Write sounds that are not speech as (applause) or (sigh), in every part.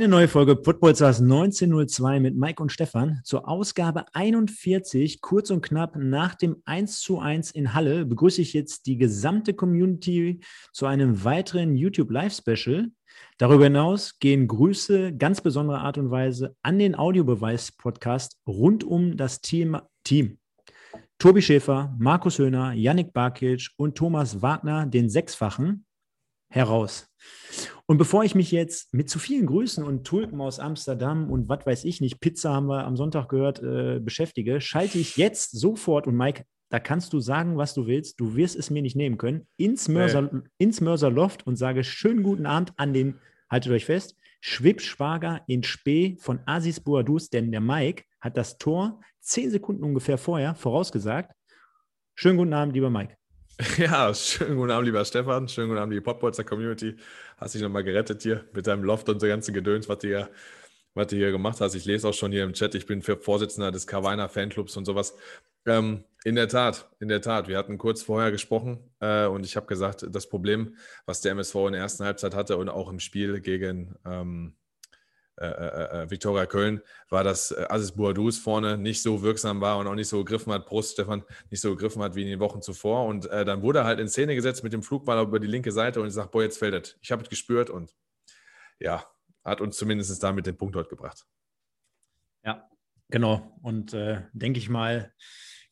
Eine neue Folge Football Stars 1902 mit Mike und Stefan. Zur Ausgabe 41, kurz und knapp nach dem 1 zu 1 in Halle, begrüße ich jetzt die gesamte Community zu einem weiteren YouTube Live Special. Darüber hinaus gehen Grüße ganz besonderer Art und Weise an den Audiobeweis-Podcast rund um das Team. Team. Tobi Schäfer, Markus Höhner, Yannick Barkic und Thomas Wagner, den Sechsfachen, heraus. Und bevor ich mich jetzt mit zu vielen Grüßen und Tulpen aus Amsterdam und was weiß ich nicht, Pizza haben wir am Sonntag gehört, äh, beschäftige, schalte ich jetzt sofort und Mike, da kannst du sagen, was du willst, du wirst es mir nicht nehmen können, ins Mörser, nee. ins Mörser Loft und sage schönen guten Abend an den, haltet euch fest, Schwibschwager in Spee von Asis Boadus, denn der Mike hat das Tor zehn Sekunden ungefähr vorher vorausgesagt. Schönen guten Abend, lieber Mike. (laughs) Ja, schönen guten Abend, lieber Stefan. Schönen guten Abend, die Popbolzer Community. Hast dich nochmal gerettet hier mit deinem Loft und so ganzen Gedöns, was du, hier, was du hier gemacht hast. Ich lese auch schon hier im Chat, ich bin Vorsitzender des Carviner Fanclubs und sowas. Ähm, in der Tat, in der Tat. Wir hatten kurz vorher gesprochen äh, und ich habe gesagt, das Problem, was der MSV in der ersten Halbzeit hatte und auch im Spiel gegen ähm, äh, äh, äh, Viktoria Köln war, dass äh, Aziz Bouadouz vorne nicht so wirksam war und auch nicht so gegriffen hat, Brust Stefan, nicht so gegriffen hat wie in den Wochen zuvor. Und äh, dann wurde er halt in Szene gesetzt mit dem Flugball über die linke Seite und ich sage, boah, jetzt fällt es. Ich habe es gespürt und ja, hat uns zumindest damit den Punkt dort gebracht. Ja, genau. Und äh, denke ich mal,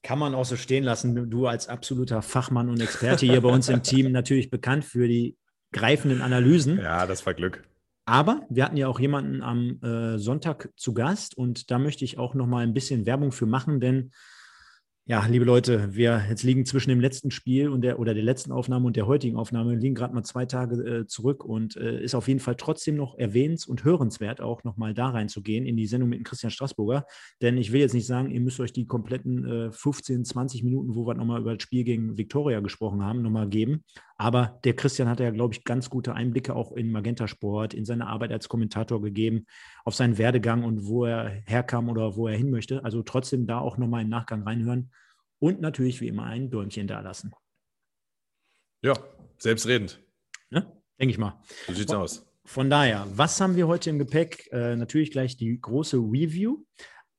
kann man auch so stehen lassen. Du als absoluter Fachmann und Experte hier bei uns im Team (laughs) natürlich bekannt für die greifenden Analysen. Ja, das war Glück. Aber wir hatten ja auch jemanden am äh, Sonntag zu Gast und da möchte ich auch noch mal ein bisschen Werbung für machen, denn ja, liebe Leute, wir jetzt liegen zwischen dem letzten Spiel und der oder der letzten Aufnahme und der heutigen Aufnahme liegen gerade mal zwei Tage äh, zurück und äh, ist auf jeden Fall trotzdem noch erwähnens- und hörenswert, auch nochmal da reinzugehen in die Sendung mit Christian Straßburger. Denn ich will jetzt nicht sagen, ihr müsst euch die kompletten äh, 15, 20 Minuten, wo wir nochmal über das Spiel gegen Viktoria gesprochen haben, nochmal geben. Aber der Christian hat ja, glaube ich, ganz gute Einblicke auch in Magenta Sport, in seine Arbeit als Kommentator gegeben, auf seinen Werdegang und wo er herkam oder wo er hin möchte. Also trotzdem da auch nochmal im Nachgang reinhören und natürlich wie immer ein Däumchen da lassen. Ja, selbstredend. Ne? Denke ich mal. So sieht's von, aus. Von daher, was haben wir heute im Gepäck? Äh, natürlich gleich die große Review.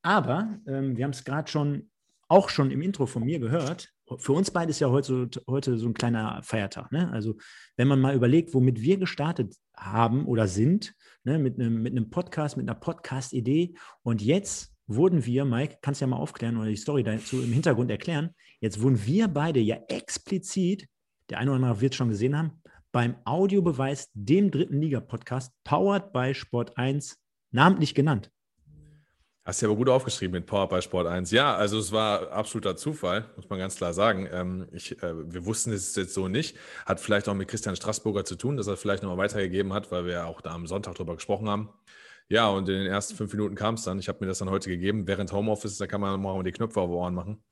Aber ähm, wir haben es gerade schon, auch schon im Intro von mir gehört für uns beide ist ja heute, heute so ein kleiner Feiertag. Ne? Also wenn man mal überlegt, womit wir gestartet haben oder sind, ne? mit, einem, mit einem Podcast, mit einer Podcast-Idee und jetzt wurden wir, Mike, kannst du ja mal aufklären oder die Story dazu im Hintergrund erklären, jetzt wurden wir beide ja explizit, der eine oder andere wird es schon gesehen haben, beim Audiobeweis, dem dritten Liga-Podcast, powered by Sport 1, namentlich genannt. Hast du ja aber gut aufgeschrieben mit Power bei Sport 1. Ja, also es war absoluter Zufall, muss man ganz klar sagen. Ähm, ich, äh, wir wussten es jetzt so nicht. Hat vielleicht auch mit Christian Straßburger zu tun, dass er vielleicht nochmal weitergegeben hat, weil wir ja auch da am Sonntag drüber gesprochen haben. Ja, und in den ersten fünf Minuten kam es dann. Ich habe mir das dann heute gegeben. Während Homeoffice, da kann man mal die Knöpfe auf Ohren machen.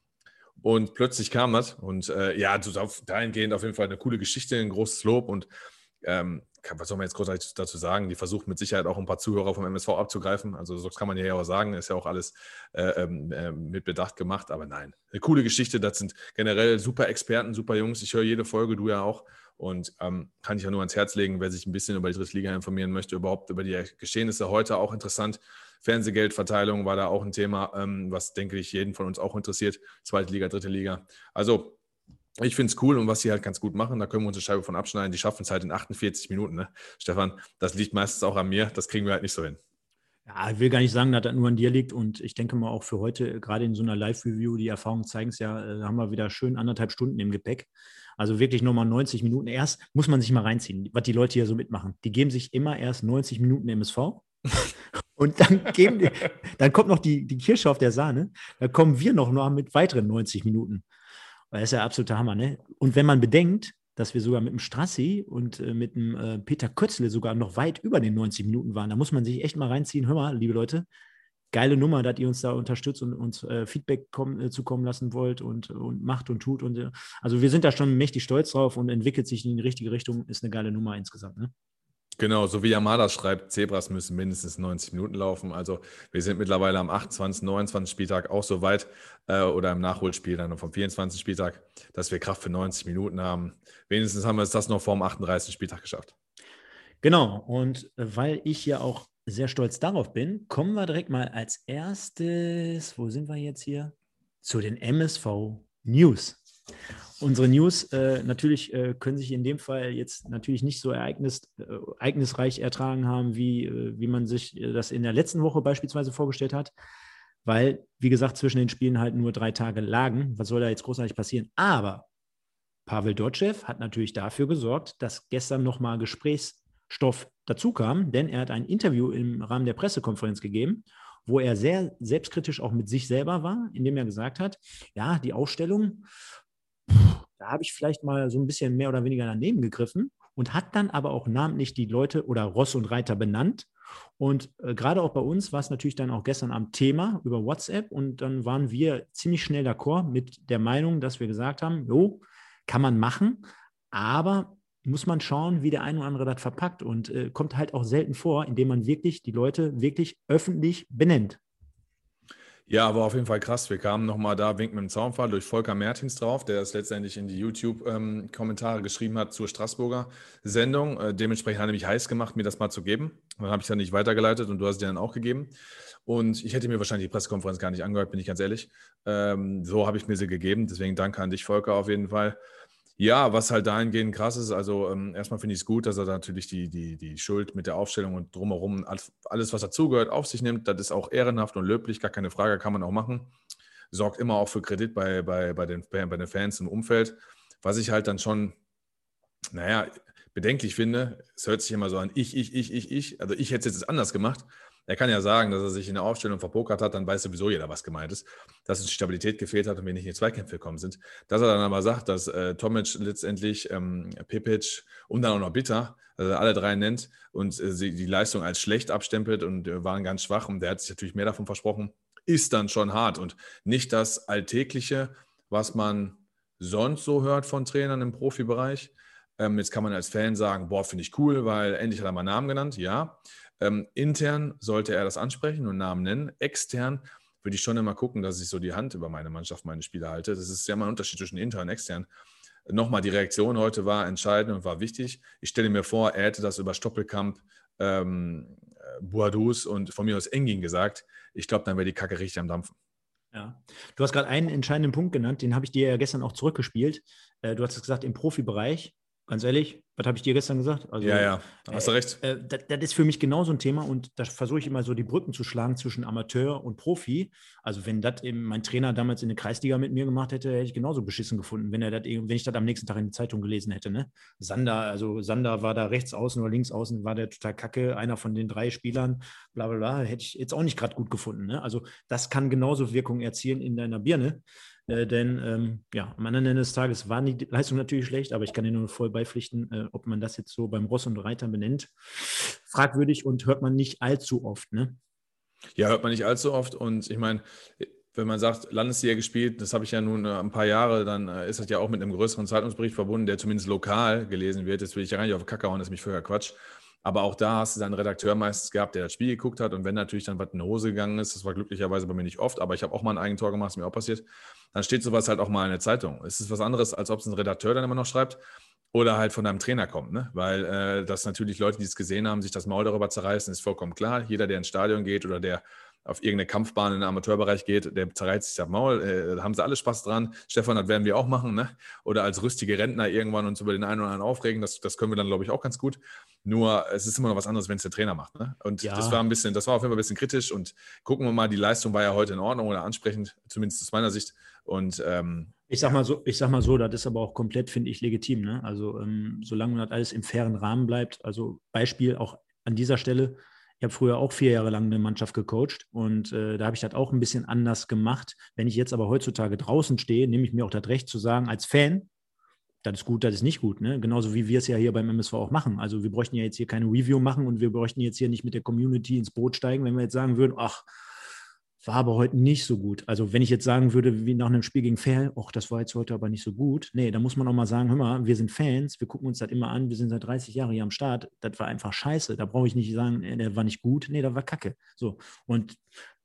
Und plötzlich kam das. Und äh, ja, dahingehend auf jeden Fall eine coole Geschichte, ein großes Lob. Und ähm, was soll man jetzt großartig dazu sagen? Die versucht mit Sicherheit auch ein paar Zuhörer vom MSV abzugreifen. Also so kann man ja auch sagen, ist ja auch alles äh, äh, mit Bedacht gemacht. Aber nein, eine coole Geschichte. Das sind generell super Experten, super Jungs. Ich höre jede Folge, du ja auch. Und ähm, kann ich ja nur ans Herz legen, wer sich ein bisschen über die Drittliga informieren möchte, überhaupt über die Geschehnisse heute auch interessant. Fernsehgeldverteilung war da auch ein Thema, ähm, was, denke ich, jeden von uns auch interessiert. Zweite Liga, dritte Liga. Also ich finde es cool und was sie halt ganz gut machen, da können wir uns eine Scheibe von abschneiden. Die schaffen es halt in 48 Minuten, ne? Stefan, das liegt meistens auch an mir. Das kriegen wir halt nicht so hin. Ja, ich will gar nicht sagen, dass das nur an dir liegt. Und ich denke mal auch für heute, gerade in so einer Live-Review, die Erfahrungen zeigen es ja, äh, haben wir wieder schön anderthalb Stunden im Gepäck. Also wirklich nochmal 90 Minuten. Erst muss man sich mal reinziehen, was die Leute hier so mitmachen. Die geben sich immer erst 90 Minuten MSV. (laughs) und dann, geben die, dann kommt noch die, die Kirsche auf der Sahne. Da kommen wir noch mal mit weiteren 90 Minuten. Das ist ja absoluter Hammer, ne? Und wenn man bedenkt, dass wir sogar mit dem Strassi und äh, mit dem äh, Peter Kötzle sogar noch weit über den 90 Minuten waren, da muss man sich echt mal reinziehen. Hör mal, liebe Leute, geile Nummer, dass ihr uns da unterstützt und uns äh, Feedback kommen, äh, zukommen lassen wollt und, und macht und tut. Und, äh, also wir sind da schon mächtig stolz drauf und entwickelt sich in die richtige Richtung. Ist eine geile Nummer insgesamt. Ne? Genau, so wie Yamada schreibt, Zebras müssen mindestens 90 Minuten laufen. Also wir sind mittlerweile am 28., 29. Spieltag auch so weit äh, oder im Nachholspiel dann vom 24. Spieltag, dass wir Kraft für 90 Minuten haben. Wenigstens haben wir es das noch vor dem 38. Spieltag geschafft. Genau, und weil ich ja auch sehr stolz darauf bin, kommen wir direkt mal als erstes, wo sind wir jetzt hier? Zu den MSV News. Unsere News äh, natürlich äh, können sich in dem Fall jetzt natürlich nicht so ereignis, äh, ereignisreich ertragen haben, wie, äh, wie man sich äh, das in der letzten Woche beispielsweise vorgestellt hat, weil, wie gesagt, zwischen den Spielen halt nur drei Tage lagen. Was soll da jetzt großartig passieren? Aber Pavel Dotschew hat natürlich dafür gesorgt, dass gestern nochmal Gesprächsstoff dazu kam, denn er hat ein Interview im Rahmen der Pressekonferenz gegeben, wo er sehr selbstkritisch auch mit sich selber war, indem er gesagt hat, ja, die Ausstellung, da habe ich vielleicht mal so ein bisschen mehr oder weniger daneben gegriffen und hat dann aber auch namentlich die Leute oder Ross und Reiter benannt. Und äh, gerade auch bei uns war es natürlich dann auch gestern am Thema über WhatsApp und dann waren wir ziemlich schnell d'accord mit der Meinung, dass wir gesagt haben, jo, kann man machen, aber muss man schauen, wie der eine oder andere das verpackt und äh, kommt halt auch selten vor, indem man wirklich die Leute wirklich öffentlich benennt. Ja, aber auf jeden Fall krass. Wir kamen nochmal da, Wink mit dem Zaunfall, durch Volker Mertins drauf, der es letztendlich in die YouTube-Kommentare ähm, geschrieben hat zur Straßburger Sendung. Äh, dementsprechend hat er mich heiß gemacht, mir das mal zu geben. Dann habe ich dann nicht weitergeleitet und du hast dir dann auch gegeben. Und ich hätte mir wahrscheinlich die Pressekonferenz gar nicht angehört, bin ich ganz ehrlich. Ähm, so habe ich mir sie gegeben. Deswegen danke an dich, Volker, auf jeden Fall. Ja, was halt dahingehend krass ist, also ähm, erstmal finde ich es gut, dass er natürlich die, die, die Schuld mit der Aufstellung und drumherum, alles, alles, was dazugehört, auf sich nimmt. Das ist auch ehrenhaft und löblich, gar keine Frage, kann man auch machen. Sorgt immer auch für Kredit bei, bei, bei, den, bei den Fans im Umfeld. Was ich halt dann schon, naja, bedenklich finde, es hört sich immer so an, ich, ich, ich, ich, ich. Also ich hätte es jetzt anders gemacht. Er kann ja sagen, dass er sich in der Aufstellung verpokert hat, dann weiß sowieso jeder, was gemeint ist. Dass es Stabilität gefehlt hat und wir nicht in die Zweikämpfe gekommen sind. Dass er dann aber sagt, dass äh, Tomic letztendlich ähm, Pipic und dann auch noch Bitter, also alle drei nennt und äh, die Leistung als schlecht abstempelt und äh, waren ganz schwach und der hat sich natürlich mehr davon versprochen, ist dann schon hart und nicht das Alltägliche, was man sonst so hört von Trainern im Profibereich. Ähm, jetzt kann man als Fan sagen, boah, finde ich cool, weil endlich hat er mal Namen genannt. Ja, ähm, intern sollte er das ansprechen und Namen nennen. Extern würde ich schon immer gucken, dass ich so die Hand über meine Mannschaft, meine Spieler halte. Das ist ja mal ein Unterschied zwischen intern und extern. Nochmal, die Reaktion heute war entscheidend und war wichtig. Ich stelle mir vor, er hätte das über Stoppelkamp, ähm, Boadus und von mir aus Engin gesagt. Ich glaube, dann wäre die Kacke richtig am Dampfen. Ja, du hast gerade einen entscheidenden Punkt genannt, den habe ich dir ja gestern auch zurückgespielt. Äh, du hast gesagt, im Profibereich ganz ehrlich, was habe ich dir gestern gesagt? Also, ja, ja, hast du recht. Äh, äh, das, das, ist für mich genau so ein Thema und da versuche ich immer so die Brücken zu schlagen zwischen Amateur und Profi. Also wenn das eben mein Trainer damals in der Kreisliga mit mir gemacht hätte, hätte ich genauso beschissen gefunden, wenn er das, wenn ich das am nächsten Tag in der Zeitung gelesen hätte. Ne? Sander, also Sander war da rechts außen oder links außen, war der total kacke, einer von den drei Spielern, bla bla bla, hätte ich jetzt auch nicht gerade gut gefunden. Ne? Also das kann genauso Wirkung erzielen in deiner Birne. Äh, denn ähm, ja, am anderen Ende des Tages war die Leistung natürlich schlecht, aber ich kann dir nur voll beipflichten, äh, ob man das jetzt so beim Ross und Reiter benennt. Fragwürdig und hört man nicht allzu oft, ne? Ja, hört man nicht allzu oft. Und ich meine, wenn man sagt, Landesliga gespielt, das habe ich ja nun äh, ein paar Jahre, dann äh, ist das ja auch mit einem größeren Zeitungsbericht verbunden, der zumindest lokal gelesen wird. Jetzt will ich ja gar nicht auf Kacke hauen, das ist mich vorher Quatsch. Aber auch da hast du dann einen Redakteur meistens gehabt, der das Spiel geguckt hat. Und wenn natürlich dann was in die Hose gegangen ist, das war glücklicherweise bei mir nicht oft, aber ich habe auch mal ein Eigentor gemacht, ist mir auch passiert, dann steht sowas halt auch mal in der Zeitung. Es ist was anderes, als ob es ein Redakteur dann immer noch schreibt oder halt von deinem Trainer kommt. Ne? Weil äh, das natürlich Leute, die es gesehen haben, sich das Maul darüber zerreißen, ist vollkommen klar. Jeder, der ins Stadion geht oder der auf irgendeine Kampfbahn in den Amateurbereich geht, der zerreißt sich das Maul, äh, da haben sie alle Spaß dran. Stefan, das werden wir auch machen, ne? Oder als rüstige Rentner irgendwann uns über den einen oder anderen aufregen, das, das können wir dann, glaube ich, auch ganz gut. Nur es ist immer noch was anderes, wenn es der Trainer macht. Ne? Und ja. das war ein bisschen, das war auf jeden Fall ein bisschen kritisch und gucken wir mal, die Leistung war ja heute in Ordnung oder ansprechend, zumindest aus meiner Sicht. Und ähm, ich sag mal so, ich sag mal so, das ist aber auch komplett, finde ich, legitim. Ne? Also ähm, solange das alles im fairen Rahmen bleibt, also Beispiel auch an dieser Stelle, ich habe früher auch vier Jahre lang eine Mannschaft gecoacht und äh, da habe ich das auch ein bisschen anders gemacht. Wenn ich jetzt aber heutzutage draußen stehe, nehme ich mir auch das Recht zu sagen, als Fan, das ist gut, das ist nicht gut. Ne? Genauso wie wir es ja hier beim MSV auch machen. Also wir bräuchten ja jetzt hier keine Review machen und wir bräuchten jetzt hier nicht mit der Community ins Boot steigen, wenn wir jetzt sagen würden, ach, war aber heute nicht so gut. Also wenn ich jetzt sagen würde, wie nach einem Spiel gegen Fair, ach, das war jetzt heute aber nicht so gut. Nee, da muss man auch mal sagen, hör mal, wir sind Fans, wir gucken uns das immer an, wir sind seit 30 Jahren hier am Start. Das war einfach scheiße. Da brauche ich nicht sagen, der war nicht gut. Nee, da war Kacke. So. Und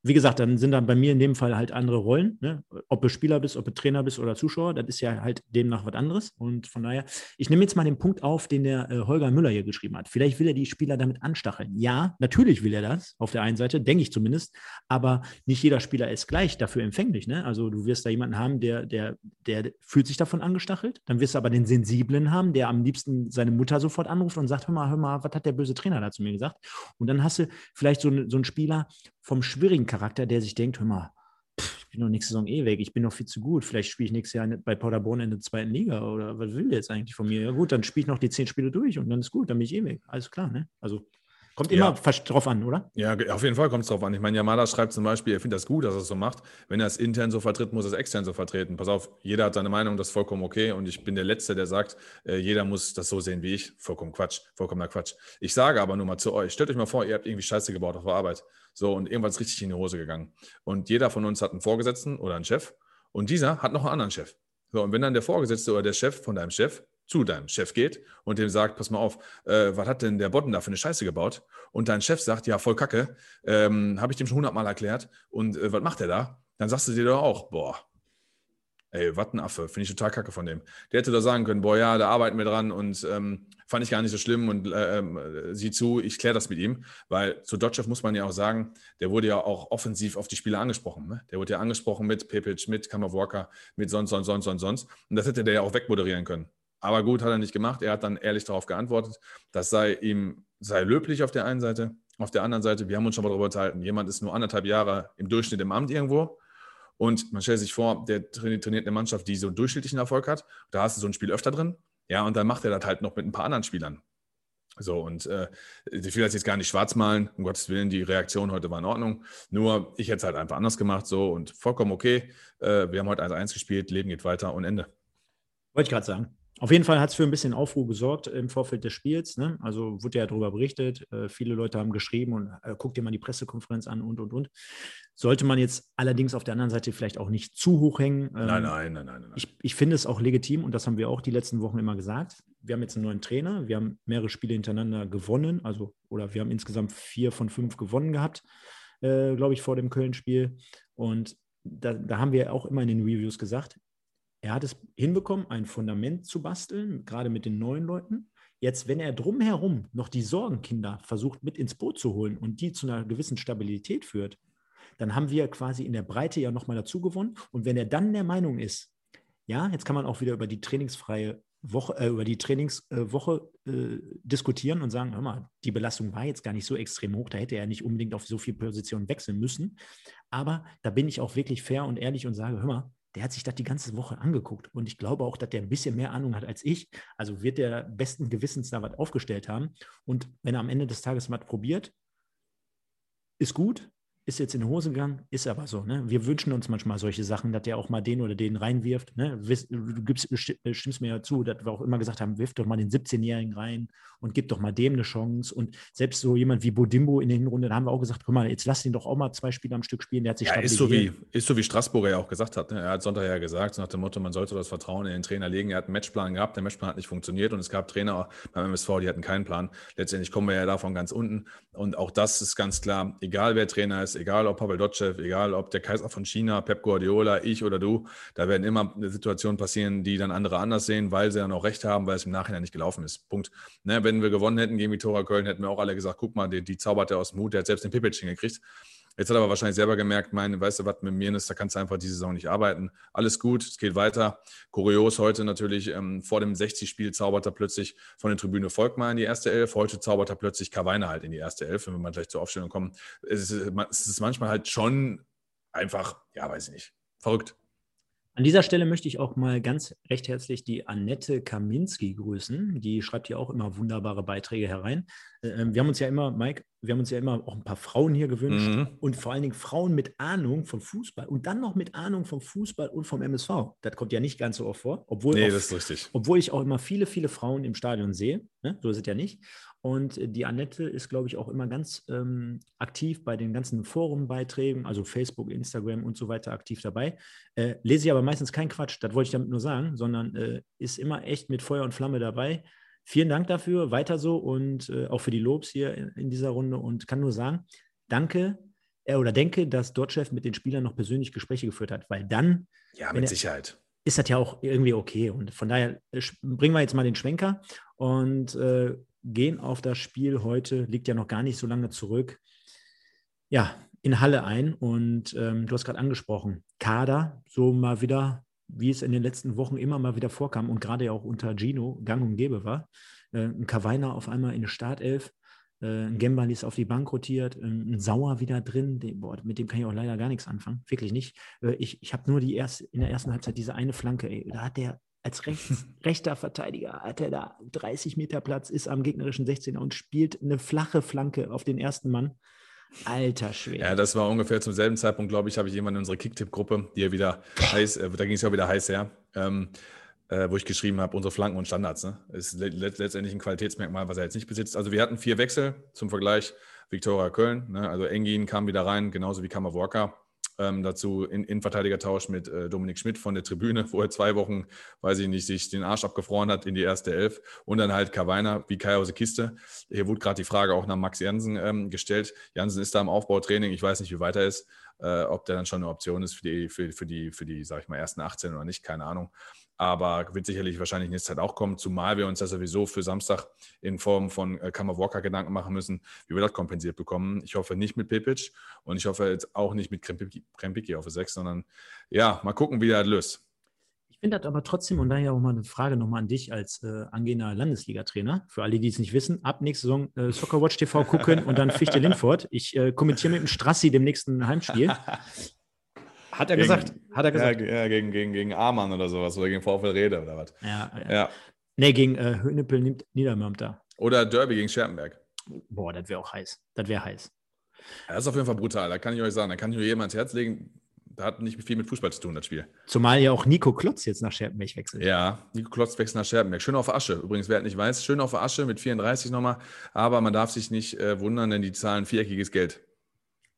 wie gesagt, dann sind dann bei mir in dem Fall halt andere Rollen. Ne? Ob du Spieler bist, ob du Trainer bist oder Zuschauer, das ist ja halt demnach was anderes. Und von daher, ich nehme jetzt mal den Punkt auf, den der äh, Holger Müller hier geschrieben hat. Vielleicht will er die Spieler damit anstacheln. Ja, natürlich will er das, auf der einen Seite, denke ich zumindest, aber nicht jeder Spieler ist gleich dafür empfänglich. Ne? Also du wirst da jemanden haben, der, der, der fühlt sich davon angestachelt. Dann wirst du aber den Sensiblen haben, der am liebsten seine Mutter sofort anruft und sagt, hör mal, hör mal, was hat der böse Trainer da zu mir gesagt? Und dann hast du vielleicht so, so einen Spieler, vom schwierigen Charakter, der sich denkt, hör mal, pff, ich bin noch nächste Saison eh weg, ich bin noch viel zu gut, vielleicht spiele ich nächstes Jahr bei Paderborn in der zweiten Liga oder was will der jetzt eigentlich von mir? Ja gut, dann spiele ich noch die zehn Spiele durch und dann ist gut, dann bin ich eh weg. Alles klar, ne? Also Kommt immer ja. drauf an, oder? Ja, auf jeden Fall kommt es drauf an. Ich meine, Yamada schreibt zum Beispiel, er findet das gut, dass er es so macht. Wenn er es intern so vertritt, muss er es extern so vertreten. Pass auf, jeder hat seine Meinung, das ist vollkommen okay. Und ich bin der Letzte, der sagt, äh, jeder muss das so sehen wie ich. Vollkommen Quatsch, vollkommener Quatsch. Ich sage aber nur mal zu euch, stellt euch mal vor, ihr habt irgendwie Scheiße gebaut auf der Arbeit. So, und irgendwas richtig in die Hose gegangen. Und jeder von uns hat einen Vorgesetzten oder einen Chef. Und dieser hat noch einen anderen Chef. So, und wenn dann der Vorgesetzte oder der Chef von deinem Chef zu deinem Chef geht und dem sagt, pass mal auf, äh, was hat denn der Botten da für eine Scheiße gebaut? Und dein Chef sagt, ja, voll Kacke, ähm, habe ich dem schon hundertmal erklärt und äh, was macht der da? Dann sagst du dir doch auch, boah, ey, was ein Affe, finde ich total kacke von dem. Der hätte doch sagen können, boah, ja, da arbeiten wir dran und ähm, fand ich gar nicht so schlimm und äh, äh, sieh zu, ich kläre das mit ihm, weil zu Dotchev muss man ja auch sagen, der wurde ja auch offensiv auf die Spieler angesprochen. Ne? Der wurde ja angesprochen mit Pepic, mit Kammerwalker, mit sonst, sonst, sonst, sonst, sonst. Und das hätte der ja auch wegmoderieren können. Aber gut, hat er nicht gemacht. Er hat dann ehrlich darauf geantwortet. Das sei ihm, sei löblich auf der einen Seite. Auf der anderen Seite, wir haben uns schon mal darüber unterhalten, jemand ist nur anderthalb Jahre im Durchschnitt im Amt irgendwo. Und man stellt sich vor, der trainiert eine Mannschaft, die so einen durchschnittlichen Erfolg hat. Da hast du so ein Spiel öfter drin. Ja, und dann macht er das halt noch mit ein paar anderen Spielern. So, und äh, ich will das jetzt gar nicht schwarz malen, um Gottes Willen, die Reaktion heute war in Ordnung. Nur, ich hätte es halt einfach anders gemacht, so und vollkommen okay. Äh, wir haben heute 1-1 gespielt, Leben geht weiter und Ende. Wollte ich gerade sagen. Auf jeden Fall hat es für ein bisschen Aufruhr gesorgt im Vorfeld des Spiels. Ne? Also wurde ja darüber berichtet. Äh, viele Leute haben geschrieben und äh, guck dir mal die Pressekonferenz an und und und. Sollte man jetzt allerdings auf der anderen Seite vielleicht auch nicht zu hoch hängen. Ähm, nein, nein, nein, nein. nein. Ich, ich finde es auch legitim und das haben wir auch die letzten Wochen immer gesagt. Wir haben jetzt einen neuen Trainer. Wir haben mehrere Spiele hintereinander gewonnen. Also, oder wir haben insgesamt vier von fünf gewonnen gehabt, äh, glaube ich, vor dem Köln-Spiel. Und da, da haben wir auch immer in den Reviews gesagt, er hat es hinbekommen, ein Fundament zu basteln, gerade mit den neuen Leuten. Jetzt, wenn er drumherum noch die Sorgenkinder versucht mit ins Boot zu holen und die zu einer gewissen Stabilität führt, dann haben wir quasi in der Breite ja nochmal dazu gewonnen. Und wenn er dann der Meinung ist, ja, jetzt kann man auch wieder über die trainingsfreie Woche, äh, über die Trainingswoche äh, diskutieren und sagen, hör mal, die Belastung war jetzt gar nicht so extrem hoch, da hätte er nicht unbedingt auf so viele Positionen wechseln müssen. Aber da bin ich auch wirklich fair und ehrlich und sage, hör mal, der hat sich das die ganze Woche angeguckt. Und ich glaube auch, dass der ein bisschen mehr Ahnung hat als ich. Also wird der besten Gewissens da was aufgestellt haben. Und wenn er am Ende des Tages was probiert, ist gut ist jetzt in die Hose gegangen, ist aber so. Ne? Wir wünschen uns manchmal solche Sachen, dass der auch mal den oder den reinwirft. Ne? Du gibst, äh, stimmst mir ja zu, dass wir auch immer gesagt haben, wirf doch mal den 17-Jährigen rein und gib doch mal dem eine Chance. Und selbst so jemand wie Bodimbo in der Hinrunde, da haben wir auch gesagt, guck mal, jetzt lass ihn doch auch mal zwei Spiele am Stück spielen. Der hat sich ja, ist so wie Ist so wie Straßburger ja auch gesagt hat. Ne? Er hat Sonntag ja gesagt, nach dem Motto, man sollte das Vertrauen in den Trainer legen. Er hat einen Matchplan gehabt, der Matchplan hat nicht funktioniert und es gab Trainer beim MSV, die hatten keinen Plan. Letztendlich kommen wir ja davon ganz unten. Und auch das ist ganz klar, egal wer Trainer ist, egal ob Pavel Dotsch Khrushchev, egal ob der Kaiser von China, Pep Guardiola, ich oder du, da werden immer Situationen passieren, die dann andere anders sehen, weil sie dann auch recht haben, weil es im Nachhinein nicht gelaufen ist. Punkt. Ne, wenn wir gewonnen hätten gegen Vitora Köln, hätten wir auch alle gesagt, guck mal, die, die zaubert er aus dem Mut, der hat selbst den Pipic hingekriegt. Jetzt hat er aber wahrscheinlich selber gemerkt, mein, weißt du, was mit mir ist, da kannst du einfach diese Saison nicht arbeiten. Alles gut, es geht weiter. Kurios heute natürlich, ähm, vor dem 60-Spiel zaubert er plötzlich von der Tribüne Volkmar in die erste Elf. Heute zaubert er plötzlich Kawainer halt in die erste Elf, wenn wir mal gleich zur Aufstellung kommen. Es ist, es ist manchmal halt schon einfach, ja, weiß ich nicht, verrückt. An dieser Stelle möchte ich auch mal ganz recht herzlich die Annette Kaminski grüßen. Die schreibt hier auch immer wunderbare Beiträge herein. Äh, ähm, wir haben uns ja immer, Mike, wir haben uns ja immer auch ein paar Frauen hier gewünscht mhm. und vor allen Dingen Frauen mit Ahnung vom Fußball und dann noch mit Ahnung vom Fußball und vom MSV. Das kommt ja nicht ganz so oft vor, obwohl, nee, auch, das ist richtig. obwohl ich auch immer viele, viele Frauen im Stadion sehe. Ne? So ist es ja nicht. Und die Annette ist, glaube ich, auch immer ganz ähm, aktiv bei den ganzen Forumbeiträgen, also Facebook, Instagram und so weiter aktiv dabei. Äh, lese ich aber meistens keinen Quatsch, das wollte ich damit nur sagen, sondern äh, ist immer echt mit Feuer und Flamme dabei. Vielen Dank dafür, weiter so und äh, auch für die Lobs hier in, in, dieser Runde und kann nur sagen, danke äh, oder denke, dass Dortchef mit den Spielern noch persönlich Gespräche geführt hat, weil dann. Ja, mit er, Sicherheit. Ist das ja auch irgendwie okay. Und von daher äh, bringen wir jetzt mal den Schwenker und äh, gehen auf das Spiel heute, liegt ja noch gar nicht so lange zurück. Ja, in Halle ein und ähm, du hast gerade angesprochen, Kader, so mal wieder wie es in den letzten Wochen immer mal wieder vorkam und gerade auch unter Gino gang und gäbe war. Äh, ein Kavainer auf einmal in der Startelf, äh, ein Gembali ist auf die Bank rotiert, ein Sauer wieder drin, den, boah, mit dem kann ich auch leider gar nichts anfangen, wirklich nicht. Äh, ich ich habe nur die erste, in der ersten Halbzeit diese eine Flanke, ey, da hat der als (laughs) rechts, rechter Verteidiger hat er da 30 Meter Platz, ist am gegnerischen 16er und spielt eine flache Flanke auf den ersten Mann. Alter Schwede. Ja, das war ungefähr zum selben Zeitpunkt, glaube ich, habe ich jemanden in unserer Kicktipp-Gruppe, die ja wieder heiß, äh, da ging es ja wieder heiß her, ähm, äh, wo ich geschrieben habe, unsere Flanken und Standards. Ne? Ist le letztendlich ein Qualitätsmerkmal, was er jetzt nicht besitzt. Also wir hatten vier Wechsel zum Vergleich. Viktoria Köln, ne? also Engin kam wieder rein, genauso wie Kammerworka. Ähm, dazu in Innenverteidigertausch mit äh, Dominik Schmidt von der Tribüne, wo er zwei Wochen, weiß ich nicht, sich den Arsch abgefroren hat in die erste Elf. Und dann halt Kawainer wie Kai aus der Kiste. Hier wurde gerade die Frage auch nach Max Jansen ähm, gestellt. Jansen ist da im Aufbautraining. Ich weiß nicht, wie weit er ist, äh, ob der dann schon eine Option ist für die, für, für die, für die, sag ich mal, ersten 18 oder nicht, keine Ahnung aber wird sicherlich wahrscheinlich nächste Zeit auch kommen, zumal wir uns ja sowieso für Samstag in Form von äh, Kammer Walker Gedanken machen müssen, wie wir das kompensiert bekommen. Ich hoffe nicht mit Pepic und ich hoffe jetzt auch nicht mit Krempicki auf 6, sondern ja, mal gucken, wie er das löst. Ich finde das aber trotzdem, und daher auch mal eine Frage nochmal an dich als äh, angehender Landesliga-Trainer. Für alle, die es nicht wissen, ab nächste Saison äh, Soccerwatch TV gucken und dann Fichte Lindfort. Ich äh, kommentiere mit dem Strassi dem nächsten Heimspiel. (laughs) Hat er gegen, gesagt. Hat er gesagt. Ja, gegen, gegen, gegen Amann oder sowas oder gegen VfL Rede oder was. Ja, ja. ja. Nee, gegen äh, Höneppel nimmt Niedermörmter. Oder Derby gegen Scherpenberg. Boah, das wäre auch heiß. Das wäre heiß. Ja, das ist auf jeden Fall brutal. Da kann ich euch sagen, da kann ich nur jemand ans Herz legen. Da hat nicht viel mit Fußball zu tun, das Spiel. Zumal ja auch Nico Klotz jetzt nach Scherpenberg wechselt. Ja, Nico Klotz wechselt nach Scherpenberg. Schön auf Asche. Übrigens, wer nicht weiß, schön auf Asche mit 34 nochmal. Aber man darf sich nicht äh, wundern, denn die zahlen viereckiges Geld.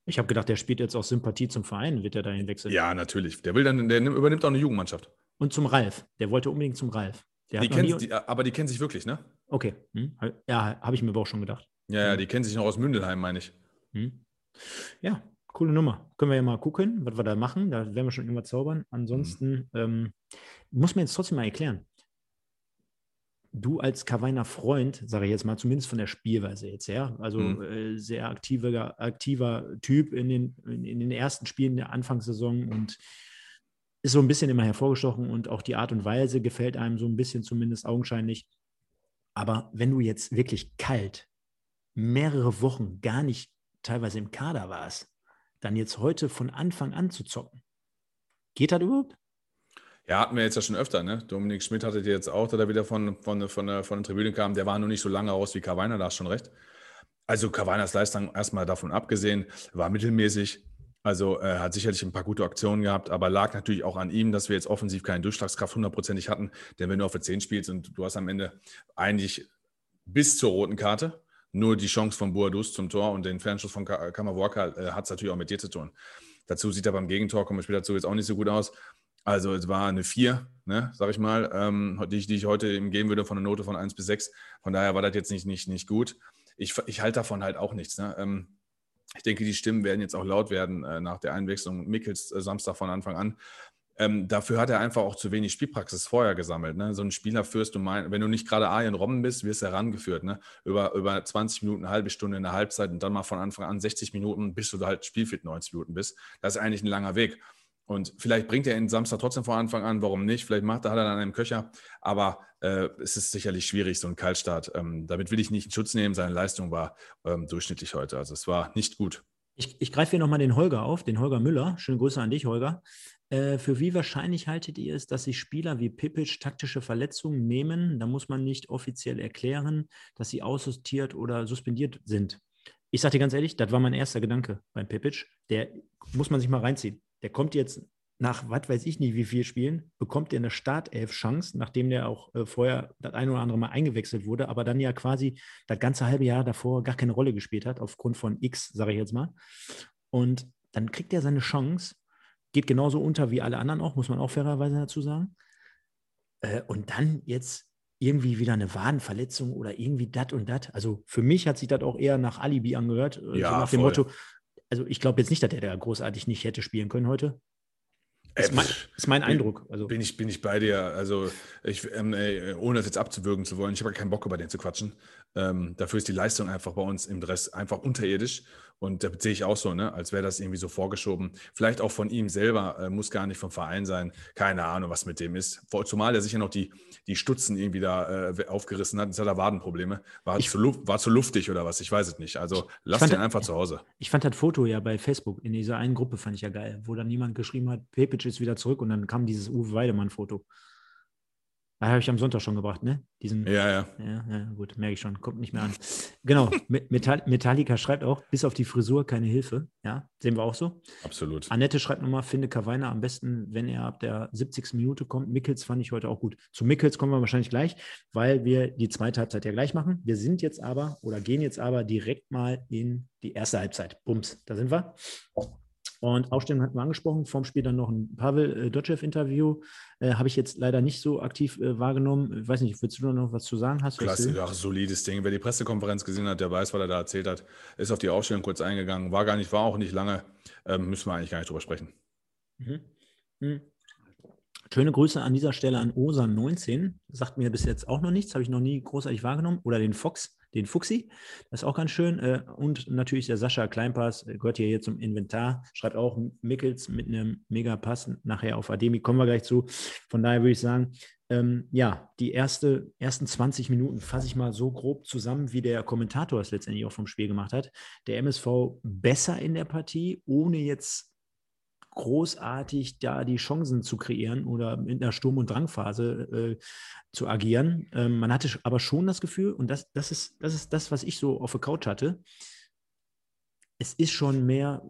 Ich habe gedacht, der spielt jetzt auch Sympathie zum Verein, wird er dahin wechseln? Ja, natürlich. Der will dann, der übernimmt auch eine Jugendmannschaft. Und zum Ralf. Der wollte unbedingt zum Ralf. Die kennt, die, aber die kennen sich wirklich, ne? Okay. Hm. Ja, habe ich mir aber auch schon gedacht. Ja, ja, hm. die kennen sich noch aus Mündelheim, meine ich. Hm. Ja, coole Nummer. Können wir ja mal gucken, was wir da machen. Da werden wir schon immer zaubern. Ansonsten mhm. ähm, muss man jetzt trotzdem mal erklären du als Kawainer Freund, sage ich jetzt mal, zumindest von der Spielweise jetzt her, also mhm. äh, sehr aktiver, aktiver Typ in den, in, in, den ersten Spielen der Anfangssaison und ist so ein bisschen immer hervorgestochen und auch die Art und Weise gefällt einem so ein bisschen zumindest augenscheinlich. Aber wenn du jetzt wirklich kalt mehrere Wochen gar nicht teilweise im Kader warst, dann jetzt heute von Anfang an zu zocken, geht das überhaupt? Ja, hatten wir jetzt ja schon öfter, ne? Dominik Schmidt hatte die jetzt auch, der wieder von, von, von, der, von der Tribüne kam. Der war nur nicht so lange raus wie Karweiner, da hast schon recht. Also Karweiners Leistung erstmal davon abgesehen, war mittelmäßig. Also er äh, hat sicherlich ein paar gute Aktionen gehabt, aber lag natürlich auch an ihm, dass wir jetzt offensiv keine Durchschlagskraft hundertprozentig hatten. Denn wenn du auf der 10 spielst und du hast am Ende eigentlich bis zur roten Karte nur die Chance von Boadus zum Tor und den Fernschuss von Kammerwalker äh, hat es natürlich auch mit dir zu tun. Dazu sieht er beim Gegentor, kommen wir später dazu, jetzt auch nicht so gut aus. Also es war eine 4, ne, sag ich mal, ähm, die, ich, die ich heute ihm geben würde von einer Note von 1 bis 6. Von daher war das jetzt nicht, nicht, nicht gut. Ich, ich halte davon halt auch nichts. Ne? Ähm, ich denke, die Stimmen werden jetzt auch laut werden äh, nach der Einwechslung Mickels äh, Samstag von Anfang an. Ähm, dafür hat er einfach auch zu wenig Spielpraxis vorher gesammelt. Ne? So ein Spieler führst du mal, wenn du nicht gerade Arjen Robben bist, wirst du herangeführt. Ne? Über, über 20 Minuten, eine halbe Stunde in der Halbzeit und dann mal von Anfang an 60 Minuten, bis du halt spielfit 90 Minuten bist. Das ist eigentlich ein langer Weg. Und vielleicht bringt er ihn Samstag trotzdem von Anfang an, warum nicht? Vielleicht macht er, hat er dann einen Köcher, aber äh, es ist sicherlich schwierig, so ein Kaltstart. Ähm, damit will ich nicht in Schutz nehmen. Seine Leistung war ähm, durchschnittlich heute. Also es war nicht gut. Ich, ich greife hier nochmal den Holger auf, den Holger Müller. Schöne Grüße an dich, Holger. Äh, für wie wahrscheinlich haltet ihr es, dass sich Spieler wie Pipic taktische Verletzungen nehmen? Da muss man nicht offiziell erklären, dass sie aussortiert oder suspendiert sind. ich sage dir ganz ehrlich, das war mein erster Gedanke beim Pepic. Der muss man sich mal reinziehen. Der kommt jetzt nach, was weiß ich nicht, wie viel Spielen, bekommt er eine Startelf-Chance, nachdem der auch äh, vorher das ein oder andere Mal eingewechselt wurde, aber dann ja quasi das ganze halbe Jahr davor gar keine Rolle gespielt hat, aufgrund von X, sage ich jetzt mal. Und dann kriegt er seine Chance, geht genauso unter wie alle anderen auch, muss man auch fairerweise dazu sagen. Äh, und dann jetzt irgendwie wieder eine Wadenverletzung oder irgendwie dat und dat. Also für mich hat sich das auch eher nach Alibi angehört. Äh, ja, so nach dem voll. Motto, also ich glaube jetzt nicht, dass er da großartig nicht hätte spielen können heute. Das ist, mein, ist mein Eindruck. Also. Bin, ich, bin ich bei dir. Also, ich, ähm, ey, ohne das jetzt abzuwürgen zu wollen, ich habe keinen Bock, über den zu quatschen. Ähm, dafür ist die Leistung einfach bei uns im Dress einfach unterirdisch. Und da sehe ich auch so, ne, als wäre das irgendwie so vorgeschoben. Vielleicht auch von ihm selber, äh, muss gar nicht vom Verein sein. Keine Ahnung, was mit dem ist. Zumal er sicher noch die, die Stutzen irgendwie da äh, aufgerissen hat. Jetzt hat er Wadenprobleme. War, ich, zu, war zu luftig oder was? Ich weiß es nicht. Also lass den das, einfach zu Hause. Ich fand das Foto ja bei Facebook in dieser einen Gruppe, fand ich ja geil, wo dann niemand geschrieben hat, Pepic ist wieder zurück und dann kam dieses Uwe Weidemann-Foto. Da habe ich am Sonntag schon gebracht, ne? Diesen, ja, ja. Ja, ja gut, merke ich schon. Kommt nicht mehr an. Genau, Metall, Metallica schreibt auch, bis auf die Frisur keine Hilfe. Ja, sehen wir auch so. Absolut. Annette schreibt nochmal, finde Kawainer am besten, wenn er ab der 70. Minute kommt. Mickels fand ich heute auch gut. Zu Mickels kommen wir wahrscheinlich gleich, weil wir die zweite Halbzeit ja gleich machen. Wir sind jetzt aber oder gehen jetzt aber direkt mal in die erste Halbzeit. Bums, da sind wir. Und Aufstellung hatten wir angesprochen, vorm Spiel dann noch ein Pavel äh, Dotschew-Interview. Äh, Habe ich jetzt leider nicht so aktiv äh, wahrgenommen. Ich weiß nicht, willst du noch was zu sagen? Hast Klasse, ach, solides Ding. Wer die Pressekonferenz gesehen hat, der weiß, was er da erzählt hat. Ist auf die Aufstellung kurz eingegangen. War gar nicht, war auch nicht lange. Ähm, müssen wir eigentlich gar nicht drüber sprechen. Mhm. Mhm. Schöne Grüße an dieser Stelle an OSA19. Sagt mir bis jetzt auch noch nichts, habe ich noch nie großartig wahrgenommen. Oder den Fox, den Fuxi. Das ist auch ganz schön. Äh, und natürlich der Sascha Kleinpass, äh, gehört hier zum Inventar, schreibt auch Mickels mit einem Mega-Pass nachher auf Ademi. Kommen wir gleich zu. Von daher würde ich sagen, ähm, ja, die erste, ersten 20 Minuten fasse ich mal so grob zusammen, wie der Kommentator es letztendlich auch vom Spiel gemacht hat. Der MSV besser in der Partie, ohne jetzt großartig da die Chancen zu kreieren oder in der Sturm- und Drangphase äh, zu agieren. Ähm, man hatte aber schon das Gefühl, und das, das, ist, das ist das, was ich so auf der Couch hatte, es ist schon mehr,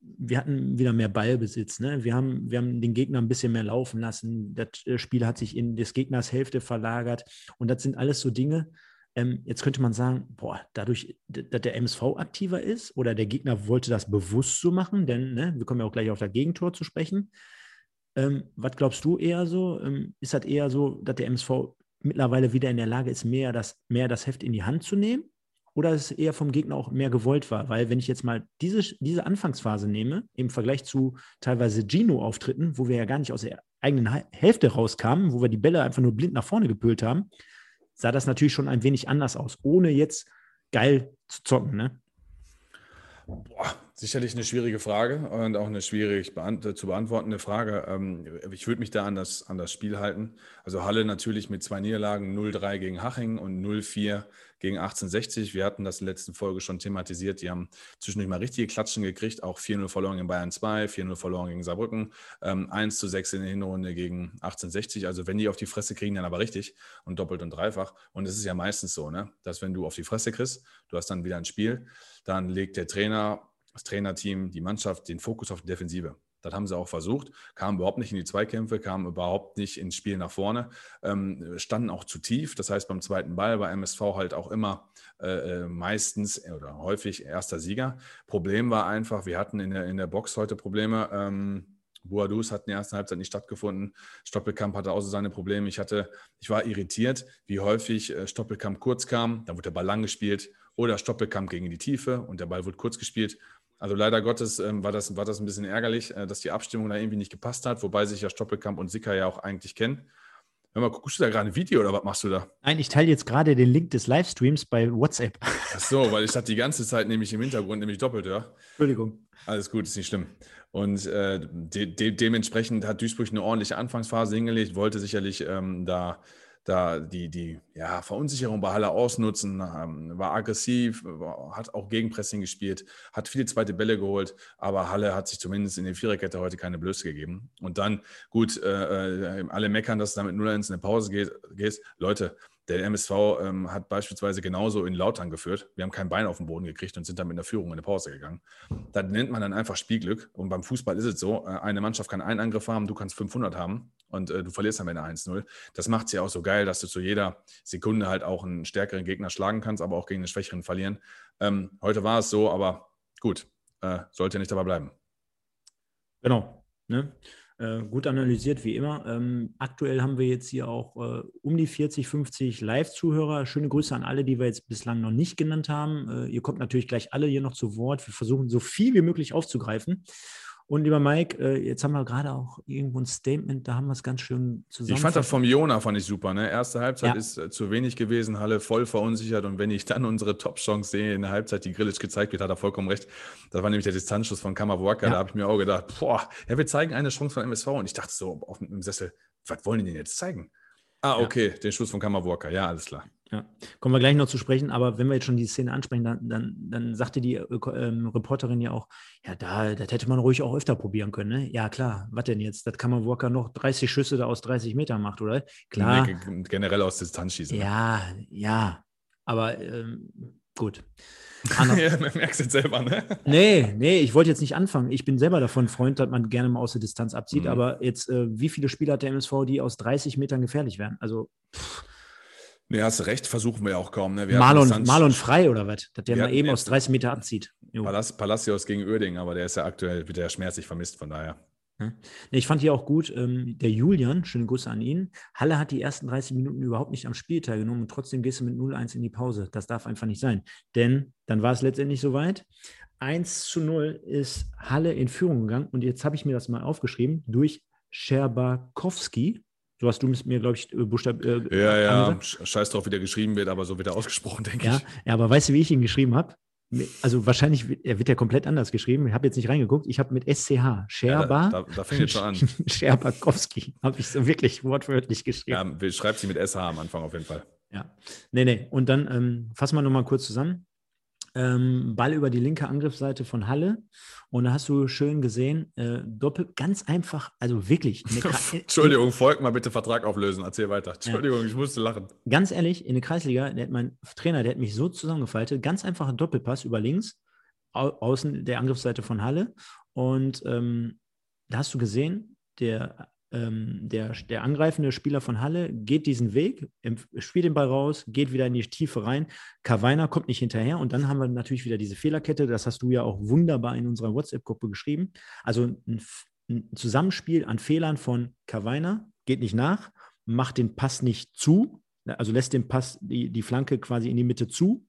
wir hatten wieder mehr Ballbesitz. Ne? Wir, haben, wir haben den Gegner ein bisschen mehr laufen lassen. Das äh, Spiel hat sich in des Gegners Hälfte verlagert. Und das sind alles so Dinge, ähm, jetzt könnte man sagen, boah, dadurch, dass der MSV aktiver ist oder der Gegner wollte das bewusst so machen, denn ne, wir kommen ja auch gleich auf das Gegentor zu sprechen. Ähm, was glaubst du eher so? Ähm, ist das eher so, dass der MSV mittlerweile wieder in der Lage ist, mehr das, mehr das Heft in die Hand zu nehmen? Oder es eher vom Gegner auch mehr gewollt war? Weil, wenn ich jetzt mal diese, diese Anfangsphase nehme, im Vergleich zu teilweise Gino-Auftritten, wo wir ja gar nicht aus der eigenen Hälfte rauskamen, wo wir die Bälle einfach nur blind nach vorne gepült haben, sah das natürlich schon ein wenig anders aus, ohne jetzt geil zu zocken. Ne? Boah, sicherlich eine schwierige Frage und auch eine schwierig beant zu beantwortende Frage. Ähm, ich würde mich da an das, an das Spiel halten. Also Halle natürlich mit zwei Niederlagen, 0-3 gegen Haching und 0-4 gegen 1860. Wir hatten das in der letzten Folge schon thematisiert. Die haben zwischendurch mal richtige Klatschen gekriegt. Auch 4-0 verloren gegen Bayern 2, 4-0 verloren gegen Saarbrücken, ähm, 1 6 in der Hinrunde gegen 1860. Also wenn die auf die Fresse kriegen, dann aber richtig und doppelt und dreifach. Und es ist ja meistens so, ne? dass wenn du auf die Fresse kriegst, du hast dann wieder ein Spiel, dann legt der Trainer, das Trainerteam, die Mannschaft den Fokus auf die Defensive. Das haben sie auch versucht, kamen überhaupt nicht in die Zweikämpfe, kamen überhaupt nicht ins Spiel nach vorne, ähm, standen auch zu tief. Das heißt, beim zweiten Ball bei MSV halt auch immer äh, äh, meistens oder häufig erster Sieger. Problem war einfach, wir hatten in der, in der Box heute Probleme. Ähm, Boadus hat in der ersten Halbzeit nicht stattgefunden. Stoppelkamp hatte auch so seine Probleme. Ich, hatte, ich war irritiert, wie häufig äh, Stoppelkamp kurz kam. Dann wurde der Ball lang gespielt oder Stoppelkamp gegen die Tiefe und der Ball wurde kurz gespielt. Also leider Gottes ähm, war, das, war das ein bisschen ärgerlich, äh, dass die Abstimmung da irgendwie nicht gepasst hat, wobei sich ja Stoppelkamp und Sicker ja auch eigentlich kennen. Hör mal, guckst du da gerade ein Video oder was machst du da? Nein, ich teile jetzt gerade den Link des Livestreams bei WhatsApp. (laughs) Ach so, weil ich hatte die ganze Zeit nämlich im Hintergrund nämlich doppelt, ja. Entschuldigung. Alles gut, ist nicht schlimm. Und äh, de de dementsprechend hat Duisburg eine ordentliche Anfangsphase hingelegt, wollte sicherlich ähm, da da die, die ja, Verunsicherung bei Halle ausnutzen, ähm, war aggressiv, hat auch Gegenpressing gespielt, hat viele zweite Bälle geholt, aber Halle hat sich zumindest in der Viererkette heute keine Blöße gegeben. Und dann, gut, äh, äh alle meckern, dass es damit 0-1 in eine Pause geht, geht. Leute, der MSV ähm, hat beispielsweise genauso in Lautern geführt. Wir haben kein Bein auf den Boden gekriegt und sind dann mit einer Führung in eine Pause gegangen. Das nennt man dann einfach Spielglück. Und beim Fußball ist es so, äh, eine Mannschaft kann einen Angriff haben, du kannst 500 haben und äh, du verlierst am Ende 1-0. Das macht es ja auch so geil, dass du zu jeder Sekunde halt auch einen stärkeren Gegner schlagen kannst, aber auch gegen einen schwächeren verlieren. Ähm, heute war es so, aber gut, äh, sollte nicht dabei bleiben. Genau. Ne? Äh, gut analysiert wie immer. Ähm, aktuell haben wir jetzt hier auch äh, um die 40, 50 Live-Zuhörer. Schöne Grüße an alle, die wir jetzt bislang noch nicht genannt haben. Äh, ihr kommt natürlich gleich alle hier noch zu Wort. Wir versuchen so viel wie möglich aufzugreifen. Und lieber Mike, äh, jetzt haben wir gerade auch irgendwo ein Statement, da haben wir es ganz schön zusammen. Ich fand das vom Jona fand ich super. Ne? Erste Halbzeit ja. ist äh, zu wenig gewesen, Halle voll verunsichert. Und wenn ich dann unsere Top-Chance sehe in der Halbzeit, die Grillic gezeigt wird, hat er vollkommen recht. Das war nämlich der Distanzschuss von Kammerwaka. Ja. Da habe ich mir auch gedacht, boah, ja, wir zeigen eine Chance von MSV. Und ich dachte so auf dem Sessel, was wollen die denn jetzt zeigen? Ah, okay, ja. den Schuss von Kammerwalker, ja, alles klar. Ja, kommen wir gleich noch zu sprechen, aber wenn wir jetzt schon die Szene ansprechen, dann, dann, dann sagte die äh, ähm, Reporterin ja auch, ja, da, das hätte man ruhig auch öfter probieren können. Ne? Ja, klar, was denn jetzt? Das kann man Walker noch 30 Schüsse da aus 30 Metern macht, oder? Klar. Nee, generell aus Distanz schießen. Ne? Ja, ja, aber ähm, gut. (laughs) ja, man merkt es jetzt selber, ne? (laughs) Nee, nee, ich wollte jetzt nicht anfangen. Ich bin selber davon Freund, dass man gerne mal aus der Distanz abzieht, mhm. aber jetzt, äh, wie viele Spieler hat der MSV, die aus 30 Metern gefährlich werden? Also, pff. Nee, hast recht, versuchen wir ja auch kaum. Ne? Marlon, Marlon Frei oder was? Dass der mal eben aus 30 Meter abzieht. Palas, Palacios gegen Oerding, aber der ist ja aktuell wieder schmerzlich vermisst, von daher. Ich fand hier auch gut, ähm, der Julian, schöne Grüße an ihn. Halle hat die ersten 30 Minuten überhaupt nicht am Spiel teilgenommen und trotzdem gehst du mit 0-1 in die Pause. Das darf einfach nicht sein. Denn dann war es letztendlich soweit. 1 zu 0 ist Halle in Führung gegangen und jetzt habe ich mir das mal aufgeschrieben durch Scherbakowski. So hast du mir, glaube ich, Buchstab. Äh, ja, ja, angesagt. scheiß drauf, wie der geschrieben wird, aber so wird er ausgesprochen, denke ja, ich. Ja, aber weißt du, wie ich ihn geschrieben habe? Also wahrscheinlich er wird er komplett anders geschrieben. Ich habe jetzt nicht reingeguckt. Ich habe mit SCH, Scherba. Ja, da, da, da fängt jetzt schon an. (laughs) Scherbakowski habe ich so wirklich wortwörtlich geschrieben. Ja, schreibt sie mit SH am Anfang auf jeden Fall. Ja, nee, nee. Und dann ähm, fassen wir nochmal kurz zusammen ähm, Ball über die linke Angriffsseite von Halle. Und da hast du schön gesehen, äh, doppelt, ganz einfach, also wirklich. (laughs) Entschuldigung, folgt mal bitte Vertrag auflösen, erzähl weiter. Entschuldigung, ja. ich musste lachen. Ganz ehrlich, in der Kreisliga, der hat mein Trainer, der hat mich so zusammengefaltet, ganz einfacher Doppelpass über links, au außen der Angriffsseite von Halle. Und ähm, da hast du gesehen, der ähm, der, der angreifende Spieler von Halle geht diesen Weg, spielt den Ball raus, geht wieder in die Tiefe rein. Kavaina kommt nicht hinterher und dann haben wir natürlich wieder diese Fehlerkette. Das hast du ja auch wunderbar in unserer WhatsApp-Gruppe geschrieben. Also ein, ein, Zusammenspiel an Fehlern von Kavaina geht nicht nach, macht den Pass nicht zu, also lässt den Pass, die, die Flanke quasi in die Mitte zu.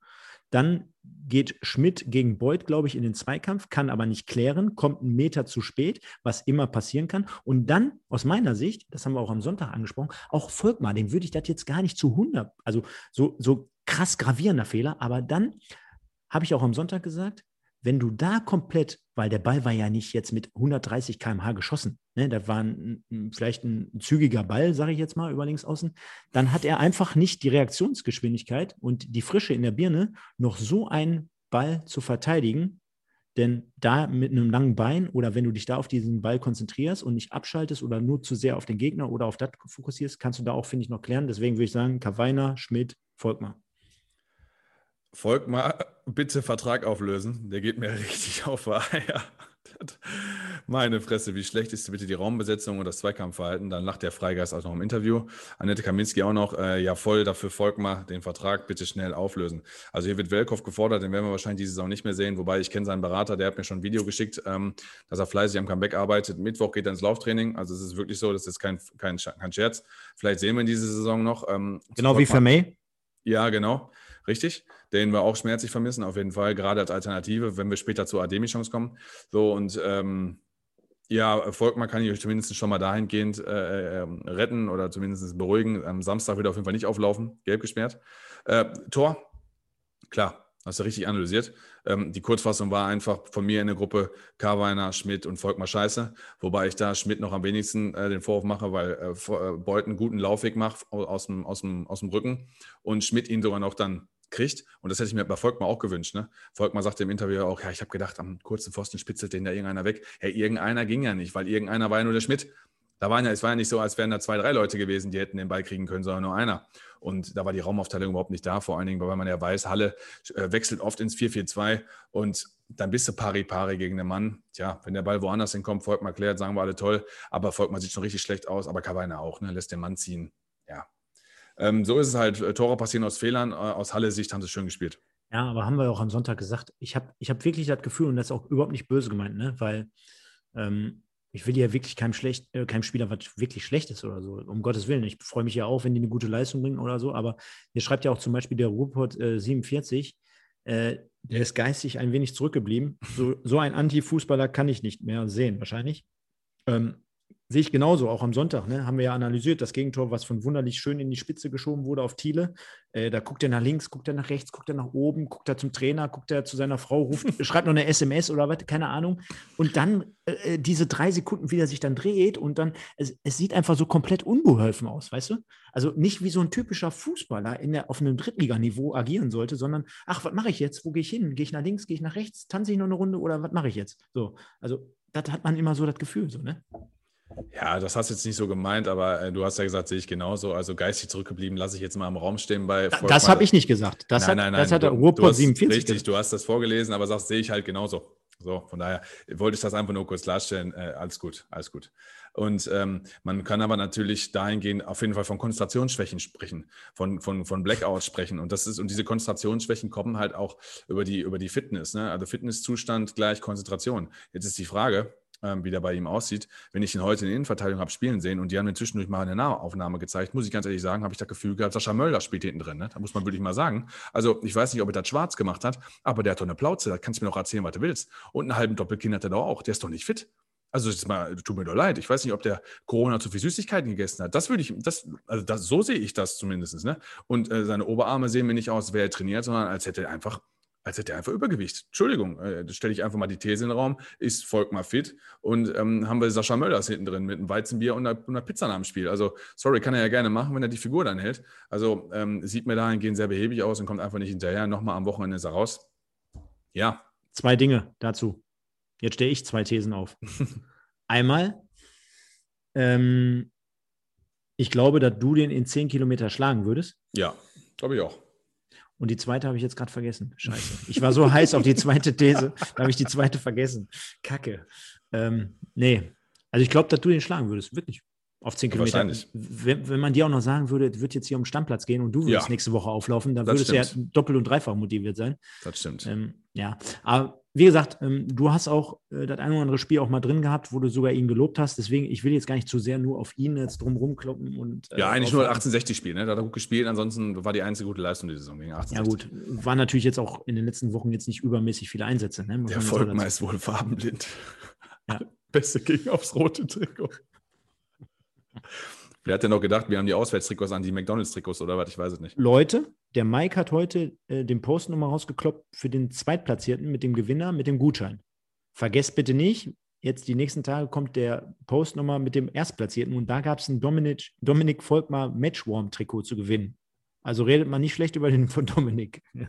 Dann geht Schmidt gegen Beuth, glaube ich, in den Zweikampf, kann aber nicht klären, kommt einen Meter zu spät, was immer passieren kann. Und dann, aus meiner Sicht, das haben wir auch am Sonntag angesprochen, auch Volkmar, dem würde ich das jetzt gar nicht zu 100, also so, so krass gravierender Fehler, aber dann habe ich auch am Sonntag gesagt, wenn du da komplett, weil der Ball war ja nicht jetzt mit 130 km/h geschossen, ne, da war ein, vielleicht ein zügiger Ball, sage ich jetzt mal, über links außen, dann hat er einfach nicht die Reaktionsgeschwindigkeit und die Frische in der Birne, noch so einen Ball zu verteidigen. Denn da mit einem langen Bein oder wenn du dich da auf diesen Ball konzentrierst und nicht abschaltest oder nur zu sehr auf den Gegner oder auf das fokussierst, kannst du da auch, finde ich, noch klären. Deswegen würde ich sagen, Kawainer, Schmidt, Volkmar. Volkmar, bitte Vertrag auflösen. Der geht mir (laughs) richtig auf Eier. Meine Fresse, wie schlecht ist bitte die Raumbesetzung und das Zweikampfverhalten? Dann lacht der Freigeist auch noch im Interview. Annette Kaminski auch noch, äh, ja voll dafür Volkmar, den Vertrag bitte schnell auflösen. Also hier wird Welkow gefordert, den werden wir wahrscheinlich diese Saison nicht mehr sehen. Wobei ich kenne seinen Berater, der hat mir schon ein Video geschickt, ähm, dass er fleißig am Comeback arbeitet. Mittwoch geht er ins Lauftraining. Also es ist wirklich so, das ist kein, kein, kein Scherz. Vielleicht sehen wir in dieser Saison noch. Ähm, genau wie für May. Ja, genau. Richtig, den wir auch schmerzlich vermissen, auf jeden Fall, gerade als Alternative, wenn wir später zur Ademi-Chance kommen. So und ähm, ja, Volkmar kann ich euch zumindest schon mal dahingehend äh, äh, retten oder zumindest beruhigen. Am Samstag wird er auf jeden Fall nicht auflaufen, gelb gesperrt. Äh, Tor, klar, hast du richtig analysiert. Ähm, die Kurzfassung war einfach von mir in der Gruppe Karweiner, Schmidt und Volkmar Scheiße, wobei ich da Schmidt noch am wenigsten äh, den Vorwurf mache, weil äh, äh Beuth einen guten Laufweg macht aus dem, aus, dem, aus dem Rücken und Schmidt ihn sogar noch dann kriegt. Und das hätte ich mir bei Volkmar auch gewünscht. Ne? Volkmar sagte im Interview auch, ja, ich habe gedacht, am kurzen Pfosten spitzelt den da irgendeiner weg. Ja, irgendeiner ging ja nicht, weil irgendeiner war ja nur der Schmidt. Da waren ja, es war ja nicht so, als wären da zwei, drei Leute gewesen, die hätten den Ball kriegen können, sondern nur einer. Und da war die Raumaufteilung überhaupt nicht da, vor allen Dingen, weil man ja weiß, Halle äh, wechselt oft ins 4-4-2 und dann bist du pari-pari gegen den Mann. Tja, wenn der Ball woanders hinkommt, Volkmar klärt, sagen wir alle toll, aber Volkmar sieht schon richtig schlecht aus, aber Kavaina auch, ne? lässt den Mann ziehen. Ähm, so ist es halt. Äh, Tore passieren aus Fehlern, äh, aus Halle-Sicht haben sie schön gespielt. Ja, aber haben wir auch am Sonntag gesagt, ich habe ich hab wirklich das Gefühl, und das ist auch überhaupt nicht böse gemeint, ne? weil ähm, ich will ja wirklich keinem, schlecht, äh, keinem Spieler was wirklich schlecht ist oder so, um Gottes Willen. Ich freue mich ja auch, wenn die eine gute Leistung bringen oder so, aber hier schreibt ja auch zum Beispiel der Ruhrpott äh, 47, äh, der ist geistig ein wenig zurückgeblieben. So, so ein Anti-Fußballer kann ich nicht mehr sehen, wahrscheinlich. Ähm, Sehe ich genauso, auch am Sonntag, ne, haben wir ja analysiert, das Gegentor, was von wunderlich schön in die Spitze geschoben wurde auf Thiele. Äh, da guckt er nach links, guckt er nach rechts, guckt er nach oben, guckt er zum Trainer, guckt er zu seiner Frau, ruft, (laughs) schreibt noch eine SMS oder was, keine Ahnung. Und dann äh, äh, diese drei Sekunden, wie er sich dann dreht und dann, es, es, sieht einfach so komplett unbeholfen aus, weißt du? Also nicht wie so ein typischer Fußballer in der, auf einem Drittliganiveau agieren sollte, sondern, ach, was mache ich jetzt? Wo gehe ich hin? Gehe ich nach links, gehe ich nach rechts? Tanze ich noch eine Runde oder was mache ich jetzt? So, also das hat man immer so das Gefühl, so, ne? Ja, das hast du jetzt nicht so gemeint, aber äh, du hast ja gesagt, sehe ich genauso. Also geistig zurückgeblieben, lasse ich jetzt mal im Raum stehen bei. Volkmar. Das habe ich nicht gesagt. Das nein, hat, nein, nein. Das hat der Ruhrpott 47 Richtig, gesagt. du hast das vorgelesen, aber sagst, sehe ich halt genauso. So, von daher wollte ich das einfach nur kurz klarstellen. Äh, alles gut, alles gut. Und ähm, man kann aber natürlich dahingehend auf jeden Fall von Konzentrationsschwächen sprechen, von, von, von Blackouts sprechen. Und das ist, und diese Konzentrationsschwächen kommen halt auch über die, über die Fitness. Ne? Also Fitnesszustand gleich Konzentration. Jetzt ist die Frage, ähm, wie der bei ihm aussieht. Wenn ich ihn heute in der Innenverteidigung habe spielen sehen und die haben mir zwischendurch mal eine Nahaufnahme gezeigt, muss ich ganz ehrlich sagen, habe ich das Gefühl gehabt, Sascha Möller spielt hinten drin. Ne? Da muss man wirklich mal sagen. Also ich weiß nicht, ob er das schwarz gemacht hat, aber der hat doch eine Plauze, da kannst du mir noch erzählen, was du willst. Und einen halben Doppelkinn hat er doch auch, der ist doch nicht fit. Also jetzt mal, tut mir doch leid. Ich weiß nicht, ob der Corona zu viel Süßigkeiten gegessen hat. Das würde ich, das, also das, so sehe ich das zumindest. Ne? Und äh, seine Oberarme sehen mir nicht aus, als wäre er trainiert, sondern als hätte er einfach als hätte er einfach Übergewicht. Entschuldigung, äh, da stelle ich einfach mal die These in den Raum, ist Volkmar fit und ähm, haben wir Sascha Mölders hinten drin mit einem Weizenbier und einer, einer, Pizza nach dem Spiel. Also, sorry, kann er ja gerne machen, wenn er die Figur dann hält. Also, ähm, sieht mir dahingehend sehr behäbig aus und kommt einfach nicht hinterher. Nochmal am Wochenende ist er raus. Ja. Zwei Dinge dazu. Jetzt stelle ich zwei Thesen auf. (laughs) Einmal, ähm, ich glaube, dass du den in 10 Kilometer schlagen würdest. Ja, glaube ich auch. Und die zweite habe ich jetzt gerade vergessen. Scheiße. Ich war so heiß auf die zweite These, da habe ich die zweite vergessen. Kacke. Ähm, nee. Also ich glaube, dass du den schlagen würdest. Wirklich. Auf 10 Kilometer. Wahrscheinlich. Wenn, wenn, man dir auch noch sagen würde, es wird jetzt hier um Stammplatz gehen und du würdest ja. nächste Woche auflaufen, dann würdest du ja doppelt und dreifach motiviert sein. Das stimmt. Ähm, ja. Aber wie gesagt, ähm, du hast auch äh, das ein oder andere Spiel auch mal drin gehabt, wo du sogar ihn gelobt hast. Deswegen, ich will jetzt gar nicht zu sehr nur auf ihn jetzt drumherum kloppen. Und, äh, ja, eigentlich nur 1860-Spiel, ne? Da hat er gut gespielt. Ansonsten war die einzige gute Leistung die Saison gegen 1860. Ja, gut. War natürlich jetzt auch in den letzten Wochen jetzt nicht übermäßig viele Einsätze. Ne? Der Volkmar ist wohl farbenblind. Ja. Beste gegen aufs rote Trikot. Wer hat denn noch gedacht, wir haben die Auswärtstrikots an die McDonalds-Trikots oder was? Ich weiß es nicht. Leute, der Mike hat heute äh, den Post nochmal rausgekloppt für den Zweitplatzierten mit dem Gewinner mit dem Gutschein. Vergesst bitte nicht, jetzt die nächsten Tage kommt der Post nochmal mit dem Erstplatzierten und da gab es ein Dominik, Dominik Volkmar Matchwarm-Trikot zu gewinnen. Also redet man nicht schlecht über den von Dominik. (laughs)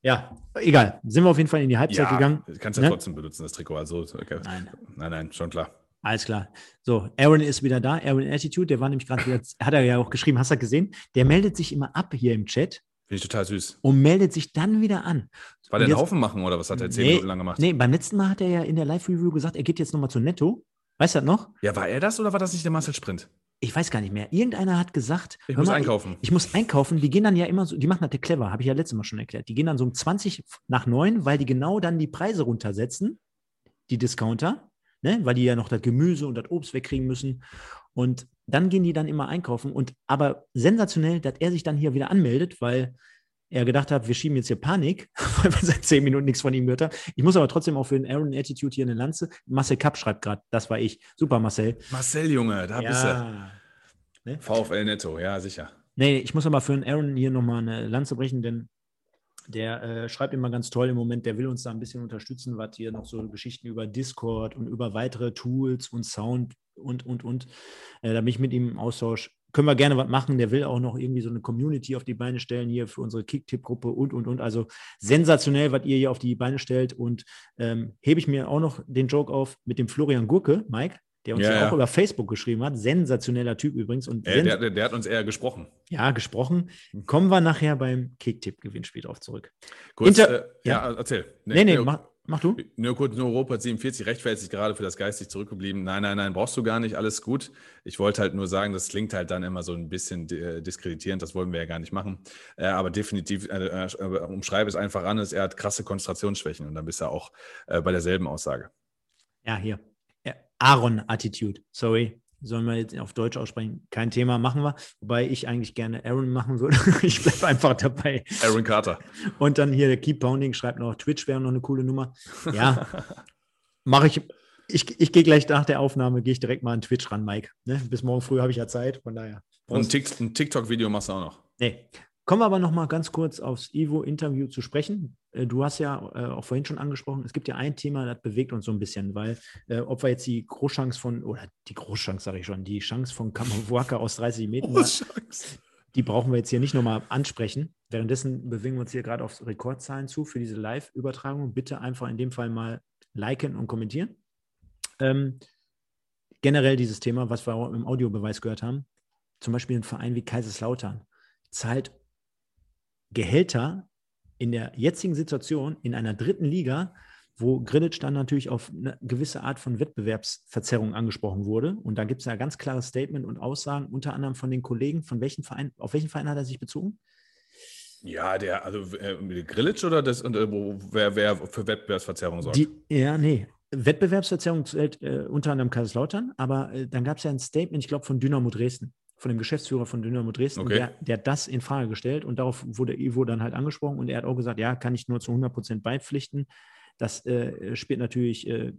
Ja. egal. Sind wir auf jeden Fall in die Halbzeit ja, gegangen. Kannst ja ne? trotzdem benutzen, das Trikot. Also, okay. nein. nein, nein, schon klar. Alles klar. So, Aaron ist wieder da. Aaron Attitude, der war nämlich gerade wieder, hat er ja auch geschrieben, hast du gesehen? Der meldet sich immer ab hier im Chat. Finde ich total süß. Und meldet sich dann wieder an. War der einen Haufen machen oder was hat er zehn nee, Minuten lang gemacht? Nee, beim letzten Mal hat er ja in der Live-Review gesagt, er geht jetzt nochmal zu Netto. Weißt du das noch? Ja, war er das oder war das nicht der Marcel Sprint? Ich weiß gar nicht mehr. Irgendeiner hat gesagt, ich muss mal, einkaufen. Ich, ich, muss einkaufen. Die gehen dann ja immer so, die machen das ja clever, habe ich ja letztes Mal schon erklärt. Die gehen dann so um 20 nach 9, weil die genau dann die Preise runtersetzen, die Discounter ne? weil die ja noch das Gemüse und das Obst wegkriegen müssen. Und dann gehen die dann immer einkaufen. Und aber sensationell, dass er sich dann hier wieder anmeldet, weil er gedacht hat, wir schieben jetzt hier Panik, (laughs) weil wir seit zehn Minuten nichts von ihm gehört haben. Ich muss aber trotzdem auch für den Aaron Attitude hier eine Lanze. Marcel Kapp schreibt gerade, das war ich. Super, Marcel. Marcel, Junge, da ja. bist du. Ne? VfL Netto, ja, sicher. Nee, ich muss aber für den Aaron hier nochmal eine Lanze brechen, denn der äh, schreibt immer ganz toll im Moment, der will uns da ein bisschen unterstützen, was hier noch so Geschichten über Discord und über weitere Tools und Sound und, und, und. Äh, da bin ich mit ihm im Austausch. Können wir gerne was machen. Der will auch noch irgendwie so eine Community auf die Beine stellen hier für unsere Kick-Tipp-Gruppe und, und, und. Also sensationell, was ihr hier auf die Beine stellt. Und ähm, hebe ich mir auch noch den Joke auf mit dem Florian Gurke, Mike. Der uns Ja, ja, ja. auch über Facebook geschrieben hat. Sensationeller Typ übrigens. Und Äh, der, der, der hat uns eher gesprochen. ja, gesprochen. Kommen wir nachher beim Kicktipp-Gewinnspiel drauf zurück. Kurz, Inter- äh, ja, erzähl. Nee, nee, nur- mach, mach du. Nur kurz, nur Robert 47 rechtfertigt gerade für das geistig zurückgeblieben. Nein, nein, nein, brauchst du gar nicht, alles gut. Ich wollte halt nur sagen, das klingt halt dann immer so ein bisschen äh, diskreditierend, das wollen wir ja gar nicht machen. Äh, aber definitiv, äh, umschreibe es einfach an, er hat krasse Konzentrationsschwächen und dann bist du auch bei derselben Aussage. Ja, hier. Aaron-Attitude. Sorry. Sollen wir jetzt auf Deutsch aussprechen? Kein Thema, machen wir. Wobei ich eigentlich gerne Aaron machen würde. (laughs) ich bleibe einfach dabei. Aaron Carter. Und dann hier der Keep Pounding schreibt noch, Twitch wäre noch eine coole Nummer. Ja, (laughs) mache ich. Ich, ich gehe gleich nach der Aufnahme, gehe ich direkt mal an Twitch ran, Mike. Ne? Bis morgen früh habe ich ja Zeit, von daher. Und ein TikTok-Video machst du auch noch. Nee. Kommen wir aber noch mal ganz kurz aufs Ivo-Interview zu sprechen. Äh, Du hast ja äh, auch vorhin schon angesprochen, es gibt ja ein Thema, das bewegt uns so ein bisschen, weil äh, ob wir jetzt die Großchance von, oder die Großchance sage ich schon, die Chance von Kamawaka aus 30 Metern, die brauchen wir jetzt hier nicht nochmal ansprechen. Währenddessen bewegen wir uns hier gerade auf Rekordzahlen zu für diese Live-Übertragung. Bitte einfach in dem Fall mal liken und kommentieren. Ähm, generell dieses Thema, was wir auch im Audiobeweis gehört haben, zum Beispiel ein Verein wie Kaiserslautern zahlt Gehälter in der jetzigen Situation in einer dritten Liga, wo Grillitsch dann natürlich auf eine gewisse Art von Wettbewerbsverzerrung angesprochen wurde. Und da gibt es ja ganz klares Statement und Aussagen, unter anderem von den Kollegen, von welchen Verein, auf welchen Verein hat er sich bezogen? Ja, der, also äh, Grillitsch oder das, und, äh, wo, wer, wer für Wettbewerbsverzerrung sorgt? Die, ja, nee. Wettbewerbsverzerrung zählt äh, unter anderem Kaiserslautern, aber äh, dann gab es ja ein Statement, ich glaube, von Dynamo Dresden, von dem Geschäftsführer von Dynamo Dresden, Okay. der, der hat das in Frage gestellt und darauf wurde Ivo dann halt angesprochen und er hat auch gesagt, ja, kann ich nur zu 100 Prozent beipflichten. Das äh, spielt natürlich äh,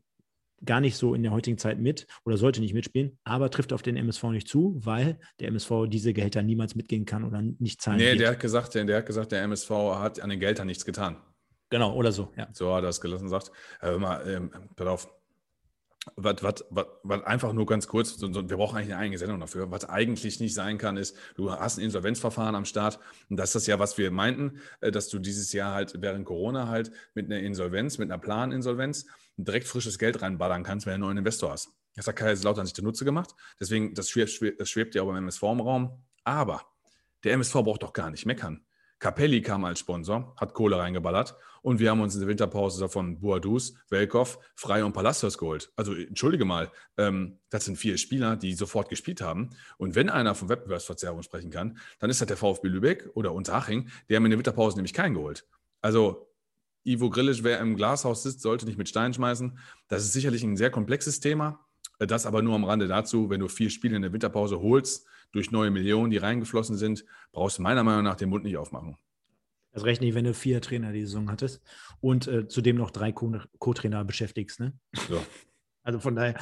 gar nicht so in der heutigen Zeit mit oder sollte nicht mitspielen, aber trifft auf den MSV nicht zu, weil der MSV diese Gehälter niemals mitgehen kann oder nicht zahlen nee, wird. der hat, gesagt, der, der hat gesagt, der MSV hat an den Geldern nichts getan. genau, oder so, ja. So hat er es gelassen, sagt. Hör mal, ähm, pass auf. Was, was, was, was einfach nur ganz kurz, wir brauchen eigentlich eine eigene Sendung dafür. Was eigentlich nicht sein kann, ist, du hast ein Insolvenzverfahren am Start und das ist das ja, was wir meinten, äh, dass du dieses Jahr halt während Corona halt mit einer Insolvenz, mit einer Planinsolvenz direkt frisches Geld reinballern kannst, wenn du einen neuen Investor hast. Das hat Kaiserslautern sich zunutze gemacht. Deswegen, das schwebt, schwebt, das schwebt ja auch beim MSV im Raum. Aber der MSV braucht doch gar nicht meckern. Capelli kam als Sponsor, hat Kohle reingeballert und wir haben uns in der Winterpause davon Boadus, Velkov, Frei und Palacios geholt. Also entschuldige mal, ähm, das sind vier Spieler, die sofort gespielt haben. Und wenn einer von Wettbewerbsverzerrung sprechen kann, dann ist das der VfB Lübeck oder Unterhaching. Die haben in der Winterpause nämlich keinen geholt. Also Ivo Grillisch, wer im Glashaus sitzt, sollte nicht mit Steinen schmeißen. Das ist sicherlich ein sehr komplexes Thema. Das aber nur am Rande dazu, wenn du vier Spiele in der Winterpause holst, durch neue Millionen, die reingeflossen sind, brauchst du meiner Meinung nach den Mund nicht aufmachen. Das reicht nicht, wenn du vier Trainer die Saison hattest und äh, zudem noch drei Co- Co-Trainer beschäftigst. Ne? So. (laughs) Also von daher,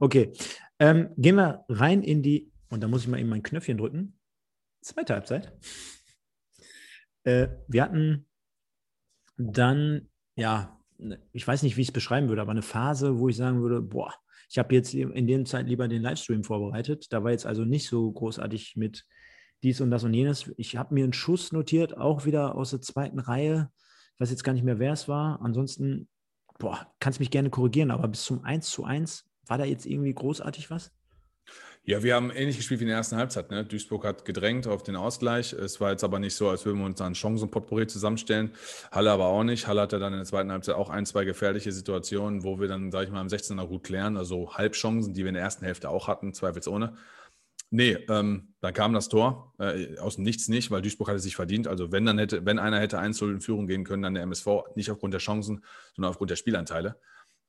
okay. Ähm, gehen wir rein in die, und da muss ich mal eben mein Knöpfchen drücken. Zweite Halbzeit. Äh, wir hatten dann, ja, ne, ich weiß nicht, wie ich es beschreiben würde, aber eine Phase, wo ich sagen würde, boah, ich habe jetzt in der Zeit lieber den Livestream vorbereitet. Da war jetzt also nicht so großartig mit dies und das und jenes. Ich habe mir einen Schuss notiert, auch wieder aus der zweiten Reihe. Ich weiß jetzt gar nicht mehr, wer es war. Ansonsten, boah, kannst mich gerne korrigieren, aber bis zum 1 zu 1 war da jetzt irgendwie großartig was? Ja, wir haben ähnlich gespielt wie in der ersten Halbzeit. Ne? Duisburg hat gedrängt auf den Ausgleich. Es war jetzt aber nicht so, als würden wir uns da ein Chancenpotpourri zusammenstellen. Halle aber auch nicht. Halle hatte dann in der zweiten Halbzeit auch ein, zwei gefährliche Situationen, wo wir dann, sage ich mal, am 16er gut klären. Also Halbchancen, die wir in der ersten Hälfte auch hatten, zweifelsohne. Nee, ähm, dann kam das Tor äh, aus dem Nichts nicht, weil Duisburg hatte sich verdient. Also wenn dann hätte, wenn einer hätte 1 in Führung gehen können, dann der MSV, nicht aufgrund der Chancen, sondern aufgrund der Spielanteile.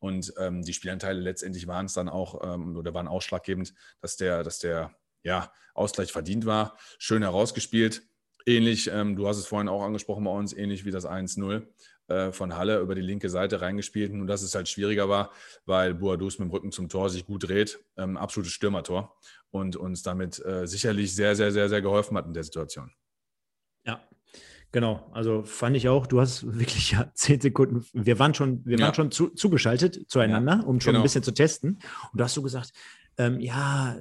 Und ähm, die Spielanteile letztendlich waren es dann auch ähm, oder waren ausschlaggebend, dass der, dass der ja, Ausgleich verdient war. Schön herausgespielt. Ähnlich, ähm, du hast es vorhin auch angesprochen bei uns, ähnlich wie das 1-0 äh, von Halle über die linke Seite reingespielt. Nur dass es halt schwieriger war, weil Boadus mit dem Rücken zum Tor sich gut dreht. Ähm, absolutes Stürmertor und uns damit äh, sicherlich sehr, sehr, sehr, sehr geholfen hat in der Situation. Ja, genau. Also fand ich auch, du hast (laughs) wirklich ja zehn Sekunden, wir waren schon, wir Ja. waren schon zu, zugeschaltet zueinander, um schon genau. ein bisschen zu testen. Und du hast so gesagt, ähm, ja,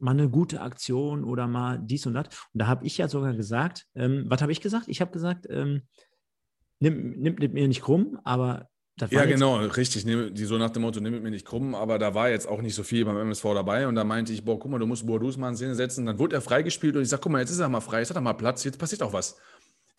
mal eine gute Aktion oder mal dies und das. Und da habe ich ja sogar gesagt, ähm, was habe ich gesagt? Ich habe gesagt, ähm, nimm, nimm, nimm mir nicht krumm, aber ja, genau, richtig. Die so nach dem Motto, nimm mir nicht krumm, aber da war jetzt auch nicht so viel beim MSV dabei und da meinte ich, boah, guck mal, du musst Boadus mal in Szene setzen. Dann wurde er freigespielt und ich sage, guck mal, jetzt ist er mal frei, jetzt hat er mal Platz, jetzt passiert auch was.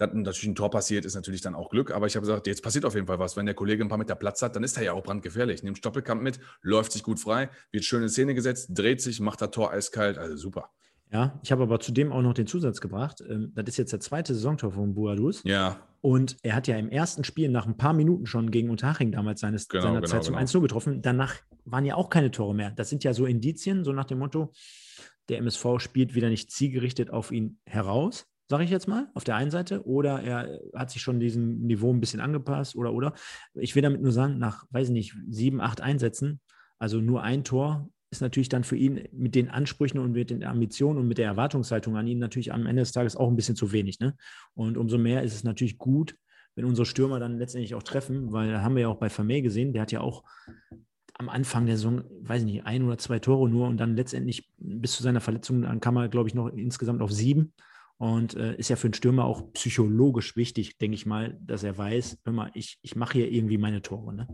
Dass natürlich ein Tor passiert, ist natürlich dann auch Glück, aber ich habe gesagt, jetzt passiert auf jeden Fall was. Wenn der Kollege ein paar Meter Platz hat, dann ist er ja auch brandgefährlich. Nimmt Stoppelkamp mit, läuft sich gut frei, wird schön in Szene gesetzt, dreht sich, macht das Tor eiskalt, also super. Ja, ich habe aber zudem auch noch den Zusatz gebracht. Ähm, das ist jetzt der zweite Saisontor von Buadus. Ja. Und er hat ja im ersten Spiel nach ein paar Minuten schon gegen Unterhaching damals seines, genau, seiner genau, Zeit zum genau. 1-0 getroffen. Danach waren ja auch keine Tore mehr. Das sind ja so Indizien, so nach dem Motto, der MSV spielt wieder nicht zielgerichtet auf ihn heraus, sage ich jetzt mal, auf der einen Seite. Oder er hat sich schon diesem Niveau ein bisschen angepasst oder, oder. Ich will damit nur sagen, nach, weiß ich nicht, sieben, acht Einsätzen, also nur ein Tor ist natürlich dann für ihn mit den Ansprüchen und mit den Ambitionen und mit der Erwartungshaltung an ihn natürlich am Ende des Tages auch ein bisschen zu wenig. Ne? Und umso mehr ist es natürlich gut, wenn unsere Stürmer dann letztendlich auch treffen, weil haben wir ja auch bei Vermey gesehen, der hat ja auch am Anfang der Saison, weiß ich nicht, ein oder zwei Tore nur und dann letztendlich bis zu seiner Verletzung, dann kam er, glaube ich, noch insgesamt auf sieben. Und äh, ist ja für einen Stürmer auch psychologisch wichtig, denke ich mal, dass er weiß, hör mal, ich, ich mache hier irgendwie meine Tore. Ne?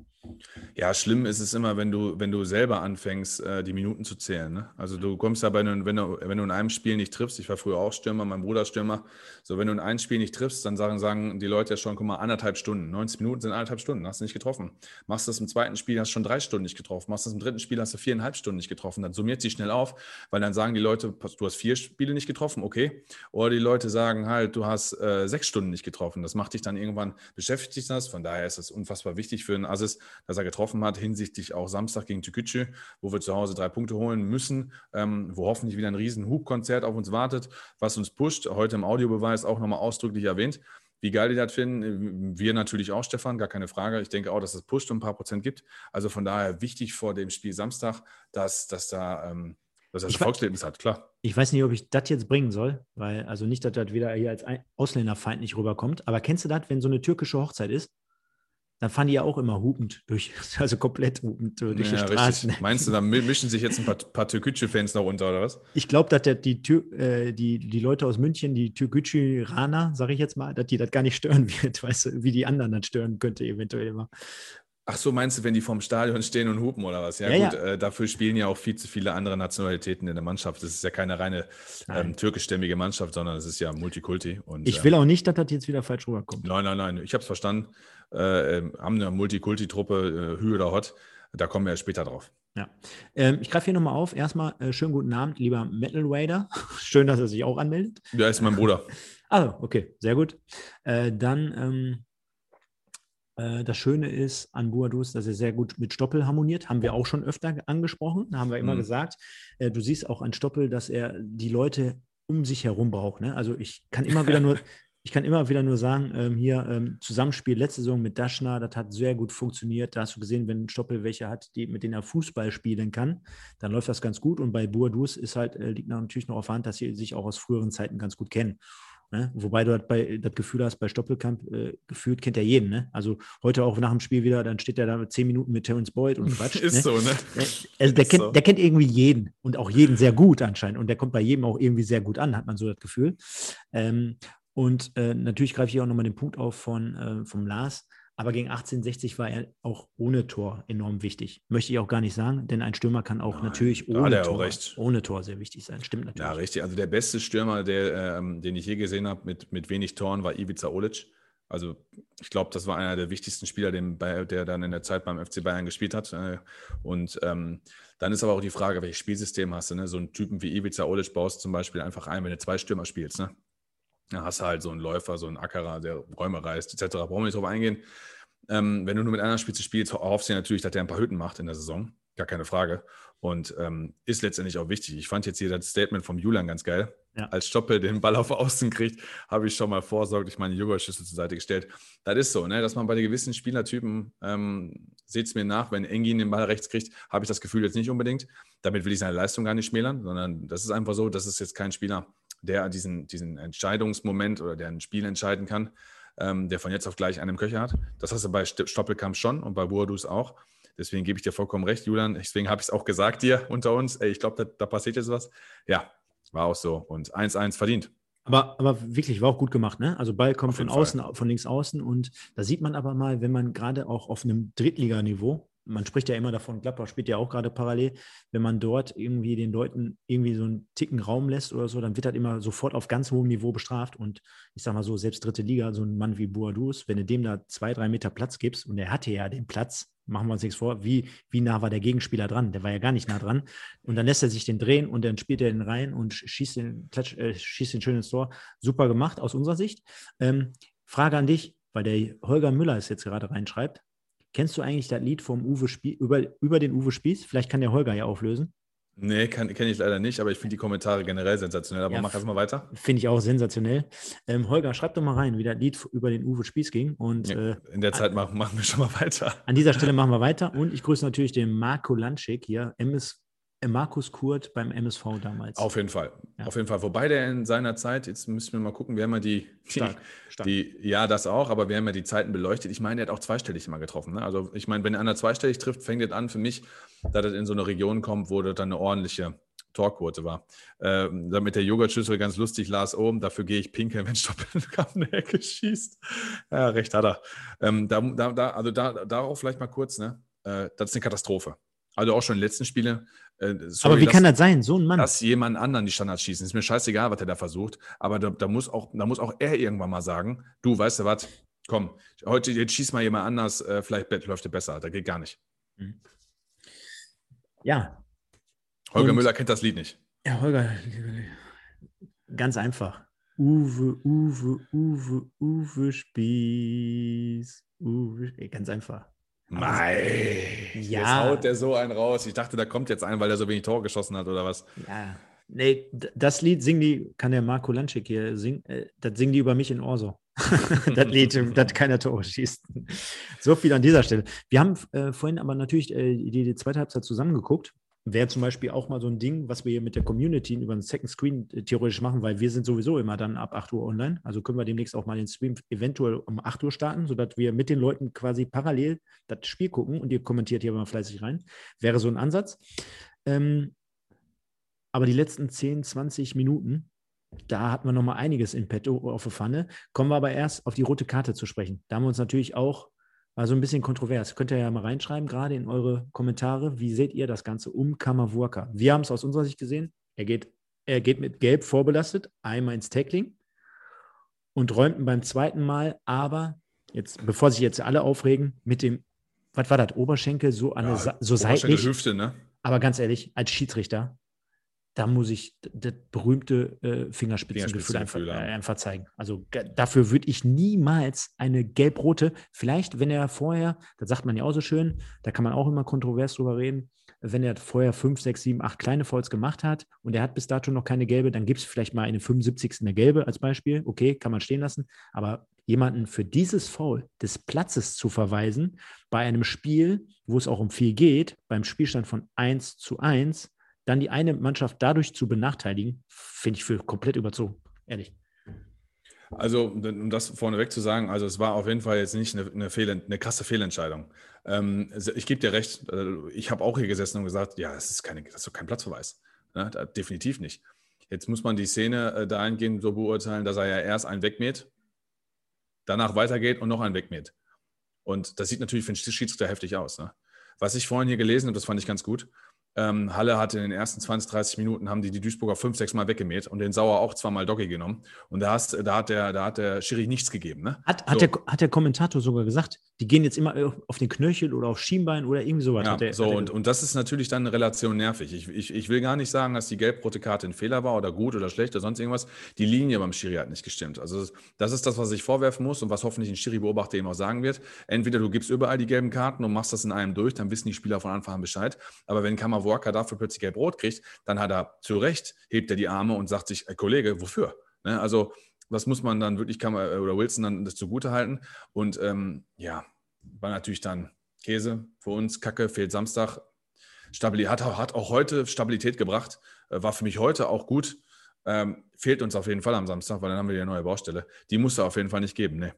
Ja, schlimm ist es immer, wenn du, wenn du selber anfängst, äh, die Minuten zu zählen. Ne? Also du kommst ja bei einem, wenn du, wenn du in einem Spiel nicht triffst, ich war früher auch Stürmer, mein Bruder Stürmer, so wenn du in einem Spiel nicht triffst, dann sagen, sagen die Leute ja schon, guck mal, anderthalb Stunden, 90 Minuten sind anderthalb Stunden, hast du nicht getroffen. Machst du das im zweiten Spiel, hast du schon drei Stunden nicht getroffen. Machst du das im dritten Spiel, hast du viereinhalb Stunden nicht getroffen. Dann summiert sich schnell auf, weil dann sagen die Leute, du hast vier Spiele nicht getroffen, okay. Oder die Leute sagen halt, du hast äh, sechs Stunden nicht getroffen. Das macht dich dann irgendwann, beschäftigt das. Von daher ist es unfassbar wichtig für einen Assis, dass er getroffen hat, hinsichtlich auch Samstag gegen Tükücü, wo wir zu Hause drei Punkte holen müssen, ähm, wo hoffentlich wieder ein riesen Hubkonzert auf uns wartet, was uns pusht. Heute im Audiobeweis auch nochmal ausdrücklich erwähnt. Wie geil die das finden, wir natürlich auch, Stefan, gar keine Frage. Ich denke auch, dass es pusht und ein paar Prozent gibt. Also von daher wichtig vor dem Spiel Samstag, dass, dass da ähm, dass er Erfolgserlebnis hat, klar. Ich weiß nicht, ob ich das jetzt bringen soll, weil, also nicht, dass das wieder hier als Ausländerfeind nicht rüberkommt, aber kennst du das, wenn so eine türkische Hochzeit ist? Dann fahren die ja auch immer hupend durch, (laughs) also komplett hupend durch ja, die Straßen. Richtig. Meinst du, da mischen sich jetzt ein paar, paar Türkgücü-Fans noch unter, oder was? Ich glaube, dass der, die, äh, die, die Leute aus München, die Türkgücü-Raner, sage ich jetzt mal, dass die das gar nicht stören (laughs) wird, weißt du, wie die anderen das stören könnte eventuell immer. Ach so, meinst du, wenn die vorm Stadion stehen und hupen oder was? Ja, ja gut, ja. Äh, dafür spielen ja auch viel zu viele andere Nationalitäten in der Mannschaft. Das ist ja keine reine ähm, türkischstämmige Mannschaft, sondern es ist ja Multikulti. Und, ich will äh, auch nicht, dass das jetzt wieder falsch rüberkommt. Nein, nein, nein, ich habe es verstanden. Äh, ähm, haben eine Multikulti-Truppe, äh, Hü oder Hot. Da kommen wir ja später drauf. Ja. Ähm, ich greife hier nochmal auf. Erstmal äh, schönen guten Abend, lieber Metal Raider. (laughs) Schön, dass er sich auch anmeldet. Ja, ist mein Bruder. (laughs) also, okay, sehr gut. Äh, dann ähm, äh, das Schöne ist an Buadus, dass er sehr gut mit Stoppel harmoniert. Haben wir auch schon öfter angesprochen. Haben wir immer mhm. gesagt, äh, du siehst auch an Stoppel, dass er die Leute um sich herum braucht. Ne? Also ich kann immer wieder nur, (laughs) ich kann immer wieder nur sagen, ähm, hier ähm, Zusammenspiel letzte Saison mit Daschner, das hat sehr gut funktioniert. Da hast du gesehen, wenn Stoppel welche hat, die, mit denen er Fußball spielen kann, dann läuft das ganz gut. Und bei Buadus ist halt, äh, liegt natürlich noch auf Hand, dass sie sich auch aus früheren Zeiten ganz gut kennen. Ne? Wobei du halt bei, das Gefühl hast, bei Stoppelkamp äh, gefühlt kennt er jeden. Ne? Also heute auch nach dem Spiel wieder, dann steht er da mit zehn Minuten mit Terence Boyd und (laughs) Quatsch. Ist ne? so, ne? Also der, kennt, so. der kennt irgendwie jeden und auch jeden sehr gut anscheinend. Und der kommt bei jedem auch irgendwie sehr gut an, hat man so das Gefühl. Ähm, und äh, natürlich greife ich auch nochmal den Punkt auf von äh, vom Lars. Aber gegen 1860 war er auch ohne Tor enorm wichtig. Möchte ich auch gar nicht sagen, denn ein Stürmer kann auch Nein, natürlich ohne Tor, ohne Tor sehr wichtig sein. Stimmt natürlich. Ja, richtig. Also der beste Stürmer, der, ähm, den ich je gesehen habe mit, mit wenig Toren, war Ivica Olic. Also ich glaube, das war einer der wichtigsten Spieler, den, der dann in der Zeit beim FC Bayern gespielt hat. Äh, und ähm, dann ist aber auch die Frage, welches Spielsystem hast du? Ne? So einen Typen wie Ivica Olic baust zum Beispiel einfach ein, wenn du zwei Stürmer spielst. Ne? Dann hast du halt so einen Läufer, so einen Ackerer, der Räume reißt, etc. Brauchen wir nicht drauf eingehen. Ähm, wenn du nur mit einer Spitze spielst, hoffst du natürlich, dass der ein paar Hütten macht in der Saison. Gar keine Frage. Und ähm, ist letztendlich auch wichtig. Ich fand jetzt hier das Statement vom Julian ganz geil. Ja. Als Stoppel den Ball auf Außen kriegt, habe ich schon mal vorsorglich meine Joghurtschüssel zur Seite gestellt. Das ist so, ne? dass man bei den gewissen Spielertypen, ähm, seht es mir nach, wenn Engin den Ball rechts kriegt, habe ich das Gefühl jetzt nicht unbedingt. Damit will ich seine Leistung gar nicht schmälern, sondern das ist einfach so, das ist jetzt kein Spieler, der diesen, diesen Entscheidungsmoment oder der ein Spiel entscheiden kann, ähm, der von jetzt auf gleich einen Köcher hat. Das hast du bei Stoppelkamp schon und bei Boadus auch. Deswegen gebe ich dir vollkommen recht, Julian. Deswegen habe ich es auch gesagt dir (laughs) unter uns. Ey, ich glaube, da, da, passiert jetzt was. Ja, war auch so. Und 1-1 verdient. Aber, aber wirklich, war auch gut gemacht, ne? Also Ball kommt von außen, Fall. von links außen und da sieht man aber mal, wenn man gerade auch auf einem Drittliganiveau, man spricht ja immer davon, Gladbach spielt ja auch gerade parallel, wenn man dort irgendwie den Leuten irgendwie so einen Ticken Raum lässt oder so, dann wird das immer sofort auf ganz hohem Niveau bestraft. Und ich sag mal so, selbst dritte Liga, so ein Mann wie Boadus, wenn du dem da zwei, drei Meter Platz gibst und er hatte ja den Platz, machen wir uns nichts vor, wie, wie nah war der Gegenspieler dran? Der war ja gar nicht nah dran. Und dann lässt er sich den drehen und dann spielt er den rein und schießt den, klatsch, äh, schießt den schön Tor. Super gemacht aus unserer Sicht. Ähm, Frage an dich, weil der Holger Müller es jetzt gerade reinschreibt. Kennst du eigentlich das Lied vom Uwe Spie über, über den Uwe Spieß? Vielleicht kann der Holger ja auflösen. Nee, kenne ich leider nicht, aber ich finde die Kommentare generell sensationell. Aber ja, mach erstmal weiter. Finde ich auch sensationell. Ähm, Holger, schreib doch mal rein, wie das Lied über den Uwe Spieß ging. Und, ja, äh, in der Zeit machen, machen wir schon mal weiter. An dieser Stelle (laughs) machen wir weiter. Und ich grüße natürlich den Marco Lanschik hier, MS Markus Kurt beim MSV damals. Auf jeden Fall. Ja. Auf jeden Fall. Wobei der in seiner Zeit, jetzt müssen wir mal gucken, wir haben ja die, (laughs) Stark. Stark. die, ja, das auch, aber wir haben ja die Zeiten beleuchtet. Ich meine, er hat auch zweistellig immer getroffen. Ne? Also ich meine, wenn einer zweistellig trifft, fängt es an für mich, dass er in so eine Region kommt, wo das dann eine ordentliche Torquote war. Ähm, damit der Joghurtschüssel ganz lustig las oben, dafür gehe ich pinkeln, wenn Stoppelkamp eine Ecke schießt. Ja, recht hat er. Ähm, da, da, also da, darauf vielleicht mal kurz, ne? Äh, das ist eine Katastrophe. Also auch schon in den letzten Spielen. Äh, sorry, aber wie dass, kann das sein, so ein Mann? Dass jemand anderen die Standards schießen. Ist mir scheißegal, was er da versucht. Aber da, da, muss auch, da muss auch er irgendwann mal sagen: Du, weißt du was? Komm, heute jetzt schieß mal jemand anders, äh, vielleicht läuft es besser. Da geht gar nicht. Mhm. Ja. Holger Und, Müller kennt das Lied nicht. Ja, Holger, ganz einfach. Uwe, Uwe, Uwe, Uwe Spieß. Uwe, ganz einfach. Mei, ja. jetzt haut der so einen raus. Ich dachte, da kommt jetzt ein, weil er so wenig Tor geschossen hat oder was. Ja, nee, das Lied singen die, kann der Marco Lanschik hier singen, äh, das singen die über mich in Orso. (laughs) das Lied, das keiner Tore schießt. So viel an dieser Stelle. Wir haben äh, vorhin aber natürlich äh, die, die zweite Halbzeit zusammengeguckt Wäre zum Beispiel auch mal so ein Ding, was wir hier mit der Community über einen Second Screen äh, theoretisch machen, weil wir sind sowieso immer dann ab 8 Uhr online. Also können wir demnächst auch mal den Stream eventuell um 8 Uhr starten, sodass wir mit den Leuten quasi parallel das Spiel gucken und ihr kommentiert hier mal fleißig rein. Wäre so ein Ansatz. Ähm, aber die letzten 10, 20 Minuten, da hatten wir nochmal einiges in petto auf der Pfanne. Kommen wir aber erst auf die rote Karte zu sprechen. Da haben wir uns natürlich auch also ein bisschen kontrovers. Könnt ihr ja mal reinschreiben, gerade in eure Kommentare. Wie seht ihr das Ganze um Kammerwurka? Wir haben es aus unserer Sicht gesehen. Er geht, er geht mit Gelb vorbelastet, einmal ins Tackling und räumt beim zweiten Mal, aber jetzt, bevor sich jetzt alle aufregen, mit dem, was war das, Oberschenkel so an ja, so seitlich. Hüfte, ne? Aber ganz ehrlich, als Schiedsrichter, da muss ich das berühmte äh, Fingerspitzengefühl einfach, äh, einfach, zeigen. Also dafür würde ich niemals eine gelb-rote, vielleicht, wenn er vorher, das sagt man ja auch so schön, da kann man auch immer kontrovers drüber reden, wenn er vorher fünf, sechs, sieben, acht kleine Fouls gemacht hat und er hat bis dato noch keine gelbe, dann gibt es vielleicht mal eine 75. eine gelbe als Beispiel. Okay, kann man stehen lassen. Aber jemanden für dieses Foul des Platzes zu verweisen, bei einem Spiel, wo es auch um viel geht, beim Spielstand von 1 zu 1, dann die eine Mannschaft dadurch zu benachteiligen, finde ich für komplett überzogen, ehrlich. Also, um das vorneweg zu sagen, also es war auf jeden Fall jetzt nicht eine, eine, Fehl, eine krasse Fehlentscheidung. Ähm, ich gebe dir recht, äh, ich habe auch hier gesessen und gesagt, ja, es ist, keine, das ist doch kein Platzverweis. Ne? Definitiv nicht. Jetzt muss man die Szene äh, dahingehend so beurteilen, dass er ja erst einen wegmäht, danach weitergeht und noch einen wegmäht. Und das sieht natürlich für den Schiedsrichter heftig aus. Ne? Was ich vorhin hier gelesen habe, das fand ich ganz gut, ähm, Halle hat in den ersten 20, 30 Minuten haben die die Duisburger fünf, sechs Mal weggemäht und den Sauer auch zweimal Doggy genommen. Und da, hast, da, hat, der, da hat der Schiri nichts gegeben. Ne? Hat, hat, so. der, hat der Kommentator sogar gesagt, die gehen jetzt immer auf den Knöchel oder auf Schienbein oder irgendwie sowas. Ja, der, so, und, und das ist natürlich dann eine Relation nervig. Ich, ich, ich will gar nicht sagen, dass die gelb-rote Karte ein Fehler war oder gut oder schlecht oder sonst irgendwas. Die Linie beim Schiri hat nicht gestimmt. Also das ist das, was ich vorwerfen muss und was hoffentlich ein Schiri-Beobachter eben auch sagen wird. Entweder du gibst überall die gelben Karten und machst das in einem durch, dann wissen die Spieler von Anfang an Bescheid. Aber wenn Kammer Walker dafür plötzlich gelb-rot kriegt, dann hat er zu Recht, hebt er die Arme und sagt sich, Kollege, wofür? Ne? Also, was muss man dann wirklich, kann man, oder Wilson dann das zugute halten? Und ähm, ja, war natürlich dann Käse für uns, Kacke, fehlt Samstag. Stabilität, hat, hat auch heute Stabilität gebracht, äh, war für mich heute auch gut. Ähm, fehlt uns auf jeden Fall am Samstag, weil dann haben wir die neue Baustelle. Die muss er auf jeden Fall nicht geben, ne?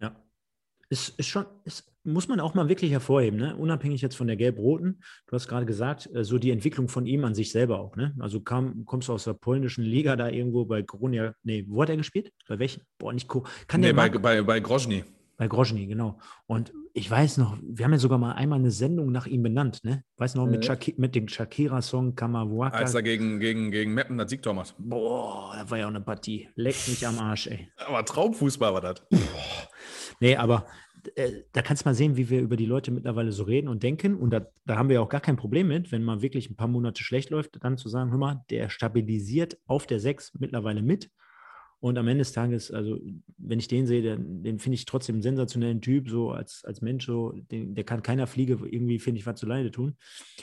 Ja. Ist, ist schon, ist, muss man auch mal wirklich hervorheben, ne? unabhängig jetzt von der Gelb-Roten. Du hast gerade gesagt, äh, so die Entwicklung von ihm an sich selber auch. Ne? Also kam, kommst du aus der polnischen Liga da irgendwo bei Gronia, nee, wo hat er gespielt? Bei welchen? Boah, nicht Kann nee, bei, bei, bei Grozny. Bei Grozny, genau. Und ich weiß noch, wir haben ja sogar mal einmal eine Sendung nach ihm benannt, ne? Weiß noch, mit, Shaki mit dem Shakira-Song Kamawaka. Als er gegen, gegen, gegen Meppen das Siegtor macht. Boah, da war ja auch eine Partie. Leckt mich am Arsch, ey. Aber Traumfußball war das. Nee, aber äh, da kannst du mal sehen, wie wir über die Leute mittlerweile so reden und denken. Und da, da haben wir auch gar kein Problem mit, wenn mal wirklich ein paar Monate schlecht läuft, dann zu sagen, hör mal, der stabilisiert auf der 6 mittlerweile mit und am Ende des Tages, also wenn ich den sehe, den, den finde ich trotzdem einen sensationellen Typ, so als, als Mensch, so, den, der kann keiner Fliege irgendwie, finde ich, was zu Leide tun.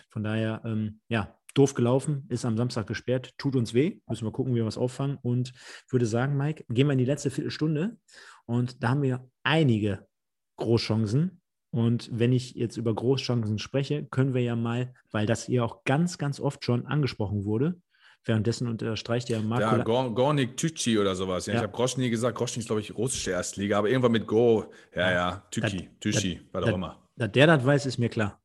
Von daher, ähm, ja, doof gelaufen, ist am Samstag gesperrt, tut uns weh, müssen wir gucken, wie wir was auffangen und würde sagen, Mike, gehen wir in die letzte Viertelstunde und da haben wir einige Großchancen. Und wenn ich jetzt über Großchancen spreche, können wir ja mal, weil das hier auch ganz, ganz oft schon angesprochen wurde, Währenddessen unterstreicht ja Marco. Ja, Gornik Tücci oder sowas. Ja, ja. Ich habe Groschny gesagt. Groschny ist, glaube ich, russische Erstliga, aber irgendwann mit Go. Ja, ja, Tücci, Tücci, was auch immer. Dass der das weiß, ist mir klar.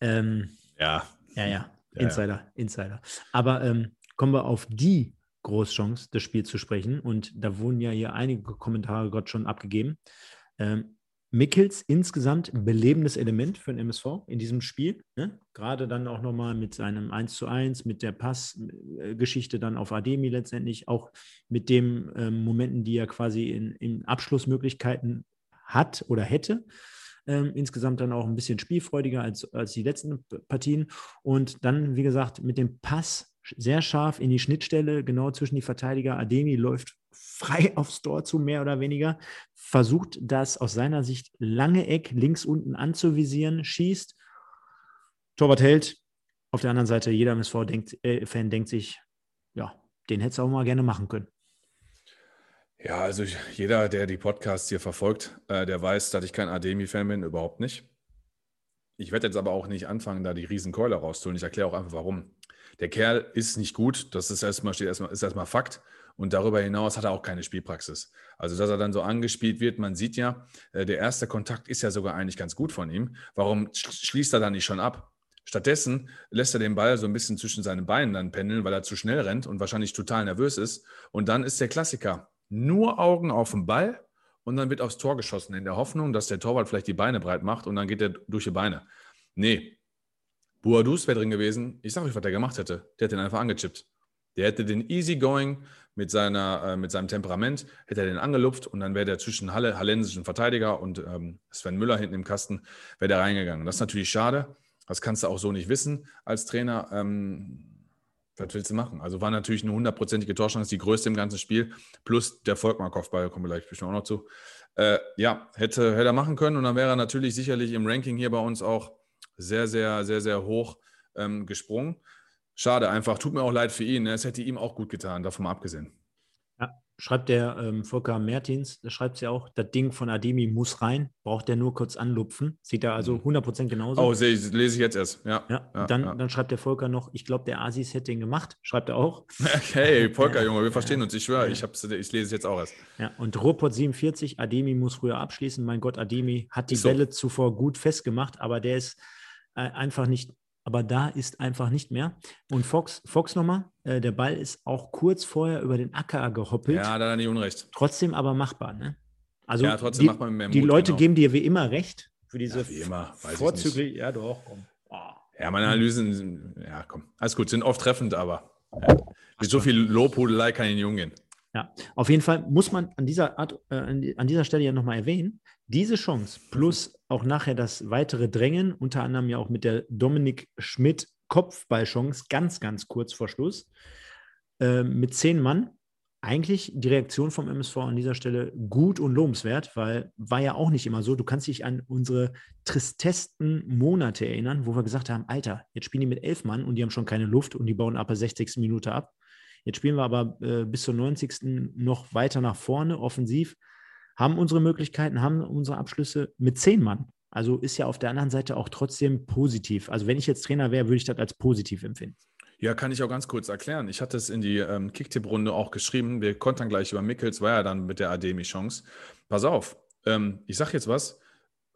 Ähm, ja. Ja, ja. Insider. Insider. Aber ähm, kommen wir auf die Großchance des Spiels zu sprechen. Und da wurden ja hier einige Kommentare Gott schon abgegeben. Ähm, Mickels insgesamt belebendes Element für den MSV in diesem Spiel. Ne? Gerade dann auch nochmal mit seinem 1 zu 1, mit der Passgeschichte dann auf Ademi letztendlich, auch mit den ähm, Momenten, die er quasi in, in, Abschlussmöglichkeiten hat oder hätte. Ähm, insgesamt dann auch ein bisschen spielfreudiger als, als die letzten Partien. Und dann, wie gesagt, mit dem Pass sehr scharf in die Schnittstelle, genau zwischen die Verteidiger. Ademi läuft frei (laughs) aufs Tor zu, mehr oder weniger, versucht das aus seiner Sicht lange Eck links unten anzuvisieren, schießt. Torwart hält. Auf der anderen Seite, jeder MSV-Fan denkt, äh, denkt sich, ja, den hätte es auch mal gerne machen können. Ja, also jeder, der die Podcasts hier verfolgt, äh, der weiß, dass ich kein Ademi-Fan bin, überhaupt nicht. Ich werde jetzt aber auch nicht anfangen, da die Riesenkeule rauszuholen. Ich erkläre auch einfach, warum. Der Kerl ist nicht gut, das ist erstmal, steht erstmal, ist erstmal Fakt. Und darüber hinaus hat er auch keine Spielpraxis. Also, dass er dann so angespielt wird, man sieht ja, äh, der erste Kontakt ist ja sogar eigentlich ganz gut von ihm. Warum schließt er dann nicht schon ab? Stattdessen lässt er den Ball so ein bisschen zwischen seinen Beinen dann pendeln, weil er zu schnell rennt und wahrscheinlich total nervös ist. Und dann ist der Klassiker. Nur Augen auf den Ball und dann wird aufs Tor geschossen, in der Hoffnung, dass der Torwart vielleicht die Beine breit macht und dann geht er durch die Beine. Nee, Buadus wäre drin gewesen. Ich sage euch, was der gemacht hätte. Der hätte den einfach angechippt. Der hätte den easygoing mit, seiner, äh, mit seinem Temperament, hätte er den angelupft und dann wäre der zwischen Halle, hallensischen Verteidiger und ähm, Sven Müller hinten im Kasten, wäre der reingegangen. Das ist natürlich schade. Das kannst du auch so nicht wissen als Trainer. Ähm, was willst du machen? Also war natürlich eine hundertprozentige Torschance, die größte im ganzen Spiel, plus der Volkmar-Kopfball, kommen wir gleich bestimmt auch noch zu. Äh, ja, hätte, hätte er machen können und dann wäre er natürlich sicherlich im Ranking hier bei uns auch sehr, sehr, sehr, sehr hoch ähm, gesprungen. Schade einfach, tut mir auch leid für ihn. Ne? Es hätte ihm auch gut getan, davon mal abgesehen. Ja, schreibt der ähm, Volker Mertins, da schreibt sie auch, das Ding von Ademi muss rein, braucht er nur kurz anlupfen. Sieht er also 100% mhm. genauso. Oh, ich, lese ich jetzt erst, ja. ja, ja dann, ja. dann schreibt der Volker noch, ich glaube, der Asis hätte ihn gemacht, schreibt er auch. (laughs) Hey, Volker, (laughs) Junge, wir verstehen uns, ich schwöre, ich, ich lese es jetzt auch erst. Ja, und Ruhrpott 47, Ademi muss früher abschließen. Mein Gott, Ademi hat die so. Bälle zuvor gut festgemacht, aber der ist einfach nicht aber da ist einfach nicht mehr. Und Fox, Fox nochmal, äh, der Ball ist auch kurz vorher über den Acker gehoppelt. Ja, da hat er nicht unrecht. Trotzdem aber machbar, ne? Also ja, trotzdem die, macht man mehr Mut, Die Leute genau. geben dir wie immer recht für diese ja, wie immer, vorzüglich. Ja, doch. Oh. Ja, meine Analysen, ja, komm, alles gut, sind oft treffend, aber ja, mit so viel Lobhudelei kann ich nicht umgehen. Ja, auf jeden Fall muss man an dieser, Art, äh, an dieser Stelle ja nochmal erwähnen, diese Chance plus auch nachher das weitere Drängen, unter anderem ja auch mit der Dominik Schmidt Kopfballchance, ganz, ganz kurz vor Schluss, äh, mit zehn Mann, eigentlich die Reaktion vom MSV an dieser Stelle gut und lobenswert, weil war ja auch nicht immer so. Du kannst dich an unsere tristesten Monate erinnern, wo wir gesagt haben, Alter, jetzt spielen die mit elf Mann und die haben schon keine Luft und die bauen ab der 60. Minute ab. Jetzt spielen wir aber äh, bis zur 90. noch weiter nach vorne, offensiv, haben unsere Möglichkeiten, haben unsere Abschlüsse mit zehn Mann. Also ist ja auf der anderen Seite auch trotzdem positiv. Also wenn ich jetzt Trainer wäre, würde ich das als positiv empfinden. Ja, kann ich auch ganz kurz erklären. Ich hatte es in die ähm, Kicktipp-Runde auch geschrieben. Wir kontern gleich über Mickels, war ja dann mit der Ademi-Chance. Pass auf, ähm, ich sage jetzt was,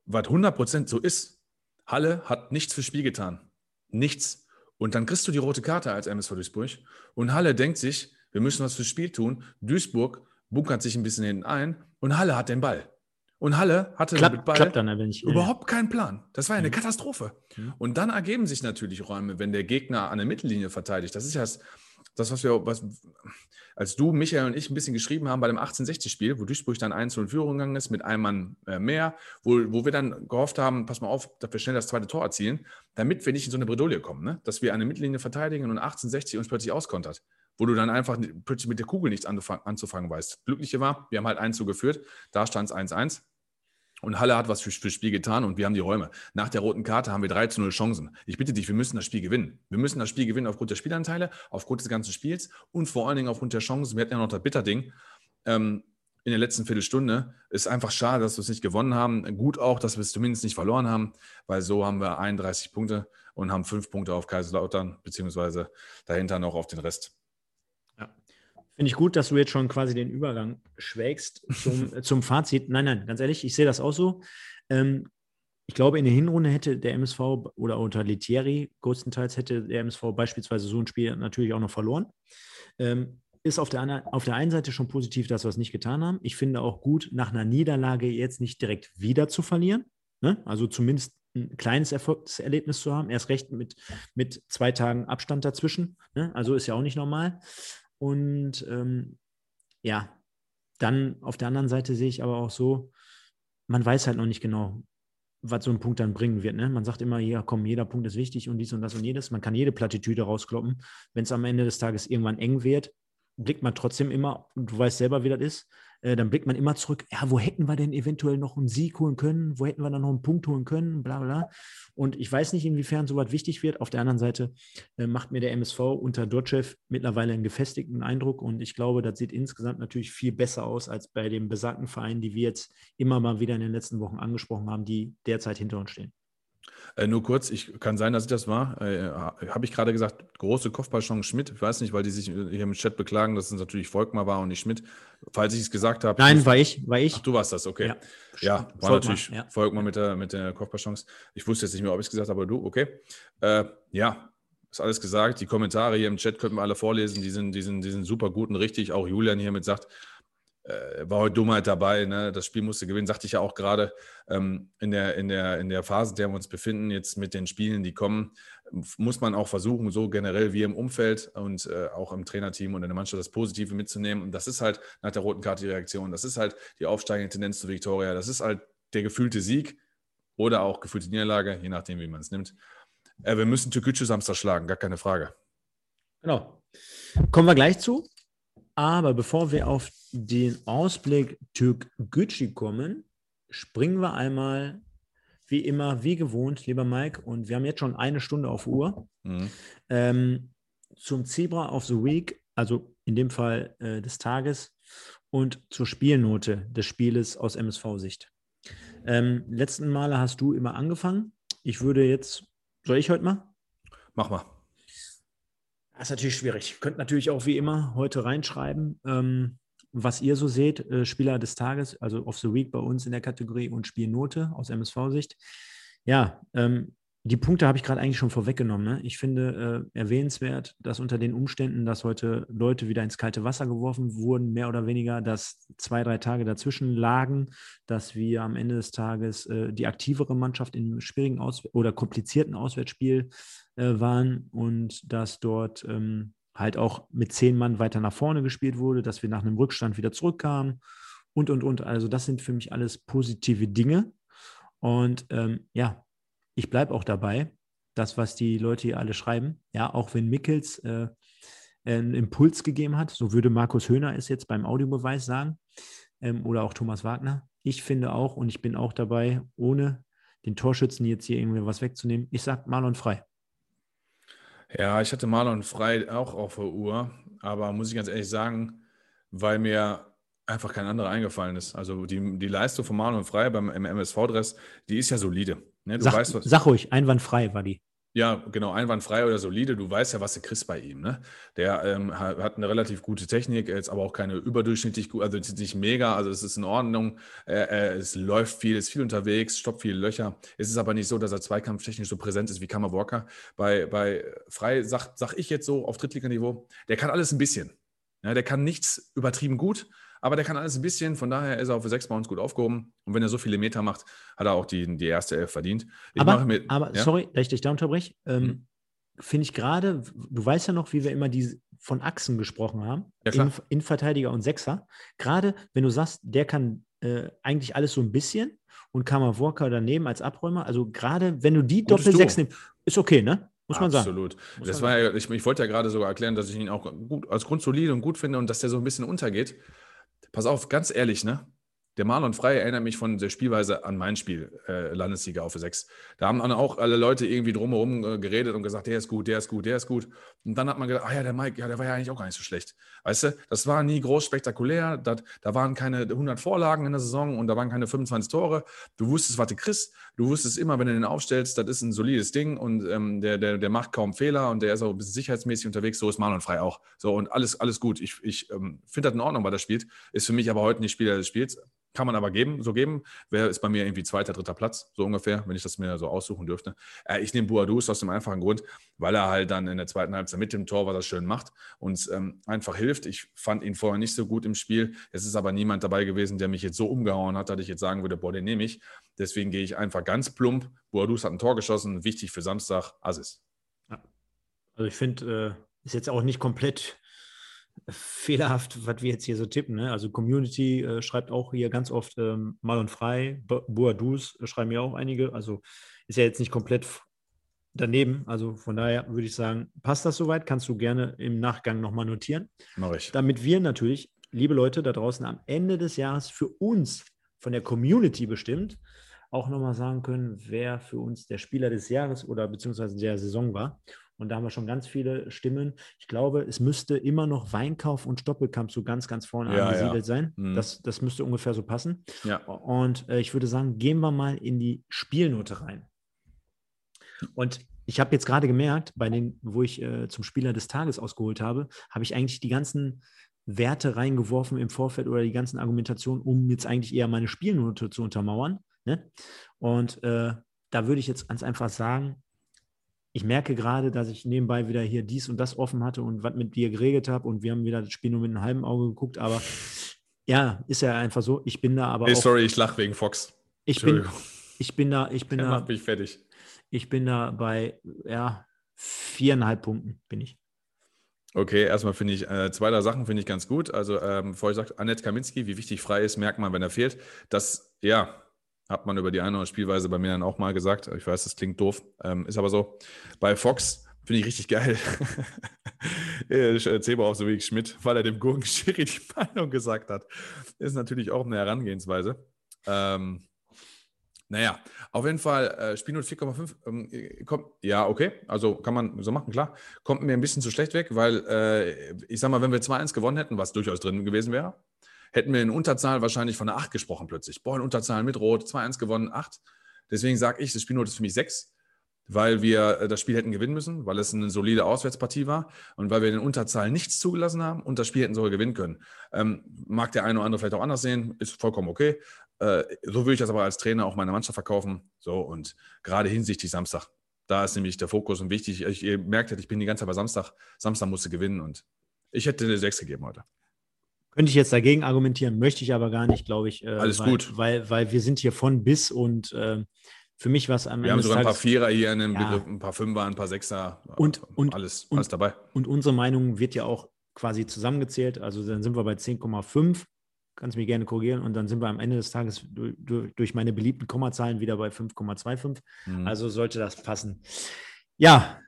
was 100% so ist. Halle hat nichts fürs Spiel getan. Nichts. Und dann kriegst du die rote Karte als MSV Duisburg. Und Halle denkt sich, wir müssen was fürs Spiel tun. Duisburg bunkert sich ein bisschen hinten ein und Halle hat den Ball. Und Halle hatte Klapp, mit Ball klappt dann, wenn ich, überhaupt keinen Plan. Das war ja eine Mhm. Katastrophe. Mhm. Und dann ergeben sich natürlich Räume, wenn der Gegner an der Mittellinie verteidigt. Das ist ja das, das was wir, was, als du, Michael und ich ein bisschen geschrieben haben bei dem 1860-Spiel, wo Duisburg dann 1 in Führung gegangen ist mit einem Mann äh, mehr, wo, wo wir dann gehofft haben, pass mal auf, dass wir schnell das zweite Tor erzielen, damit wir nicht in so eine Bredouille kommen, ne? dass wir an der Mittellinie verteidigen und 1860 uns plötzlich auskontert, wo du dann einfach mit der Kugel nichts anzufang- anzufangen weißt. Glückliche war, wir haben halt 1 so geführt, da stand es 1-1. Und Halle hat was für, fürs Spiel getan und wir haben die Räume. Nach der roten Karte haben wir 3 zu 0 Chancen. Ich bitte dich, wir müssen das Spiel gewinnen. Wir müssen das Spiel gewinnen aufgrund der Spielanteile, aufgrund des ganzen Spiels und vor allen Dingen aufgrund der Chancen. Wir hatten ja noch das Bitterding ähm, in der letzten Viertelstunde. Ist einfach schade, dass wir es nicht gewonnen haben. Gut auch, dass wir es zumindest nicht verloren haben, weil so haben wir 31 Punkte und haben 5 Punkte auf Kaiserslautern, beziehungsweise dahinter noch auf den Rest. Finde ich gut, dass du jetzt schon quasi den Übergang schwägst zum, (laughs) zum Fazit. Nein, nein, ganz ehrlich, ich sehe das auch so. Ähm, ich glaube, in der Hinrunde hätte der MSV oder unter Letieri größtenteils hätte der MSV beispielsweise so ein Spiel natürlich auch noch verloren. Ähm, ist auf der, anderen, auf der einen Seite schon positiv, dass wir es nicht getan haben. Ich finde auch gut, nach einer Niederlage jetzt nicht direkt wieder zu verlieren. Ne? Also zumindest ein kleines Erfolgserlebnis zu haben. Erst recht mit, mit zwei Tagen Abstand dazwischen. Ne? Also ist ja auch nicht normal. Und ähm, ja, dann auf der anderen Seite sehe ich aber auch so, man weiß halt noch nicht genau, was so ein Punkt dann bringen wird. Ne? Man sagt immer, ja, komm, jeder Punkt ist wichtig und dies und das und jedes. Man kann jede Plattitüde rauskloppen. Wenn es am Ende des Tages irgendwann eng wird, blickt man trotzdem immer, und du weißt selber, wie das ist, äh, dann blickt man immer zurück, ja, wo hätten wir denn eventuell noch einen Sieg holen können? Wo hätten wir dann noch einen Punkt holen können? Bla bla. Und ich weiß nicht, inwiefern sowas wichtig wird. Auf der anderen Seite äh, macht mir der MSV unter Dotchev mittlerweile einen gefestigten Eindruck und ich glaube, das sieht insgesamt natürlich viel besser aus als bei den besagten Vereinen, die wir jetzt immer mal wieder in den letzten Wochen angesprochen haben, die derzeit hinter uns stehen. Äh, nur kurz, ich kann sein, dass ich das war. Äh, Habe ich gerade gesagt, große Kopfballchance Schmidt. Ich weiß nicht, weil die sich hier im Chat beklagen, dass es natürlich Volkmar war und nicht Schmidt. Falls ich es gesagt habe. Nein, war ich, war ich. Ach, du warst das, okay. Ja. Ja, war Volkmar, natürlich ja. Volkmar mit der, mit der Kopfballchance. Ich wusste jetzt nicht mehr, ob ich es gesagt habe, aber du, okay. Äh, ja, ist alles gesagt. Die Kommentare hier im Chat könnten wir alle vorlesen. Die sind, die sind, die sind super gut und richtig. Auch Julian hier mit sagt, äh, war heute Dummheit dabei. Ne? Das Spiel musste gewinnen, sagte ich ja auch gerade. Ähm, in, der, in, der, in der Phase, in der wir uns befinden, jetzt mit den Spielen, die kommen, muss man auch versuchen, so generell wie im Umfeld und äh, auch im Trainerteam und in der Mannschaft das Positive mitzunehmen. Und das ist halt nach der roten Karte die Reaktion. Das ist halt die aufsteigende Tendenz zu Viktoria. Das ist halt der gefühlte Sieg oder auch gefühlte Niederlage, je nachdem, wie man es nimmt. Äh, wir müssen Türkgücü Samstag schlagen, gar keine Frage. Genau. Kommen wir gleich zu. Aber bevor wir auf den Ausblick Türk Gücü kommen, springen wir einmal wie immer, wie gewohnt, lieber Mike, und wir haben jetzt schon eine Stunde auf Uhr, Mhm. ähm, zum Zebra of the Week, also in dem Fall äh, des Tages, und zur Spielnote des Spieles aus MSV-Sicht. Ähm, letzten Male hast du immer angefangen. Ich würde jetzt, soll ich heute mal? Mach mal. Das ist natürlich schwierig. Könnt natürlich auch wie immer heute reinschreiben, ähm, was ihr so seht. Äh, Spieler des Tages, also of the Week bei uns in der Kategorie und Spielnote aus MSV-Sicht. Ja, ähm, die Punkte habe ich gerade eigentlich schon vorweggenommen. Ne? Ich finde äh, erwähnenswert, dass unter den Umständen, dass heute Leute wieder ins kalte Wasser geworfen wurden, mehr oder weniger, dass zwei, drei Tage dazwischen lagen, dass wir am Ende des Tages äh, die aktivere Mannschaft im schwierigen Aus oder komplizierten Auswärtsspiel waren und dass dort ähm, halt auch mit zehn Mann weiter nach vorne gespielt wurde, dass wir nach einem Rückstand wieder zurückkamen und, und, und. Also das sind für mich alles positive Dinge. Und ähm, ja, ich bleibe auch dabei, das, was die Leute hier alle schreiben. Ja, auch wenn Mickels äh, einen Impuls gegeben hat, so würde Markus Höhner es jetzt beim Audiobeweis sagen, ähm, oder auch Thomas Wagner. Ich finde auch, und ich bin auch dabei, ohne den Torschützen jetzt hier irgendwie was wegzunehmen, ich sage Marlon frei. Ja, ich hatte Marlon Frei auch auf der Uhr, aber muss ich ganz ehrlich sagen, weil mir einfach kein anderer eingefallen ist. Also die, die Leistung von Marlon Frei beim MSV-Dress, die ist ja solide. Ne? Du Sag, weißt, was, sag ruhig, einwandfrei war die. Ja, genau, einwandfrei oder solide. Du weißt ja, was du kriegst bei ihm. Ne? Der ähm, hat eine relativ gute Technik, jetzt aber auch keine überdurchschnittlich gut, also nicht mega, also es ist in Ordnung. Äh, es läuft viel, ist viel unterwegs, stoppt viele Löcher. Es ist aber nicht so, dass er zweikampftechnisch so präsent ist wie Kammer Walker. Bei, bei Frei sag, sag ich jetzt so auf Drittliganiveau, der kann alles ein bisschen. Ja, der kann nichts übertrieben gut, aber der kann alles ein bisschen. Von daher ist er auf 6 bei uns gut aufgehoben. Und wenn er so viele Meter macht, hat er auch die, die erste Elf verdient. Ich aber, mir, aber ja? sorry, dass ich dich da unterbreche. Ähm, mhm. Finde ich gerade, du weißt ja noch, wie wir immer die von Achsen gesprochen haben, ja, in, Innenverteidiger und Sechser. Gerade wenn du sagst, der kann äh, eigentlich alles so ein bisschen und Walker daneben als Abräumer. Also gerade wenn du die Doppel-Sechs nimmst, ist okay, ne? Muss man sagen. Absolut. Das war ja, ich, ich wollte ja gerade sogar erklären, dass ich ihn auch gut, als grundsolide und gut finde und dass der so ein bisschen untergeht. Pass auf, ganz ehrlich, ne? Der Marlon Frey erinnert mich von der Spielweise an mein Spiel, äh, Landessieger auf 6. Da haben dann auch alle Leute irgendwie drumherum äh, geredet und gesagt, der ist gut, der ist gut, der ist gut. Und dann hat man gedacht, ah ja, der Mike, ja, der war ja eigentlich auch gar nicht so schlecht. Weißt du, das war nie groß spektakulär, dat, da waren keine 100 Vorlagen in der Saison und da waren keine 25 Tore. Du wusstest, was du kriegst. Du wusstest immer, wenn du den aufstellst, das ist ein solides Ding und ähm, der, der, der macht kaum Fehler und der ist auch ein bisschen sicherheitsmäßig unterwegs. So ist Marlon Frey auch. So und alles, alles gut. Ich, ich ähm, finde das in Ordnung, weil er spielt. Ist für mich aber heute nicht Spieler des Spiels. Kann man aber geben, so geben. Wer ist bei mir irgendwie zweiter, dritter Platz, so ungefähr, wenn ich das mir so aussuchen dürfte. Äh, ich nehme Boadus aus dem einfachen Grund, weil er halt dann in der zweiten Halbzeit mit dem Tor, was er schön macht, uns ähm, einfach hilft. Ich fand ihn vorher nicht so gut im Spiel. Es ist aber niemand dabei gewesen, der mich jetzt so umgehauen hat, dass ich jetzt sagen würde, boah, den nehme ich. Deswegen gehe ich einfach ganz plump. Boadus hat ein Tor geschossen, wichtig für Samstag, Assis. Also ich finde, äh, ist jetzt auch nicht komplett fehlerhaft, was wir jetzt hier so tippen. Ne? Also Community äh, schreibt auch hier ganz oft ähm, mal und frei. Boadus äh, schreiben ja auch einige. Also ist ja jetzt nicht komplett daneben. Also von daher würde ich sagen, passt das soweit? Kannst du gerne im Nachgang nochmal notieren. Mach ich. Damit wir natürlich, liebe Leute da draußen, am Ende des Jahres für uns von der Community bestimmt auch nochmal sagen können, wer für uns der Spieler des Jahres oder beziehungsweise der Saison war. Und da haben wir schon ganz viele Stimmen. Ich glaube, es müsste immer noch Weinkauf und Stoppelkamp so ganz, ganz vorne ja, angesiedelt ja. sein. Mhm. Das, das müsste ungefähr so passen. Ja. Und äh, ich würde sagen, gehen wir mal in die Spielnote rein. Und ich habe jetzt gerade gemerkt, bei den, wo ich äh, zum Spieler des Tages ausgeholt habe, habe ich eigentlich die ganzen Werte reingeworfen im Vorfeld oder die ganzen Argumentationen, um jetzt eigentlich eher meine Spielnote zu untermauern. Ne? Und äh, da würde ich jetzt ganz einfach sagen, ich merke gerade, dass ich nebenbei wieder hier dies und das offen hatte und was mit dir geregelt habe und wir haben wieder das Spiel nur mit einem halben Auge geguckt, aber ja, ist ja einfach so. Ich bin da aber. Hey, auch, sorry, ich lache wegen Fox. Ich bin, ich bin da, ich bin Der da. macht mich fertig. Ich bin da bei, ja, viereinhalb Punkten bin ich. Okay, erstmal finde ich, äh, zwei der Sachen finde ich ganz gut. Also, ähm, bevor ich sage, Annette Kaminski, wie wichtig frei ist, merkt man, wenn er fehlt. Das, ja, hat man über die eine oder andere Spielweise bei mir dann auch mal gesagt. Ich weiß, das klingt doof, ähm, ist aber so. Bei Fox finde ich richtig geil. (laughs) Zebra auf so wie Schmidt, weil er dem Gurkenschiri die Meinung gesagt hat. Ist natürlich auch eine Herangehensweise. Ähm, naja, auf jeden Fall, äh, Spielnote 4,5 ähm, kommt, ja, okay, also kann man so machen, klar. Kommt mir ein bisschen zu schlecht weg, weil äh, ich sag mal, wenn wir 2-1 gewonnen hätten, was durchaus drin gewesen wäre, hätten wir in Unterzahl wahrscheinlich von einer 8 gesprochen plötzlich. Boah, in Unterzahl mit Rot, 2-1 gewonnen, 8. Deswegen sage ich, das Spielnote ist für mich 6, weil wir äh, das Spiel hätten gewinnen müssen, weil es eine solide Auswärtspartie war und weil wir in Unterzahl nichts zugelassen haben und das Spiel hätten sogar gewinnen können. Ähm, mag der eine oder andere vielleicht auch anders sehen, ist vollkommen okay. Äh, so würde ich das aber als Trainer auch meiner Mannschaft verkaufen. So und gerade hinsichtlich Samstag. Da ist nämlich der Fokus und wichtig. Ich, ihr merkt, ich bin die ganze Zeit bei Samstag. Samstag musste gewinnen und ich hätte eine 6 gegeben heute. Könnte ich jetzt dagegen argumentieren, möchte ich aber gar nicht, glaube ich. Äh, Alles weil, gut. Weil, weil wir sind hier von bis und äh, für mich war es am Wir haben sogar ein paar Vierer hier in dem ja. Begriff, ein paar Fünfer, ein paar Sechser. Und, und alles, und, alles dabei. Und unsere Meinung wird ja auch quasi zusammengezählt. Also dann sind wir bei 10,5. Kannst mich gerne korrigieren. Und dann sind wir am Ende des Tages durch, durch meine beliebten Kommazahlen wieder bei 5,25. Mhm. Also sollte das passen. Ja,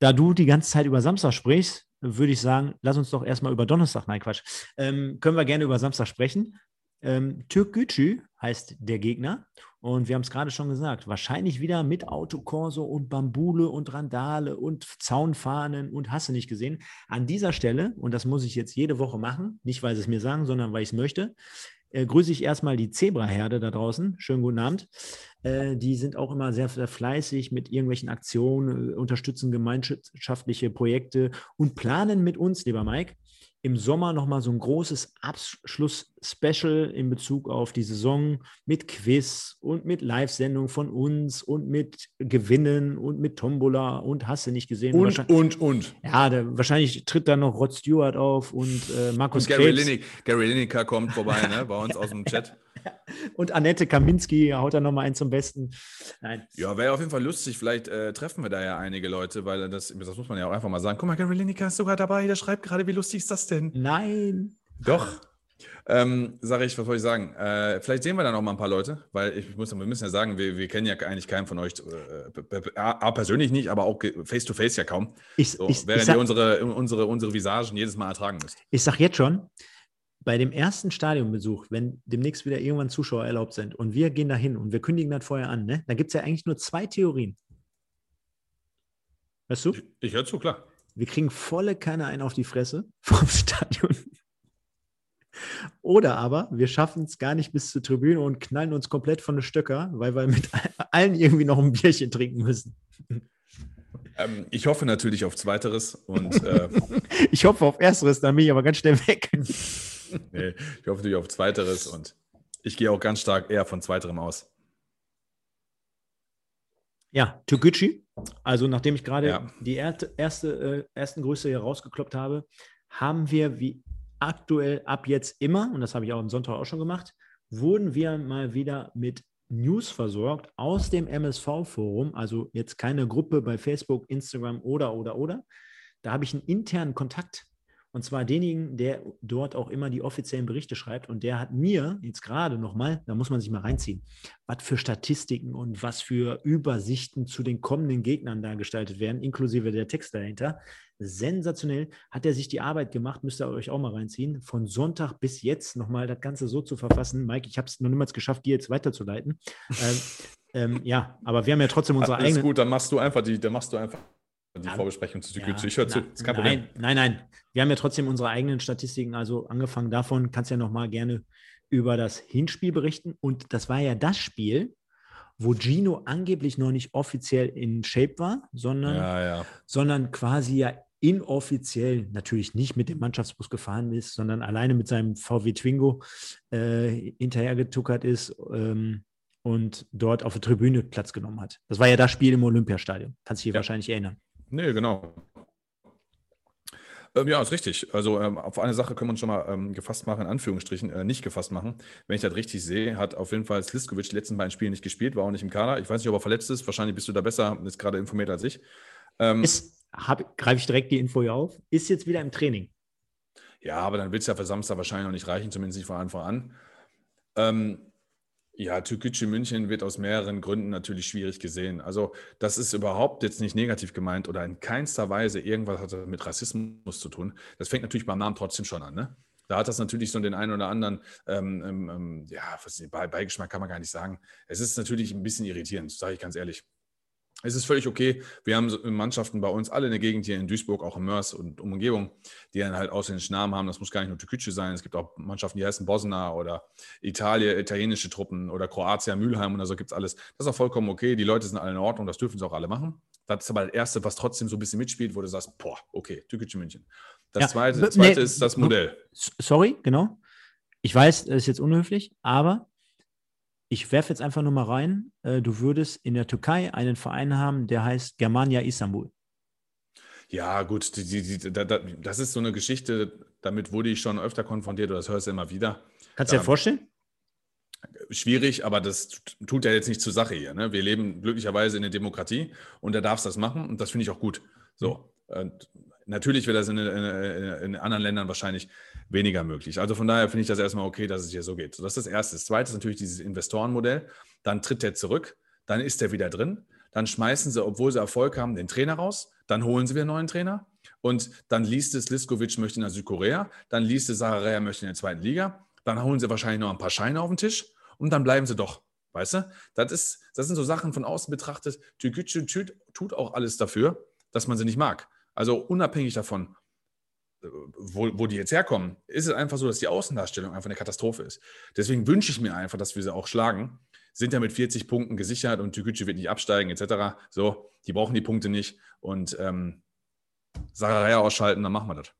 da du die ganze Zeit über Samstag sprichst, würde ich sagen, lass uns doch erstmal über Donnerstag, nein Quatsch, ähm, können wir gerne über Samstag sprechen. Ähm, Türk Gücü heißt der Gegner und wir haben es gerade schon gesagt, wahrscheinlich wieder mit Autokorso und Bambule und Randale und Zaunfahnen und hast du nicht gesehen. An dieser Stelle, und das muss ich jetzt jede Woche machen, nicht weil sie es mir sagen, sondern weil ich es möchte, äh, grüße ich erstmal die Zebraherde da draußen. Schönen guten Abend. Äh, die sind auch immer sehr, sehr fleißig mit irgendwelchen Aktionen, äh, unterstützen gemeinschaftliche Projekte und planen mit uns, lieber Mike, im Sommer nochmal so ein großes Abschluss-Special in Bezug auf die Saison mit Quiz und mit Live-Sendung von uns und mit Gewinnen und mit Tombola und hast du nicht gesehen. Und, und, und. Ja, der, wahrscheinlich tritt dann noch Rod Stewart auf und äh, Markus und Gary, Gary Lineker kommt vorbei ne, bei uns aus dem Chat. (laughs) Und Annette Kaminski haut da nochmal einen zum Besten. Nein. Ja, wäre auf jeden Fall lustig. Vielleicht äh, treffen wir da ja einige Leute, weil das, das muss man ja auch einfach mal sagen. Guck mal, Gary Lineker ist sogar dabei. Der schreibt gerade, wie lustig ist das denn? Nein. Doch. Ähm, sage ich, was soll ich sagen? Äh, vielleicht sehen wir dann auch mal ein paar Leute, weil ich muss, wir müssen ja sagen, wir, wir kennen ja eigentlich keinen von euch, äh, persönlich nicht, aber auch face to face ja kaum. Ich, so, ich, während ich sag, ihr unsere, unsere, unsere Visagen jedes Mal ertragen müsst. Ich sag jetzt schon, bei dem ersten Stadionbesuch, wenn demnächst wieder irgendwann Zuschauer erlaubt sind und wir gehen dahin und wir kündigen das vorher an, ne, da gibt es ja eigentlich nur zwei Theorien. Weißt du? Ich, ich höre zu, klar. Wir kriegen volle Kanne ein auf die Fresse (laughs) vom Stadion. Oder aber wir schaffen es gar nicht bis zur Tribüne und knallen uns komplett von den Stöcker, weil wir mit (laughs) allen irgendwie noch ein Bierchen trinken müssen. Ähm, ich hoffe natürlich auf Zweiteres und äh, (laughs) ich hoffe auf Ersteres, dann bin ich aber ganz schnell weg. (laughs) nee, ich hoffe natürlich auf Zweiteres und ich gehe auch ganz stark eher von Zweiterem aus. Ja, Toguchi. Also nachdem ich gerade ja. die erste, erste äh, ersten Größe hier rausgekloppt habe, haben wir wie aktuell ab jetzt immer, und das habe ich auch am Sonntag auch schon gemacht, wurden wir mal wieder mit News versorgt aus dem MSV-Forum, also jetzt keine Gruppe bei Facebook, Instagram oder, oder, oder. Da habe ich einen internen Kontakt und zwar denjenigen, der dort auch immer die offiziellen Berichte schreibt. Und der hat mir jetzt gerade nochmal, da muss man sich mal reinziehen, was für Statistiken und was für Übersichten zu den kommenden Gegnern da gestaltet werden, inklusive der Text dahinter. Sensationell hat er sich die Arbeit gemacht, müsst ihr euch auch mal reinziehen, von Sonntag bis jetzt nochmal das Ganze so zu verfassen. Mike, ich habe es noch niemals geschafft, dir jetzt weiterzuleiten. ähm, ähm, ja, aber wir haben ja trotzdem unsere eigenen. Ist gut, dann machst du einfach die, dann machst du einfach die ja, Vorbesprechung zu ja, Ich höre zu. Na, nein, nein, nein. Wir haben ja trotzdem unsere eigenen Statistiken. Also angefangen davon kannst du ja noch mal gerne über das Hinspiel berichten. Und das war ja das Spiel, wo Gino angeblich noch nicht offiziell in Shape war, sondern, ja, ja. sondern quasi ja inoffiziell natürlich nicht mit dem Mannschaftsbus gefahren ist, sondern alleine mit seinem VW Twingo äh, hinterhergetuckert ist ähm, und dort auf der Tribüne Platz genommen hat. Das war ja das Spiel im Olympiastadion. Kannst du dich ja. wahrscheinlich erinnern. Nee, genau. Ähm, ja, ist richtig. Also ähm, auf eine Sache können wir uns schon mal ähm, gefasst machen, in Anführungsstrichen, äh, nicht gefasst machen. Wenn ich das richtig sehe, hat auf jeden Fall Sliskovic die letzten beiden Spiele nicht gespielt, war auch nicht im Kader. Ich weiß nicht, ob er verletzt ist. Wahrscheinlich bist du da besser, ist gerade informiert als ich. Ähm, Greife ich direkt die Info hier auf. Ist jetzt wieder im Training. Ja, aber dann wird es ja für Samstag wahrscheinlich noch nicht reichen, zumindest nicht von Anfang an. Ähm, ja, Türkgücü München wird aus mehreren Gründen natürlich schwierig gesehen. Also das ist überhaupt jetzt nicht negativ gemeint oder in keinster Weise irgendwas hat mit Rassismus zu tun. Das fängt natürlich beim Namen trotzdem schon an. Ne? Da hat das natürlich so den einen oder anderen, ähm, ähm, ähm ja, Beigeschmack kann man gar nicht sagen. Es ist natürlich ein bisschen irritierend, sage ich ganz ehrlich es ist völlig okay. Wir haben Mannschaften bei uns alle in der Gegend hier in Duisburg, auch in Mörs und Umgebung, die dann halt ausländischen Namen haben. Das muss gar nicht nur Türkgücü sein. Es gibt auch Mannschaften, die heißen Bosna oder Italien, italienische Truppen oder Kroatia, Mülheim und so gibt es alles. Das ist auch vollkommen okay. Die Leute sind alle in Ordnung, das dürfen sie auch alle machen. Das ist aber das Erste, was trotzdem so ein bisschen mitspielt, wo du sagst, boah, okay, Türkgücü München. Das ja, Zweite, zweite nee, ist das Modell. Sorry, genau. Ich weiß, das ist jetzt unhöflich, aber ich werfe jetzt einfach nur mal rein, äh, du würdest in der Türkei einen Verein haben, der heißt Germania Istanbul. Ja, gut, die, die, die, da, das ist so eine Geschichte, damit wurde ich schon öfter konfrontiert, oder das hörst du immer wieder. Kannst du dir vorstellen? Schwierig, aber das tut ja jetzt nicht zur Sache hier. Ne? Wir leben glücklicherweise in der Demokratie und da darfst das machen und das finde ich auch gut. So, mhm. natürlich wäre das in, in, in, anderen Ländern wahrscheinlich weniger möglich. Also von daher finde ich das erstmal okay, dass es hier so geht. So, das ist das Erste. Das Zweite ist natürlich dieses Investorenmodell. Dann tritt er zurück, dann ist er wieder drin. Dann schmeißen sie, obwohl sie Erfolg haben, den Trainer raus. Dann holen sie wieder einen neuen Trainer. Und dann liest es, Liskovic möchte nach Südkorea. Dann liest es, Sararea möchte in der zweiten Liga. Dann holen sie wahrscheinlich noch ein paar Scheine auf den Tisch. Und dann bleiben sie doch. Weißt du? Das, ist, das sind so Sachen von außen betrachtet. Türkgücü tut auch alles dafür, dass man sie nicht mag. Also unabhängig davon, wo, wo die jetzt herkommen, ist es einfach so, dass die Außendarstellung einfach eine Katastrophe ist. Deswegen wünsche ich mir einfach, dass wir sie auch schlagen. Sind ja mit 40 Punkten gesichert und Tükücü wird nicht absteigen, etc. So, die brauchen die Punkte nicht. Und ähm, Saraya ausschalten, dann machen wir das.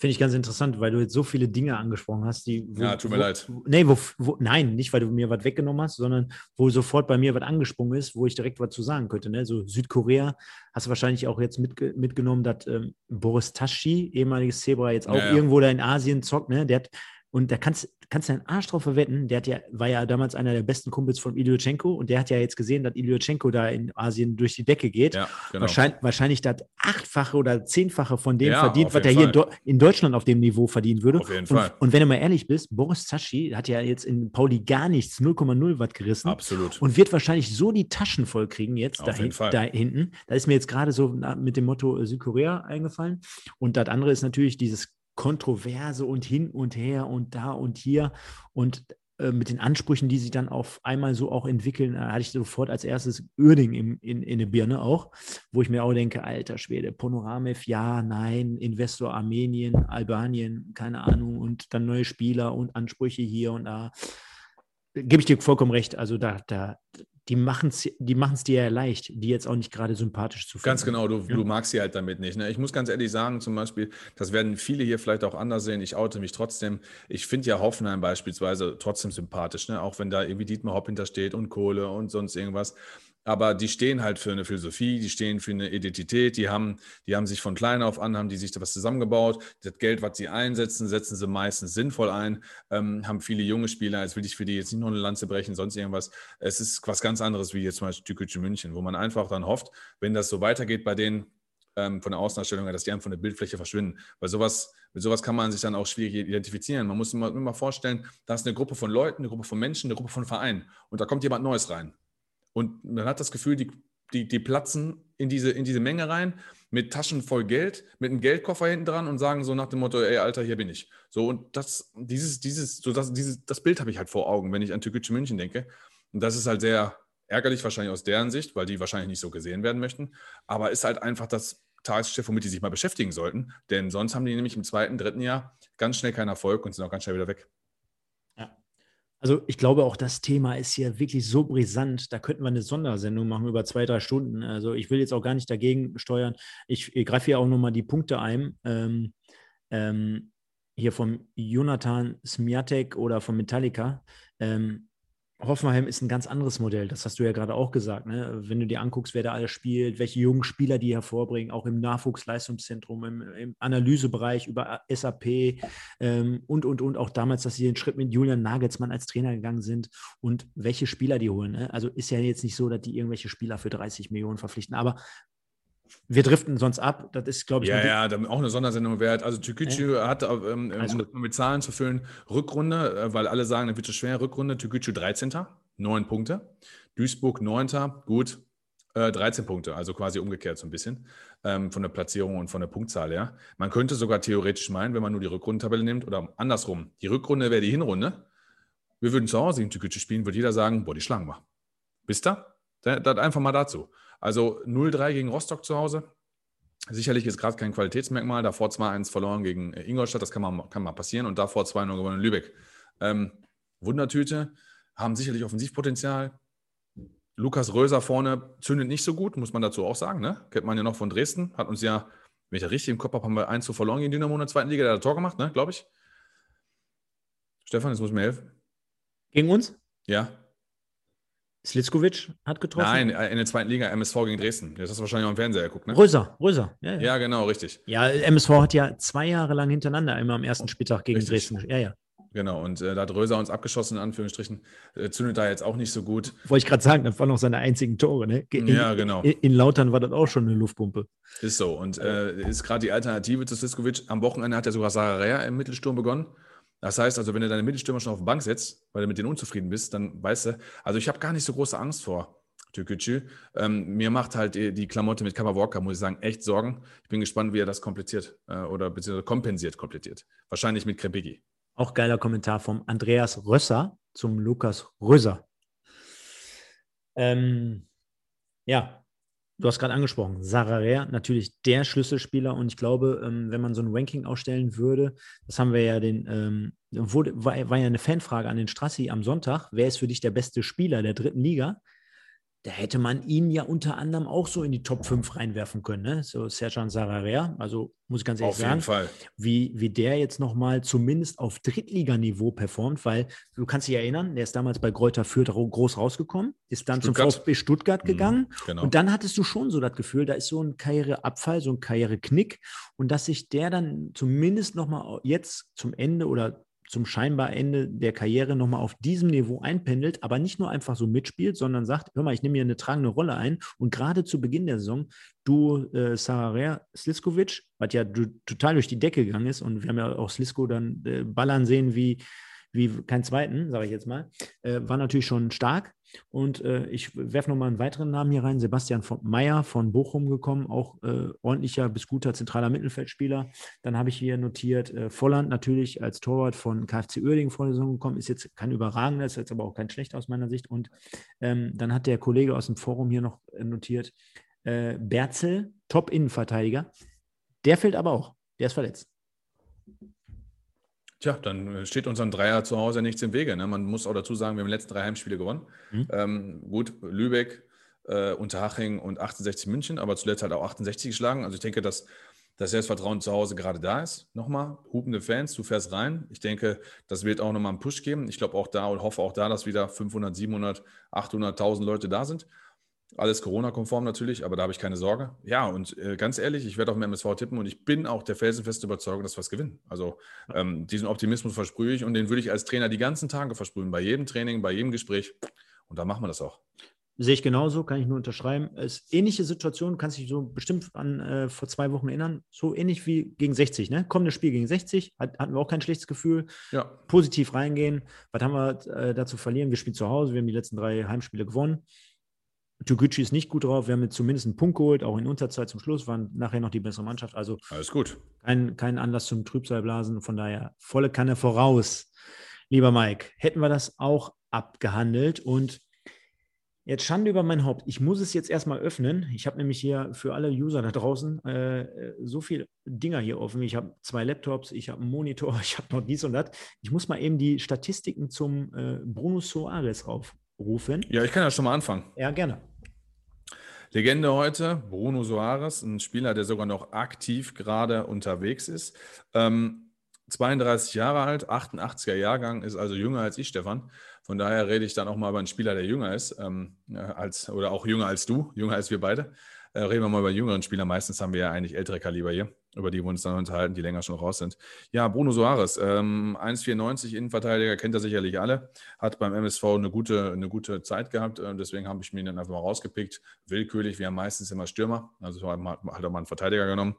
Finde ich ganz interessant, weil du jetzt so viele Dinge angesprochen hast, die. Wo, ja, tut mir wo, leid. Nee, wo, wo, nein, nicht, weil du mir was weggenommen hast, sondern wo sofort bei mir was angesprungen ist, wo ich direkt was zu sagen könnte. Ne? So Südkorea hast du wahrscheinlich auch jetzt mit, mitgenommen, dass ähm, Boris Taschi, ehemaliges Zebra, jetzt auch ja, ja. irgendwo da in Asien zockt. Ne? Der hat und da kannst, kannst du deinen Arsch drauf verwetten, der hat ja, war ja damals einer der besten Kumpels von Ilyochenko und der hat ja jetzt gesehen, dass Ilyochenko da in Asien durch die Decke geht. Ja, genau. wahrscheinlich, wahrscheinlich das achtfache oder zehnfache von dem ja, verdient, was er hier in, in, Deutschland auf dem Niveau verdienen würde. Auf jeden und, Fall. Und wenn du mal ehrlich bist, Boris Zaschi hat ja jetzt in Pauli gar nichts, 0,0 Watt gerissen. Absolut. Und wird wahrscheinlich so die Taschen voll kriegen jetzt da, da, hinten. Da ist mir jetzt gerade so mit dem Motto äh, Südkorea eingefallen. Und das andere ist natürlich dieses Kontroverse und hin und her und da und hier und äh, mit den Ansprüchen, die sich dann auf einmal so auch entwickeln, da hatte ich sofort als erstes Uerding in, in, in der Birne auch, wo ich mir auch denke, alter Schwede, Ponoramev, ja, nein, Investor Armenien, Albanien, keine Ahnung, und dann neue Spieler und Ansprüche hier und da. Gebe ich dir vollkommen recht. Also da, da, die machen es die machen's dir ja leicht, die jetzt auch nicht gerade sympathisch zu finden. Ganz genau, du, ja? du magst sie halt damit nicht. Ne? Ich muss ganz ehrlich sagen, zum Beispiel, das werden viele hier vielleicht auch anders sehen, ich oute mich trotzdem. Ich finde ja Hoffenheim beispielsweise trotzdem sympathisch, ne? auch wenn da irgendwie Dietmar Hopp hintersteht und Kohle und sonst irgendwas aber die stehen halt für eine Philosophie, die stehen für eine Identität, die haben, die haben sich von klein auf an, haben die sich da was zusammengebaut. Das Geld, was sie einsetzen, setzen sie meistens sinnvoll ein, ähm, haben viele junge Spieler, jetzt will ich für die jetzt nicht noch eine Lanze brechen, sonst irgendwas. Es ist was ganz anderes wie jetzt zum Beispiel Tükücü München, wo man einfach dann hofft, wenn das so weitergeht bei denen, ähm, von der Außendarstellung her, dass die einfach von der Bildfläche verschwinden. Weil sowas, mit sowas kann man sich dann auch schwierig identifizieren. Man muss sich immer vorstellen, da ist eine Gruppe von Leuten, eine Gruppe von Menschen, eine Gruppe von Vereinen. Und da kommt jemand Neues rein. Und man hat das Gefühl, die, die, die platzen in diese, in diese Menge rein mit Taschen voll Geld, mit einem Geldkoffer hinten dran und sagen so nach dem Motto, ey, Alter, hier bin ich. So, und das, dieses, dieses, so das, dieses, das Bild habe ich halt vor Augen, wenn ich an Türkgücü München denke. Und das ist halt sehr ärgerlich, wahrscheinlich aus deren Sicht, weil die wahrscheinlich nicht so gesehen werden möchten. Aber ist halt einfach das Tagesgeschäft, womit die sich mal beschäftigen sollten. Denn sonst haben die nämlich im zweiten, dritten Jahr ganz schnell keinen Erfolg und sind auch ganz schnell wieder weg. Also ich glaube, auch das Thema ist hier wirklich so brisant. Da könnten wir eine Sondersendung machen über zwei, drei Stunden. Also ich will jetzt auch gar nicht dagegen steuern. Ich, ich greife hier auch nochmal die Punkte ein. Ähm, ähm, hier vom Jonathan Smiatek oder von Metallica. Ähm, Hoffenheim ist ein ganz anderes Modell. Das hast du ja gerade auch gesagt. Ne? Wenn du dir anguckst, wer da alles spielt, welche jungen Spieler die hervorbringen, auch im Nachwuchsleistungszentrum, im, im Analysebereich über SAP ähm, und, und, und. Auch damals, dass sie den Schritt mit Julian Nagelsmann als Trainer gegangen sind und welche Spieler die holen. Ne? Also ist ja jetzt nicht so, dass die irgendwelche Spieler für 30 Millionen verpflichten. Aber wir driften sonst ab. Das ist, glaube ich, ja, ja, auch eine Sondersendung wert. Also Türkgücü äh? hat, ähm, also, um das mit Zahlen zu füllen, Rückrunde, äh, weil alle sagen, das wird zu schwer. Rückrunde, Türkgücü 13. 9 Punkte. Duisburg 9. Gut, äh, 13 Punkte, also quasi umgekehrt so ein bisschen ähm, von der Platzierung und von der Punktzahl her. Man könnte sogar theoretisch meinen, wenn man nur die Rückrundentabelle nimmt oder andersrum, die Rückrunde wäre die Hinrunde. Wir würden zu Hause in Türkgücü spielen, würde jeder sagen, boah, die schlagen wir. Wisst ihr? Das einfach mal dazu. Also 0-3 gegen Rostock zu Hause. Sicherlich ist gerade kein Qualitätsmerkmal. Davor 2-1 verloren gegen äh, Ingolstadt, das kann mal, kann mal passieren. Und davor 2-0 gewonnen in Lübeck. Ähm, Wundertüte, haben sicherlich Offensivpotenzial. Lukas Röser vorne zündet nicht so gut, muss man dazu auch sagen. Ne? Kennt man ja noch von Dresden. Hat uns ja, wenn ich richtig im Kopf habe, haben wir 1 zu verloren gegen Dynamo in der zweiten Liga. Der hat ein Tor gemacht, ne? glaube ich. Stefan, jetzt muss mir helfen. Gegen uns? Ja. Slitzkovic hat getroffen? Nein, in der zweiten Liga MSV gegen Dresden. Das hast du wahrscheinlich auch im Fernseher geguckt, ne? Röser, Röser. Ja, ja. ja, genau, richtig. Ja, MSV hat ja zwei Jahre lang hintereinander immer am ersten Spieltag gegen richtig. Dresden. Ja, ja. Genau, und äh, da hat Röser uns abgeschossen, in Anführungsstrichen. Äh, zündet da jetzt auch nicht so gut. Wollte ich gerade sagen, das waren noch seine einzigen Tore, ne? In, ja, genau. In, in, Lautern war das auch schon eine Luftpumpe. Ist so. Und äh, ist gerade die Alternative zu Siskovic. Am Wochenende hat er sogar Sararea im Mittelsturm begonnen. Das heißt also, wenn du deine Mittelstürmer schon auf die Bank setzt, weil du mit denen unzufrieden bist, dann weißt du, also ich habe gar nicht so große Angst vor Türkgücü. Ähm, mir macht halt die, Klamotte mit Walker, muss ich sagen, echt Sorgen. Ich bin gespannt, wie er das kompliziert äh, oder beziehungsweise kompensiert komplettiert. Wahrscheinlich mit Krepigi. Auch geiler Kommentar vom Andreas Rösser zum Lukas Röser. Ähm, ja, Du hast gerade angesprochen, Sarare, natürlich der Schlüsselspieler. Und ich glaube, ähm, wenn man so ein Ranking ausstellen würde, das haben wir ja den, ähm, wurde, war, war ja eine Fanfrage an den Strassi am Sonntag, wer ist für dich der beste Spieler der dritten Liga? Da hätte man ihn ja unter anderem auch so in die Top 5 reinwerfen können, ne? So Serjan Sararea, also muss ich ganz ehrlich Auf sagen, jeden Fall. Wie, wie der jetzt nochmal zumindest auf Drittliganiveau performt, weil du kannst dich erinnern, der ist damals bei Greuther Fürth groß rausgekommen, ist dann Stuttgart. zum VfB Stuttgart gegangen Mhm, genau. und dann hattest du schon so das Gefühl, da ist so ein Karriereabfall, so ein Karriereknick und dass sich der dann zumindest nochmal jetzt zum Ende oder zum scheinbar Ende der Karriere nochmal auf diesem Niveau einpendelt, aber nicht nur einfach so mitspielt, sondern sagt, hör mal, ich nehme hier eine tragende Rolle ein. Und gerade zu Beginn der Saison, du, äh, Sararia Sliskovic, was ja total durch die Decke gegangen ist, und wir haben ja auch Slisko dann äh, ballern sehen wie, wie kein zweiten, sage ich jetzt mal, äh, war natürlich schon stark. Und äh, ich werfe nochmal einen weiteren Namen hier rein, Sebastian Meyer von Bochum gekommen, auch äh, ordentlicher bis guter zentraler Mittelfeldspieler. Dann habe ich hier notiert, äh, Volland natürlich als Torwart von KfC Uerdingen vor der Saison gekommen, ist jetzt kein überragender, ist jetzt aber auch kein schlechter aus meiner Sicht. Und ähm, dann hat der Kollege aus dem Forum hier noch äh, notiert, äh, Berzel, Top-Innenverteidiger. Der fehlt aber auch, der ist verletzt. Tja, dann äh, steht unserem Dreier zu Hause nichts im Wege. Ne? Man muss auch dazu sagen, wir haben die letzten drei Heimspiele gewonnen. Mhm. Ähm, gut, Lübeck, äh, Unterhaching und 68 München, aber zuletzt halt auch 68 geschlagen. Also ich denke, dass das Selbstvertrauen zu Hause gerade da ist. Nochmal, hupende Fans, du fährst rein. Ich denke, das wird auch nochmal einen Push geben. Ich glaube auch da und hoffe auch da, dass wieder 500, 700, 800.000 Leute da sind. Alles Corona-konform natürlich, aber da habe ich keine Sorge. Ja, und äh, ganz ehrlich, ich werde auf dem MSV tippen und ich bin auch der felsenfeste Überzeugung, dass wir es gewinnen. Also ähm, diesen Optimismus versprühe ich und den würde ich als Trainer die ganzen Tage versprühen, bei jedem Training, bei jedem Gespräch. Und da machen wir das auch. Sehe ich genauso, kann ich nur unterschreiben. Es ist ähnliche Situation, kannst dich so bestimmt an äh, vor zwei Wochen erinnern. So ähnlich wie gegen 60, ne? Kommendes Spiel gegen 60, hat, hatten wir auch kein schlechtes Gefühl. Ja, Positiv reingehen. Was haben wir äh, da zu verlieren? Wir spielen zu Hause, wir haben die letzten drei Heimspiele gewonnen. Toguchi ist nicht gut drauf. Wir haben jetzt zumindest einen Punkt geholt, auch in Unterzeit zum Schluss, waren nachher noch die bessere Mannschaft. Also alles gut. kein, kein Anlass zum Trübsalblasen. Von daher volle Kanne voraus. Lieber Mike, hätten wir das auch abgehandelt und Jetzt Schande über mein Haupt. Ich muss es jetzt erstmal öffnen. Ich habe nämlich hier für alle User da draußen äh, so viele Dinger hier offen. Ich habe zwei Laptops, ich habe einen Monitor, (laughs) ich habe noch dies und das. Ich muss mal eben die Statistiken zum äh, Bruno Soares aufrufen. Ja, ich kann ja schon mal anfangen. Ja, gerne. Legende heute, Bruno Soares, ein Spieler, der sogar noch aktiv gerade unterwegs ist. Ähm, 32 Jahre alt, 88er Jahrgang, ist also jünger als ich, Stefan. Von daher rede ich dann auch mal über einen Spieler, der jünger ist, ähm, als, oder auch jünger als du, jünger als wir beide. Äh, reden wir mal über jüngeren Spieler. Meistens haben wir ja eigentlich ältere Kaliber hier, über die wir uns dann unterhalten, die länger schon raus sind. Ja, Bruno Soares, ähm, 1,94 Innenverteidiger, kennt er sicherlich alle, hat beim MSV eine gute, eine gute Zeit gehabt. Äh, deswegen habe ich mir dann einfach mal rausgepickt. Willkürlich, wir haben meistens immer Stürmer, also hat halt auch mal einen Verteidiger genommen.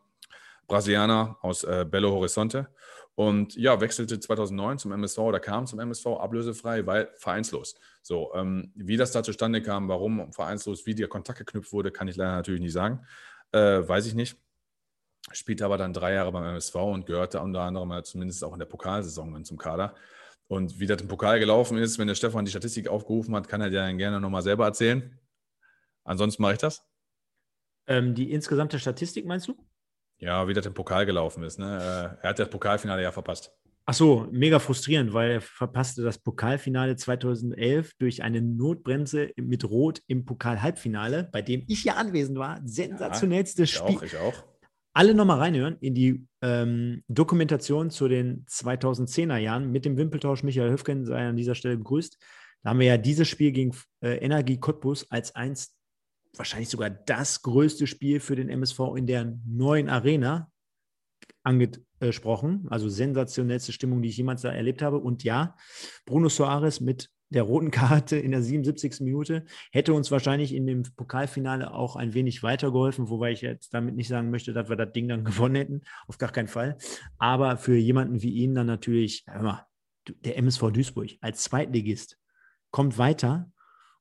Brasilianer aus äh, Belo Horizonte. Und ja, wechselte 2009 zum MSV oder kam zum MSV ablösefrei, weil vereinslos. So, ähm, wie das da zustande kam, warum vereinslos, wie der Kontakt geknüpft wurde, kann ich leider natürlich nicht sagen. Äh, weiß ich nicht. Spielte aber dann drei Jahre beim MSV und gehörte unter anderem halt zumindest auch in der Pokalsaison dann zum Kader. Und wie das im Pokal gelaufen ist, wenn der Stefan die Statistik aufgerufen hat, kann er dir dann gerne nochmal selber erzählen. Ansonsten mache ich das. Ähm, die insgesamte Statistik meinst du? Ja, wie das im Pokal gelaufen ist. Ne? Äh, Er hat das Pokalfinale ja verpasst. Ach so, mega frustrierend, weil er verpasste das Pokalfinale 2011 durch eine Notbremse mit Rot im Pokal-Halbfinale, bei dem ich ja anwesend war. Sensationellstes Ich Spiel. auch, ich auch. Alle nochmal reinhören in die ähm, Dokumentation zu den 2010er Jahren mit dem Wimpeltausch. Michael Höfgen sei an dieser Stelle begrüßt. Da haben wir ja dieses Spiel gegen äh, Energie Cottbus als eins, wahrscheinlich sogar das größte Spiel für den MSV in der neuen Arena angesprochen. Also sensationellste Stimmung, die ich jemals da erlebt habe. Und ja, Bruno Soares mit der roten Karte in der 77. Minute hätte uns wahrscheinlich in dem Pokalfinale auch ein wenig weitergeholfen, wobei ich jetzt damit nicht sagen möchte, dass wir das Ding dann (laughs) gewonnen hätten. Auf gar keinen Fall. Aber für jemanden wie ihn dann natürlich, hör mal, der MSV Duisburg als Zweitligist kommt weiter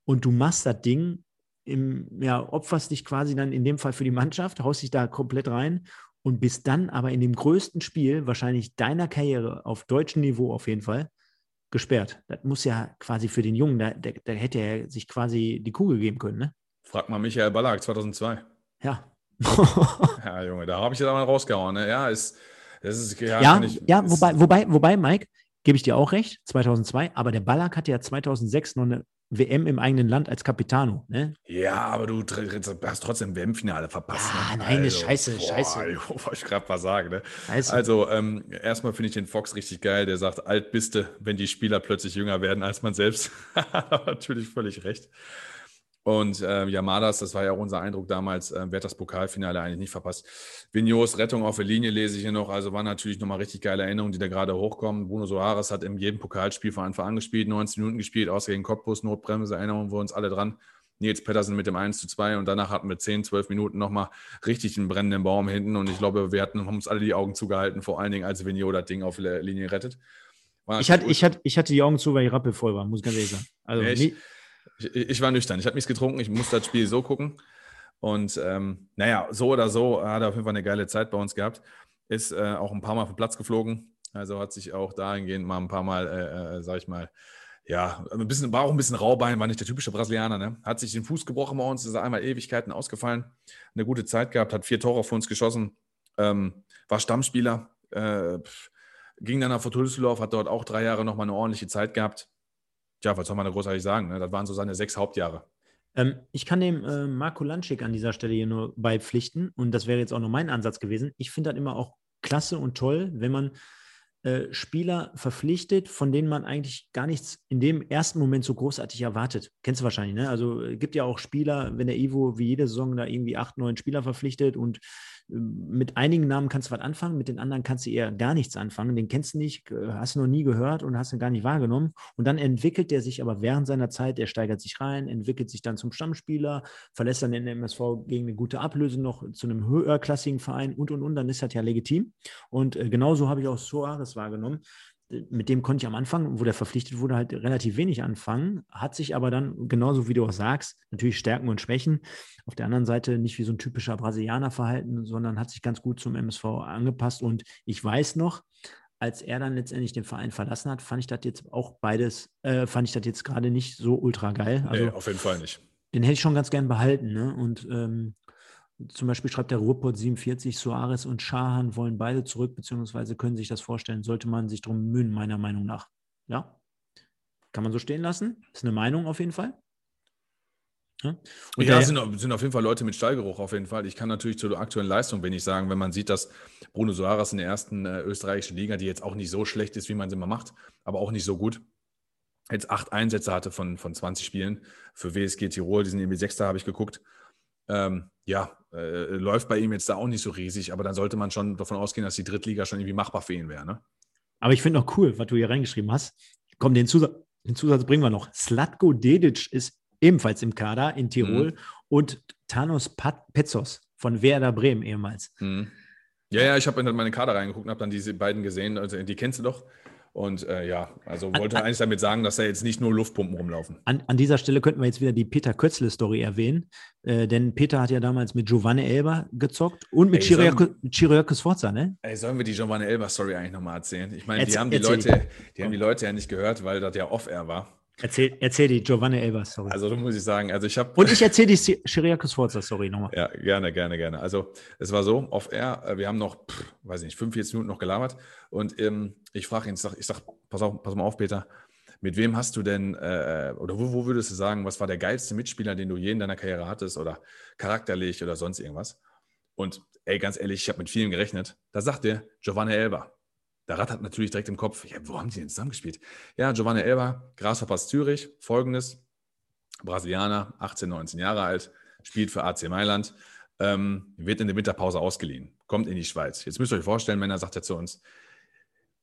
und du machst das Ding im, ja, opferst dich quasi dann in dem Fall für die Mannschaft, haust dich da komplett rein und bist dann aber in dem größten Spiel wahrscheinlich deiner Karriere auf deutschem Niveau auf jeden Fall gesperrt. Das muss ja quasi für den Jungen, da, da, da hätte er sich quasi die Kugel geben können, ne? Frag mal Michael Ballack 2002. Ja. (laughs) ja, Junge, da habe ich jetzt mal rausgehauen. Ne? Ja, ist, das ist, ja, ja, ich, ja wobei, wobei, wobei, Mike, gebe ich dir auch recht, 2002, aber der Ballack hatte ja 2006 noch eine WM im eigenen Land als Capitano. Ne? Ja, aber du hast trotzdem WM-Finale verpasst. Ne? nein, also, scheiße, boah, scheiße. (laughs) Wollte ich gerade mal sagen. Ne? Also, ähm, erstmal finde ich den Fox richtig geil. Der sagt, alt bist du, wenn die Spieler plötzlich jünger werden als man selbst. (laughs) Natürlich völlig recht. Und äh, Yamadas, das war ja auch unser Eindruck damals, äh, wer hat das Pokalfinale eigentlich nicht verpasst. Vignos Rettung auf der Linie lese ich hier noch, also war natürlich nochmal richtig geile Erinnerungen, die da gerade hochkommen. Bruno Soares hat in jedem Pokalspiel von Anfang an gespielt, 90 Minuten gespielt, außer gegen Cottbus, Notbremse, Erinnerungen wir uns alle dran. Nils Pettersen mit dem 1 zu 2 und danach hatten wir 10, 12 Minuten nochmal richtig einen brennenden Baum hinten und ich glaube, wir hatten, haben uns alle die Augen zugehalten, vor allen Dingen, als Vigno das Ding auf der Linie rettet. ich, hatte, ich, hatte, ich hatte die Augen zu, weil die Rappe voll war, muss ich ganz ehrlich sagen. Also, nee, ich, ich war nüchtern. Ich habe nichts getrunken. Ich musste das Spiel so gucken. Und ähm, naja, so oder so hat er auf jeden Fall eine geile Zeit bei uns gehabt. Ist äh, auch ein paar Mal vom Platz geflogen. Also hat sich auch dahingehend mal ein paar Mal, äh, äh, sag ich mal, ja, ein bisschen, war auch ein bisschen Raubein, war nicht der typische Brasilianer. Ne? Hat sich den Fuß gebrochen bei uns, ist einmal Ewigkeiten ausgefallen. Eine gute Zeit gehabt, hat vier Tore für uns geschossen, ähm, war Stammspieler, äh, ging dann nach Düsseldorf, hat dort auch drei Jahre nochmal eine ordentliche Zeit gehabt ja, was soll man da großartig sagen? Ne? Das waren so seine sechs Hauptjahre. Ähm, ich kann dem äh, Marco Lanschik an dieser Stelle hier nur beipflichten und das wäre jetzt auch nur mein Ansatz gewesen. Ich finde das immer auch klasse und toll, wenn man äh, Spieler verpflichtet, von denen man eigentlich gar nichts in dem ersten Moment so großartig erwartet. Kennst du wahrscheinlich, ne? Also äh, gibt ja auch Spieler, wenn der Ivo wie jede Saison da irgendwie acht, neun Spieler verpflichtet und mit einigen Namen kannst du was anfangen, mit den anderen kannst du eher gar nichts anfangen. Den kennst du nicht, hast du noch nie gehört und hast ihn gar nicht wahrgenommen. Und dann entwickelt der sich aber während seiner Zeit, er steigert sich rein, entwickelt sich dann zum Stammspieler, verlässt dann den MSV gegen eine gute Ablöse noch zu einem höherklassigen Verein und und und, dann ist das ja legitim. Und äh, genauso habe ich auch Soares wahrgenommen mit dem konnte ich am Anfang, wo der verpflichtet wurde, halt relativ wenig anfangen, hat sich aber dann, genauso wie du auch sagst, natürlich Stärken und Schwächen. Auf der anderen Seite nicht wie so ein typischer Brasilianer verhalten, sondern hat sich ganz gut zum MSV angepasst. Und ich weiß noch, als er dann letztendlich den Verein verlassen hat, fand ich das jetzt auch beides, äh, fand ich das jetzt gerade nicht so ultra geil. Also, nee, auf jeden Fall nicht. Den hätte ich schon ganz gern behalten. Ne? Und ähm, zum Beispiel schreibt der Ruhrport 47, Soares und Schahan wollen beide zurück, beziehungsweise können sich das vorstellen, sollte man sich darum bemühen, meiner Meinung nach. Ja, kann man so stehen lassen. Ist eine Meinung auf jeden Fall. Ja, und ja, sind, sind auf jeden Fall Leute mit Stallgeruch auf jeden Fall. Ich kann natürlich zur aktuellen Leistung wenig sagen, wenn man sieht, dass Bruno Soares in der ersten äh, österreichischen Liga, die jetzt auch nicht so schlecht ist, wie man sie immer macht, aber auch nicht so gut, jetzt acht Einsätze hatte von, von 20 Spielen für WSG Tirol, die sind irgendwie Sechster, habe ich geguckt. Ähm, ja, äh, läuft bei ihm jetzt da auch nicht so riesig, aber dann sollte man schon davon ausgehen, dass die Drittliga schon irgendwie machbar für ihn wäre. Ne? Aber ich finde auch cool, was du hier reingeschrieben hast. Komm, den Zusatz, den Zusatz bringen wir noch. Slatko Dedic ist ebenfalls im Kader in Tirol mhm. und Thanos Pat Petzos von Werder Bremen ehemals. Mhm. Ja, ja, ich habe in meine Kader reingeguckt und habe dann diese beiden gesehen. Also, die kennst du doch. Und äh, ja, also wollte an, eigentlich damit sagen, dass da jetzt nicht nur Luftpumpen rumlaufen. An, an dieser Stelle könnten wir jetzt wieder die Peter Kötzle-Story erwähnen. Äh, denn Peter hat ja damals mit Giovanni Elber gezockt und mit Chiriaco Sforza, ne? Ey, sollen wir die Giovanni Elber-Story eigentlich nochmal erzählen? Ich meine, die haben die Leute, die haben die Leute ja nicht gehört, weil das ja off-air war. Erzähl, erzähl die Giovanni Elba Story. Also, da muss ich sagen, also ich habe. Und ich erzähle die Shiriako Sforza Story nochmal. Ja, gerne, gerne, gerne. Also, es war so, off air, äh, wir haben noch, pff, weiß ich nicht, 45 Minuten noch gelabert und ähm, ich frage ihn, ich sage, ich sag, pass, auf, pass mal auf, Peter, mit wem hast du denn, äh, oder wo, wo würdest du sagen, was war der geilste Mitspieler, den du je in deiner Karriere hattest oder charakterlich oder sonst irgendwas? Und ey, ganz ehrlich, ich habe mit vielen gerechnet. Da sagt er Giovanni Elba. Der Rat hat natürlich direkt im Kopf, ja, wo haben die denn zusammengespielt? Ja, Giovanni Elba, Grasshoppers Zürich, folgendes, Brasilianer, 18, 19 Jahre alt, spielt für AC Mailand, ähm, wird in der Winterpause ausgeliehen, kommt in die Schweiz. Jetzt müsst ihr euch vorstellen, Männer sagt er zu uns,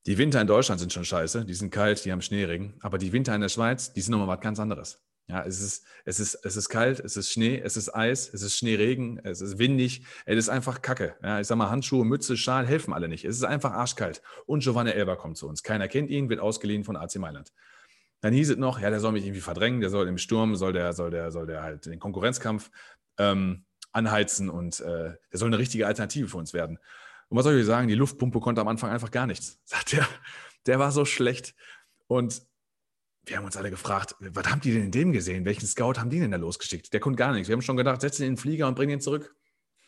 die Winter in Deutschland sind schon scheiße, die sind kalt, die haben Schneeregen, aber die Winter in der Schweiz, die sind nochmal was ganz anderes. Ja, es ist, es ist, es ist kalt, es ist Schnee, es ist Eis, es ist Schneeregen, es ist windig, es ist einfach Kacke. Ja, ich sag mal, Handschuhe, Mütze, Schal helfen alle nicht. Es ist einfach arschkalt. Und Giovanni Elber kommt zu uns. Keiner kennt ihn, wird ausgeliehen von AC Mailand. Dann hieß es noch, ja, der soll mich irgendwie verdrängen, der soll im Sturm, soll der, soll der, soll der halt den Konkurrenzkampf ähm, anheizen und äh, der soll eine richtige Alternative für uns werden. Und was soll ich sagen, die Luftpumpe konnte am Anfang einfach gar nichts. Sagt der, der war so schlecht. Und wir haben uns alle gefragt, was haben die denn in dem gesehen? Welchen Scout haben die denn da losgeschickt? Der konnte gar nichts. Wir haben schon gedacht, setz ihn in den Flieger und bring ihn zurück.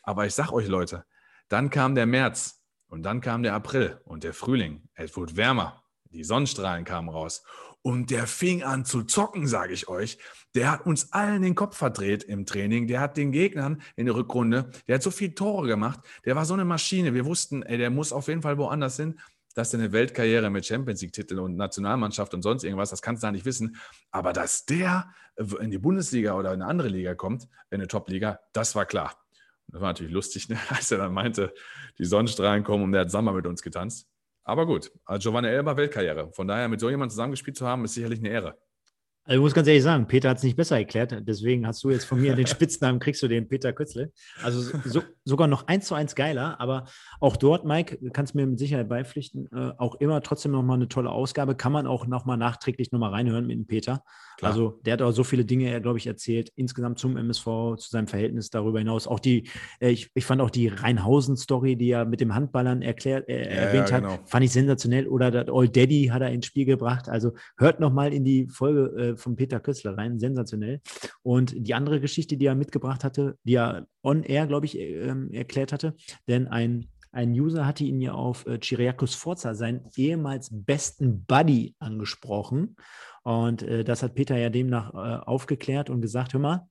Aber ich sag euch, Leute, dann kam der März und dann kam der April und der Frühling. Es wurde wärmer. Die Sonnenstrahlen kamen raus. Und der fing an zu zocken, sage ich euch. Der hat uns allen den Kopf verdreht im Training. Der hat den Gegnern in der Rückrunde, der hat so viele Tore gemacht. Der war so eine Maschine. Wir wussten, ey, der muss auf jeden Fall woanders hin. Dass der eine Weltkarriere mit Champions League-Titeln und Nationalmannschaft und sonst irgendwas, das kannst du da nicht wissen. Aber dass der in die Bundesliga oder in eine andere Liga kommt, in eine Top-Liga, das war klar. Das war natürlich lustig, ne? (laughs) als er dann meinte, die Sonnenstrahlen kommen und der hat Sommer mit uns getanzt. Aber gut, also Giovanni Elber Weltkarriere. Von daher mit so jemandem zusammengespielt zu haben, ist sicherlich eine Ehre. Also ich muss ganz ehrlich sagen, Peter hat es nicht besser erklärt. Deswegen hast du jetzt von mir den (laughs) Spitznamen, kriegst du den Peter Kötzle. Also so, sogar noch eins zu eins geiler. Aber auch dort, Mike, kannst mir mit Sicherheit beipflichten, äh, auch immer trotzdem nochmal eine tolle Ausgabe. Kann man auch nochmal nachträglich nochmal reinhören mit dem Peter. Klar. Also der hat auch so viele Dinge, glaube ich, erzählt, insgesamt zum MSV, zu seinem Verhältnis darüber hinaus. Auch die, äh, ich, ich fand auch die Rheinhausen-Story, die er mit dem Handballern erklärt, äh, ja, erwähnt ja, genau. hat, fand ich sensationell. Oder das Old Daddy hat er ins Spiel gebracht. Also hört nochmal in die Folge äh, von Peter Kössler rein, sensationell. Und die andere Geschichte, die er mitgebracht hatte, die er on air, glaube ich, ähm, erklärt hatte, denn ein ein User hatte ihn ja auf äh, Chiriakos Forza, seinen ehemals besten Buddy, angesprochen. Und äh, das hat Peter ja demnach äh, aufgeklärt und gesagt, hör mal,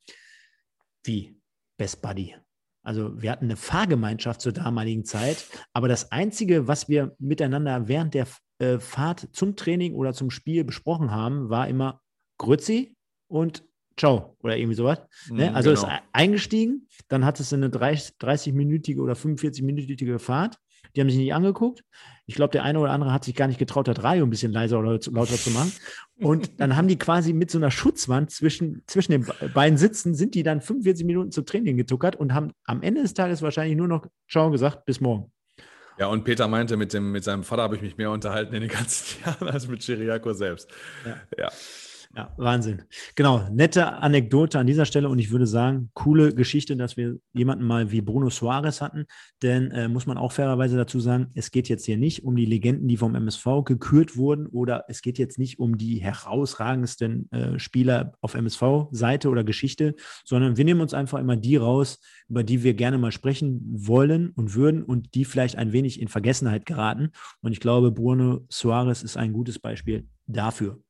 wie Best Buddy? Also wir hatten eine Fahrgemeinschaft zur damaligen Zeit, aber das Einzige, was wir miteinander während der äh, Fahrt zum Training oder zum Spiel besprochen haben, war immer Grützi und Ciao oder irgendwie sowas. Ne? Mhm, also genau. ist eingestiegen, dann hat es eine 30-minütige oder 45-minütige Fahrt die haben sich nicht angeguckt. Ich glaube, der eine oder andere hat sich gar nicht getraut, das Radio ein bisschen leiser oder lauter zu machen. Und (laughs) dann haben die quasi mit so einer Schutzwand zwischen, zwischen den beiden Sitzen, sind die dann 45 Minuten zum Training getuckert und haben am Ende des Tages wahrscheinlich nur noch Ciao gesagt, bis morgen. Ja, und Peter meinte, mit, dem, mit seinem Vater habe ich mich mehr unterhalten in den ganzen (laughs) Jahren als mit Chiriaco selbst. Ja. ja. Ja, Wahnsinn. Genau, nette Anekdote an dieser Stelle und ich würde sagen, coole Geschichte, dass wir jemanden mal wie Bruno Suarez hatten, denn äh, muss man auch fairerweise dazu sagen, es geht jetzt hier nicht um die Legenden, die vom MSV gekürt wurden oder es geht jetzt nicht um die herausragendsten äh, Spieler auf MSV-Seite oder Geschichte, sondern wir nehmen uns einfach immer die raus, über die wir gerne mal sprechen wollen und würden und die vielleicht ein wenig in Vergessenheit geraten. Und ich glaube, Bruno Suarez ist ein gutes Beispiel dafür.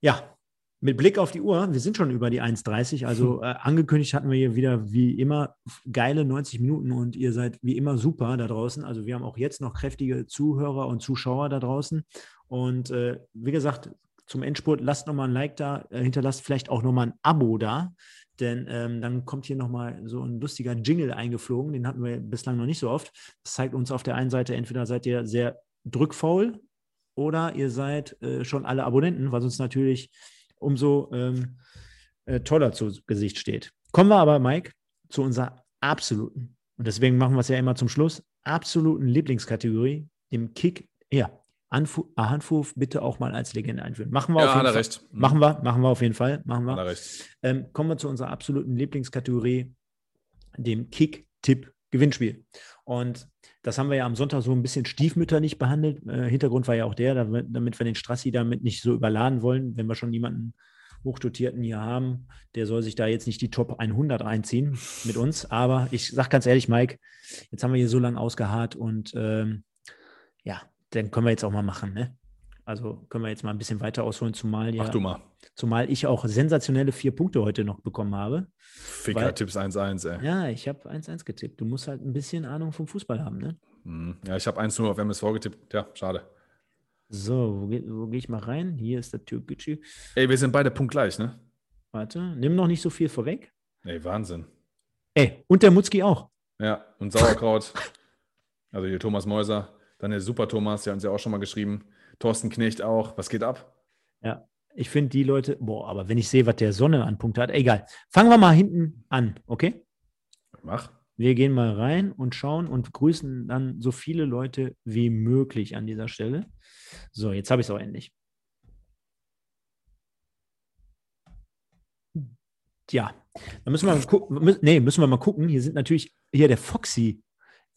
Ja, mit Blick auf die Uhr, wir sind schon über die 1,30, also hm. äh, angekündigt hatten wir hier wieder wie immer geile 90 Minuten und ihr seid wie immer super da draußen. Also wir haben auch jetzt noch kräftige Zuhörer und Zuschauer da draußen. Und äh, wie gesagt, zum Endspurt lasst nochmal ein Like da, äh, hinterlasst vielleicht auch nochmal ein Abo da, denn ähm, dann kommt hier nochmal so ein lustiger Jingle eingeflogen, den hatten wir bislang noch nicht so oft. Das zeigt uns auf der einen Seite, entweder seid ihr sehr drückfaul oder ihr seid äh, schon alle Abonnenten, was uns natürlich umso ähm, äh, toller zu Gesicht steht. Kommen wir aber, Mike, zu unserer absoluten, und deswegen machen wir es ja immer zum Schluss, absoluten Lieblingskategorie, dem Kick, ja, Handfuf bitte auch mal als Legende einführen. Machen wir ja, auf jeden Fall. Recht. Machen wir, machen wir auf jeden Fall. Machen wir. Ähm, kommen wir zu unserer absoluten Lieblingskategorie, dem Kick-Tipp-Gewinnspiel. Und das haben wir ja am Sonntag so ein bisschen stiefmütterlich behandelt. Äh, Hintergrund war ja auch der, damit, damit wir den Strassi damit nicht so überladen wollen, wenn wir schon jemanden Hochdotierten hier haben, der soll sich da jetzt nicht die Top 100 einziehen mit uns. Aber ich sage ganz ehrlich, Mike, jetzt haben wir hier so lange ausgeharrt und ähm, ja, dann können wir jetzt auch mal machen. Ne? Also können wir jetzt mal ein bisschen weiter ausholen, zumal ja, Mach du mal. Zumal ich auch sensationelle vier Punkte heute noch bekommen habe. Ficker-Tipps 1-1, ey. Ja, ich habe 1-1 getippt. Du musst halt ein bisschen Ahnung vom Fußball haben, ne? Hm. Ja, ich habe 1 nur auf MSV getippt. Ja, schade. So, wo, ge wo gehe ich mal rein? Hier ist der Türkgücü. Ey, wir sind beide punktgleich, ne? Warte, nimm noch nicht so viel vorweg. Ey, Wahnsinn. Ey, und der Mutzki auch. Ja, und Sauerkraut. also hier Thomas Mäuser. Dann der Super Thomas, der hat uns ja auch schon mal geschrieben. Thorsten Knecht auch. Was geht ab? Ja, ich finde die Leute, boah, aber wenn ich sehe, was der Sonne an Punkte hat, egal. Fangen wir mal hinten an, okay? Mach. Wir gehen mal rein und schauen und grüßen dann so viele Leute wie möglich an dieser Stelle. So, jetzt habe ich es auch endlich. Ja, da müssen wir mal gucken. Nee, müssen wir mal gucken. Hier sind natürlich hier der Foxy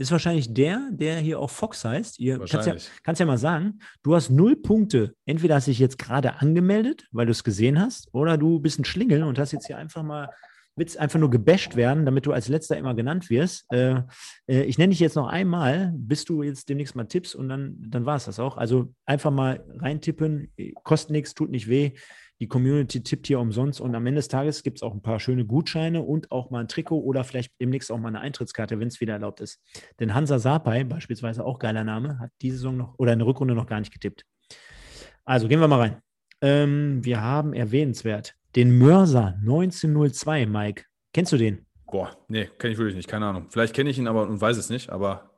ist wahrscheinlich der, der hier auch Fox heißt. Ihr kannst ja, kannst ja mal sagen, du hast null Punkte. Entweder hast du dich jetzt gerade angemeldet, weil du es gesehen hast, oder du bist ein Schlingel und hast jetzt hier einfach mal willst einfach nur gebasht werden, damit du als letzter immer genannt wirst. Äh, äh, ich nenne dich jetzt noch einmal, bis du jetzt demnächst mal tippst und dann, dann war es das auch. Also einfach mal reintippen, kostet nichts, tut nicht weh. Die Community tippt hier umsonst und am Ende des Tages gibt es auch ein paar schöne Gutscheine und auch mal ein Trikot oder vielleicht demnächst auch mal eine Eintrittskarte, wenn es wieder erlaubt ist. Denn Hansa Sapai, beispielsweise auch geiler Name, hat diese Saison noch oder eine Rückrunde noch gar nicht getippt. Also gehen wir mal rein. Ähm, wir haben erwähnenswert den Mörser 1902, Mike. Kennst du den? Boah, nee, kenne ich wirklich nicht, keine Ahnung. Vielleicht kenne ich ihn aber und weiß es nicht, aber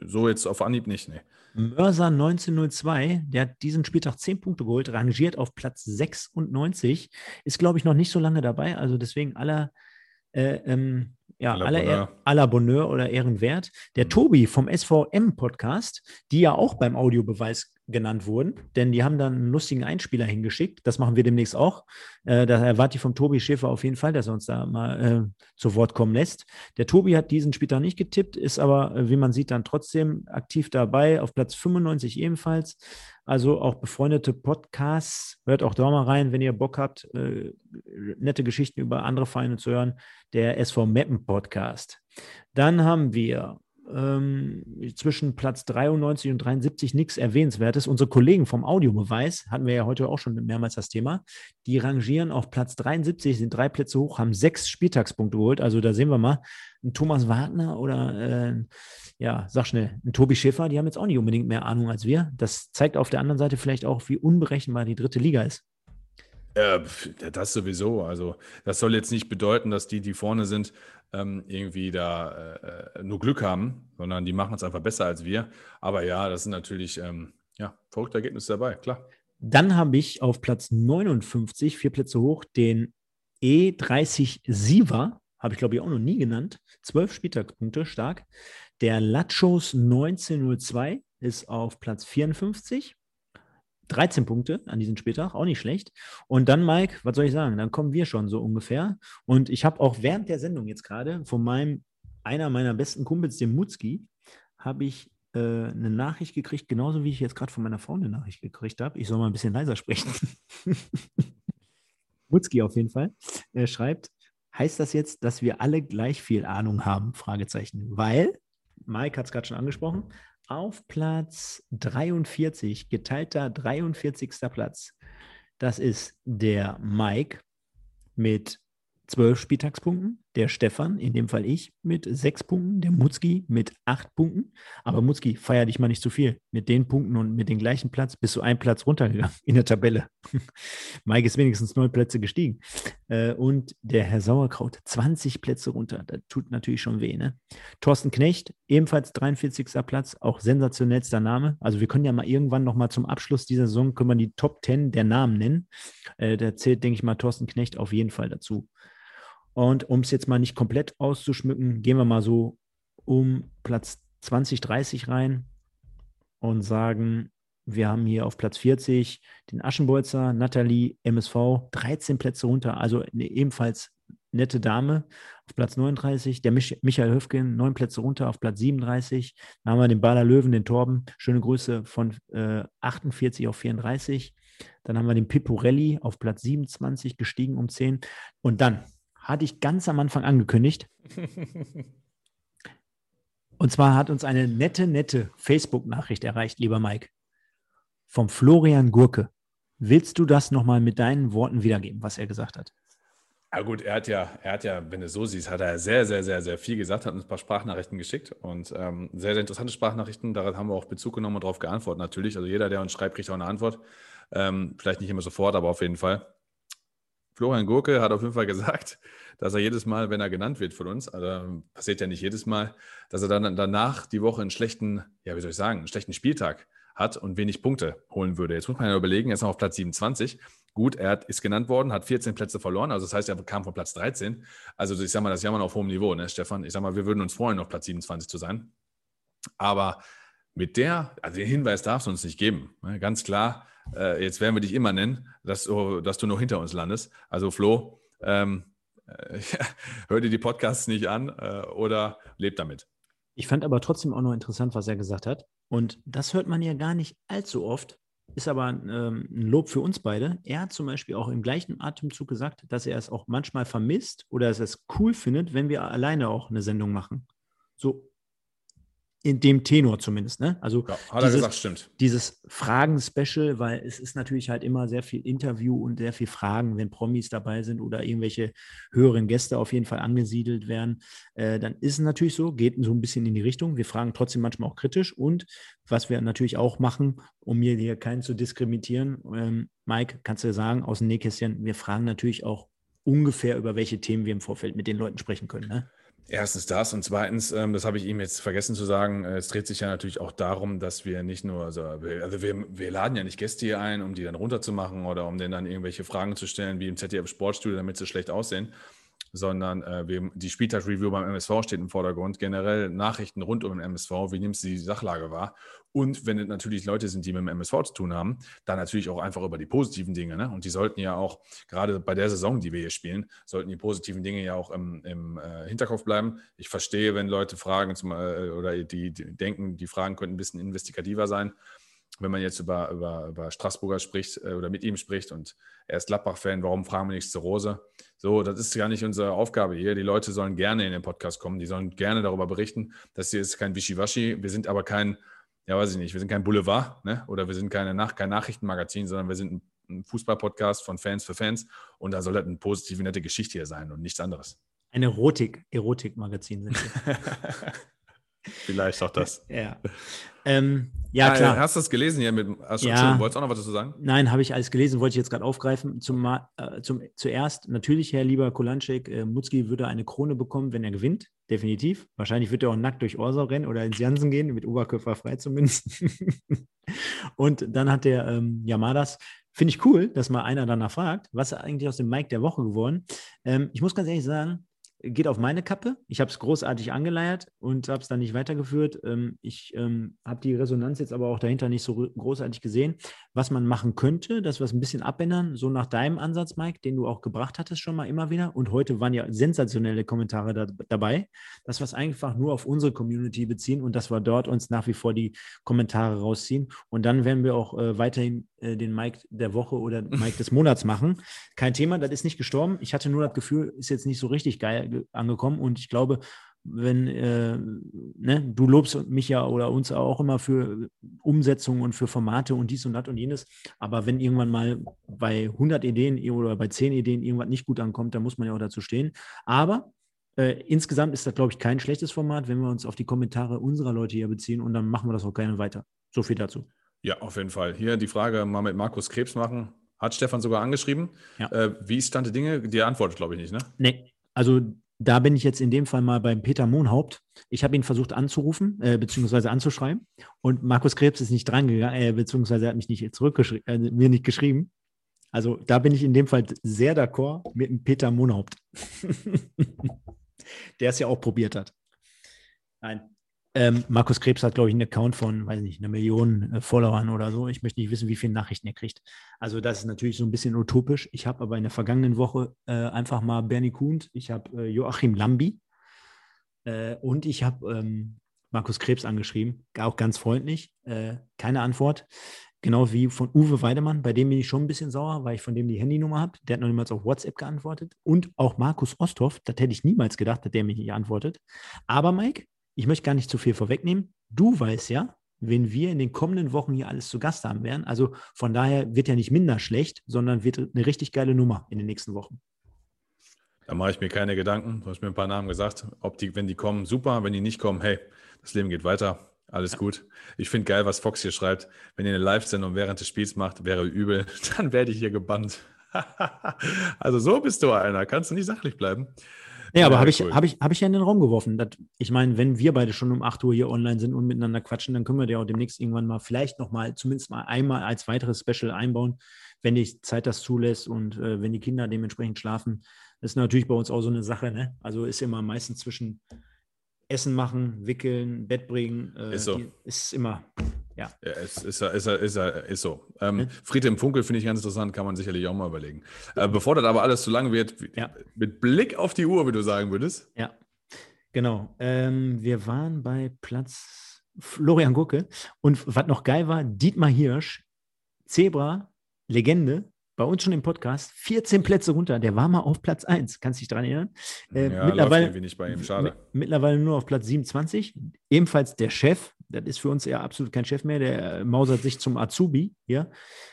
so jetzt auf Anhieb nicht, nee. Mörser 1902, der hat diesen Spieltag 10 Punkte geholt, rangiert auf Platz 96, ist, glaube ich, noch nicht so lange dabei, also deswegen aller, äh, ähm, ja, aller, Bonheur. aller Bonheur oder Ehrenwert. Der mhm. Tobi vom SVM-Podcast, die ja auch beim Audiobeweis genannt wurden, denn die haben dann einen lustigen Einspieler hingeschickt. Das machen wir demnächst auch. Äh, da erwarte ich vom Tobi Schäfer auf jeden Fall, dass er uns da mal äh, zu Wort kommen lässt. Der Tobi hat diesen Spieltag nicht getippt, ist aber, äh, wie man sieht, dann trotzdem aktiv dabei, auf Platz 95 ebenfalls. Also auch befreundete Podcasts. Hört auch da mal rein, wenn ihr Bock habt, äh, nette Geschichten über andere Vereine zu hören. Der SV Meppen Podcast. Dann haben wir ähm, zwischen Platz 93 und 73 nichts Erwähnenswertes. Unsere Kollegen vom Audiobeweis, hatten wir ja heute auch schon mehrmals das Thema, die rangieren auf Platz 73, sind drei Plätze hoch, haben sechs Spieltagspunkte geholt. Also da sehen wir mal, ein Thomas Wagner oder äh, ja, sag schnell, ein Tobi Schäfer, die haben jetzt auch nicht unbedingt mehr Ahnung als wir. Das zeigt auf der anderen Seite vielleicht auch, wie unberechenbar die dritte Liga ist. Ja, das sowieso. Also, das soll jetzt nicht bedeuten, dass die, die vorne sind, ähm, irgendwie da äh, nur Glück haben, sondern die machen es einfach besser als wir. Aber ja, das sind natürlich ähm, ja, verrückte Ergebnisse dabei, klar. Dann habe ich auf Platz 59, vier Plätze hoch, den E30 Siva, habe ich glaube ich auch noch nie genannt. Zwölf Spieltagspunkte stark. Der Lachos 1902 ist auf Platz 54. 13 Punkte an diesem Spieltag, auch nicht schlecht. Und dann, Mike, was soll ich sagen? Dann kommen wir schon so ungefähr. Und ich habe auch während der Sendung jetzt gerade von meinem, einer meiner besten Kumpels, dem Mutzki, habe ich äh, eine Nachricht gekriegt, genauso wie ich jetzt gerade von meiner Frau eine Nachricht gekriegt habe. Ich soll mal ein bisschen leiser sprechen. (laughs) Mutzki auf jeden Fall. Er schreibt, heißt das jetzt, dass wir alle gleich viel Ahnung haben? Fragezeichen. Weil, Mike hat es gerade schon angesprochen, auf Platz 43, geteilter 43. Platz. Das ist der Mike mit zwölf Spieltagspunkten, der Stefan, in dem Fall ich, mit sechs Punkten, der Mutzki mit acht Punkten. Aber Mutzki, feier dich mal nicht zu viel. Mit den Punkten und mit dem gleichen Platz bist du einen Platz runtergegangen in der Tabelle. (laughs) Mike ist wenigstens neun Plätze gestiegen. Äh, und der Herr Sauerkraut 20 Plätze runter. Das tut natürlich schon weh. Ne? Thorsten Knecht, ebenfalls 43. Platz, auch sensationellster Name. Also wir können ja mal irgendwann noch mal zum Abschluss dieser Saison, können wir die Top 10 der Namen nennen. Äh, da zählt, denke ich mal, Thorsten Knecht auf jeden Fall dazu. Und um es jetzt mal nicht komplett auszuschmücken, gehen wir mal so um Platz 20, 30 rein und sagen, wir haben hier auf Platz 40 den Aschenbolzer, Nathalie, MSV, 13 Plätze runter, also eine ebenfalls nette Dame. Auf Platz 39, der Mich Michael Höfgen, neun Plätze runter auf Platz 37. Dann haben wir den Bader Löwen, den Torben, schöne Grüße von äh, 48 auf 34. Dann haben wir den Piporelli auf Platz 27 gestiegen um 10. Und dann hatte ich ganz am Anfang angekündigt. Und zwar hat uns eine nette, nette Facebook-Nachricht erreicht, lieber Mike, vom Florian Gurke. Willst du das nochmal mit deinen Worten wiedergeben, was er gesagt hat? Ja gut, er hat ja, er hat ja, wenn du es so siehst, hat er sehr, sehr, sehr, sehr viel gesagt, hat uns ein paar Sprachnachrichten geschickt und ähm, sehr, sehr interessante Sprachnachrichten. Daran haben wir auch Bezug genommen und darauf geantwortet natürlich. Also jeder, der uns schreibt, kriegt auch eine Antwort. Ähm, vielleicht nicht immer sofort, aber auf jeden Fall. Florian Gurke hat auf jeden Fall gesagt, (laughs) dass er jedes Mal, wenn er genannt wird von uns, also passiert ja nicht jedes Mal, dass er dann danach die Woche einen schlechten, ja, wie soll ich sagen, einen schlechten Spieltag hat und wenig Punkte holen würde. Jetzt muss man ja überlegen, er ist noch auf Platz 27. Gut, er hat, ist genannt worden, hat 14 Plätze verloren, also das heißt, er kam von Platz 13. Also ich sage mal, das ist ja mal auf hohem Niveau, ne, Stefan? Ich sage mal, wir würden uns freuen, auf Platz 27 zu sein. Aber mit der, also den Hinweis darfst du uns nicht geben. Ne? Ganz klar, äh, jetzt werden wir dich immer nennen, dass du, dass du noch hinter uns landest. Also Flo, ähm, äh, (laughs) hör dir die Podcasts nicht an äh, oder leb damit. Ich fand aber trotzdem auch noch interessant, was er gesagt hat. Und das hört man ja gar nicht allzu oft, ist aber ähm, ein Lob für uns beide. Er hat zum Beispiel auch im gleichen Atemzug gesagt, dass er es auch manchmal vermisst oder dass er es cool findet, wenn wir alleine auch eine Sendung machen. So in dem Tenor zumindest. Ne? Also ja, hat dieses, er gesagt, stimmt. Dieses Fragen-Special, weil es ist natürlich halt immer sehr viel Interview und sehr viel Fragen, wenn Promis dabei sind oder irgendwelche höheren Gäste auf jeden Fall angesiedelt werden, äh, dann ist es natürlich so, geht so ein bisschen in die Richtung. Wir fragen trotzdem manchmal auch kritisch und was wir natürlich auch machen, um mir hier keinen zu diskriminieren, ähm, Mike, kannst du sagen, aus dem Nähkästchen, wir fragen natürlich auch ungefähr, über welche Themen wir im Vorfeld mit den Leuten sprechen können. Ne? Erstens das und zweitens, ähm, das habe ich ihm jetzt vergessen zu sagen, äh, es dreht sich ja natürlich auch darum, dass wir nicht nur, also also wir, wir laden ja nicht Gäste hier ein, um die dann runterzumachen oder um denen dann irgendwelche Fragen zu stellen, wie im ZDF Sportstudio, damit sie schlecht aussehen, sondern äh, wir, die Spieltagsreview beim MSV steht im Vordergrund. Generell Nachrichten rund um den MSV, wie nimmst du die Sachlage wahr? Und wenn es natürlich Leute sind, die mit dem MSV zu tun haben, dann natürlich auch einfach über die positiven Dinge. Ne? Und die sollten ja auch, gerade bei der Saison, die wir hier spielen, sollten die positiven Dinge ja auch im, im äh, Hinterkopf bleiben. Ich verstehe, wenn Leute fragen zum, äh, oder die, die denken, die Fragen könnten ein bisschen investigativer sein wenn man jetzt über, über, über Straßburger spricht äh, oder mit ihm spricht und er ist Gladbach-Fan, warum fragen wir nicht zur Rose? So, das ist gar nicht unsere Aufgabe hier. Die Leute sollen gerne in den Podcast kommen, die sollen gerne darüber berichten. Das hier ist kein Wischiwaschi. Wir sind aber kein, ja, weiß ich nicht, wir sind kein Boulevard ne? oder wir sind keine Nach kein Nachrichtenmagazin, sondern wir sind ein, ein Fußball-Podcast von Fans für Fans und da soll das eine positive, nette Geschichte hier sein und nichts anderes. Ein Erotik, Erotik-Magazin sind wir. (laughs) Vielleicht auch das. (laughs) Ja. Ähm, ja, ah, klar. Hast du das gelesen hier mit. Also, ja. Wolltest du auch noch was dazu sagen? Nein, habe ich alles gelesen, wollte ich jetzt gerade aufgreifen. Zum, äh, zum, zuerst, natürlich, Herr lieber Kolanschek, äh, Mutzki würde eine Krone bekommen, wenn er gewinnt. Definitiv. Wahrscheinlich wird er auch nackt durch Orsau rennen oder ins Jansen gehen, mit Oberkörper frei zumindest. (laughs) Und dann hat der ähm, Yamadas Finde ich cool, dass mal einer danach fragt, was ist eigentlich aus dem Mike der Woche geworden? Ähm, ich muss ganz ehrlich sagen, geht auf meine Kappe. Ich habe es großartig angeleiert und habe es dann nicht weitergeführt. Ähm, ich ähm, habe die Resonanz jetzt aber auch dahinter nicht so großartig gesehen. Was man machen könnte, dass wir es ein bisschen abändern, so nach deinem Ansatz, Mike, den du auch gebracht hattest schon mal immer wieder. Und heute waren ja sensationelle Kommentare da, dabei, dass wir es einfach nur auf unsere Community beziehen und dass wir dort uns nach wie vor die Kommentare rausziehen. Und dann werden wir auch äh, weiterhin äh, den Mike der Woche oder Mike des (laughs) Monats machen. Kein Thema, das ist nicht gestorben. Ich hatte nur das Gefühl, ist jetzt nicht so richtig geil angekommen. Und ich glaube, wenn äh, ne, du lobst mich ja oder uns auch immer für Umsetzung und für Formate und dies und das und jenes, aber wenn irgendwann mal bei 100 Ideen oder bei 10 Ideen irgendwas nicht gut ankommt, dann muss man ja auch dazu stehen. Aber äh, insgesamt ist das, glaube ich, kein schlechtes Format, wenn wir uns auf die Kommentare unserer Leute hier beziehen und dann machen wir das auch gerne weiter. So viel dazu. Ja, auf jeden Fall. Hier die Frage mal mit Markus Krebs machen. Hat Stefan sogar angeschrieben. Ja. Äh, wie ist Stand der Dinge? Die antwortet, glaube ich, nicht, ne? Nee, also da bin ich jetzt in dem Fall mal beim Peter Mohnhaupt. Ich habe ihn versucht anzurufen, äh, beziehungsweise anzuschreiben. Und Markus Krebs ist nicht drangegangen, äh, beziehungsweise hat mich nicht zurückgeschrieben, äh, mir nicht geschrieben. Also da bin ich in dem Fall sehr d'accord mit dem Peter Mohnhaupt. (laughs) Der es ja auch probiert hat. Nein, ähm, Markus Krebs hat, glaube ich, einen Account von, weiß nicht, einer Million äh, Followern oder so. Ich möchte nicht wissen, wie viele Nachrichten er kriegt. Also das ist natürlich so ein bisschen utopisch. Ich habe aber in der vergangenen Woche äh, einfach mal Bernie Kuhn, ich habe äh, Joachim Lambi äh, und ich habe ähm, Markus Krebs angeschrieben, auch ganz freundlich. Äh, keine Antwort. Genau wie von Uwe Weidemann, bei dem bin ich schon ein bisschen sauer, weil ich von dem die Handynummer habe. Der hat noch niemals auf WhatsApp geantwortet. Und auch Markus Osthoff, das hätte ich niemals gedacht, dass der mich nicht antwortet. Aber Mike, ich möchte gar nicht zu viel vorwegnehmen. Du weißt ja, wen wir in den kommenden Wochen hier alles zu Gast haben werden. Also von daher wird ja nicht minder schlecht, sondern wird eine richtig geile Nummer in den nächsten Wochen. Da mache ich mir keine Gedanken. Du hast mir ein paar Namen gesagt. Ob die, wenn die kommen, super. Wenn die nicht kommen, hey, das Leben geht weiter. Alles ja. gut. Ich finde geil, was Fox hier schreibt. Wenn ihr eine Live-Sendung während des Spiels macht, wäre übel. (laughs) Dann werde ich hier gebannt. (laughs) also so bist du einer. Kannst du nicht sachlich bleiben. Ja, aber habe ich, hab ich, hab ich ja in den Raum geworfen. Das, ich meine, wenn wir beide schon um 8 Uhr hier online sind und miteinander quatschen, dann können wir ja auch demnächst irgendwann mal vielleicht nochmal, zumindest mal einmal als weiteres Special einbauen, wenn die Zeit das zulässt und äh, wenn die Kinder dementsprechend schlafen. Das ist natürlich bei uns auch so eine Sache. Ne? Also ist immer meistens zwischen Essen machen, wickeln, Bett bringen. Äh, ist so. Ist immer ja. ja es ist, ist, ist, ist, so. Ähm, mhm. Friede im Funkel finde ich ganz interessant, kann man sicherlich auch mal überlegen. Äh, bevor das aber alles zu lang wird, ja. mit Blick auf die Uhr, wie du sagen würdest. Ja, genau. Ähm, wir waren bei Platz Florian Gucke und was noch geil war, Dietmar Hirsch Zebra, Legende, bei uns schon im Podcast, 14 Plätze runter. Der war mal auf Platz 1, kannst du dich daran erinnern? Äh, ja, mittlerweile, nicht bei ihm, schade. Mittlerweile nur auf Platz 27. Ebenfalls der Chef, das ist für uns ja absolut kein Chef mehr, der mausert sich zum Azubi hier.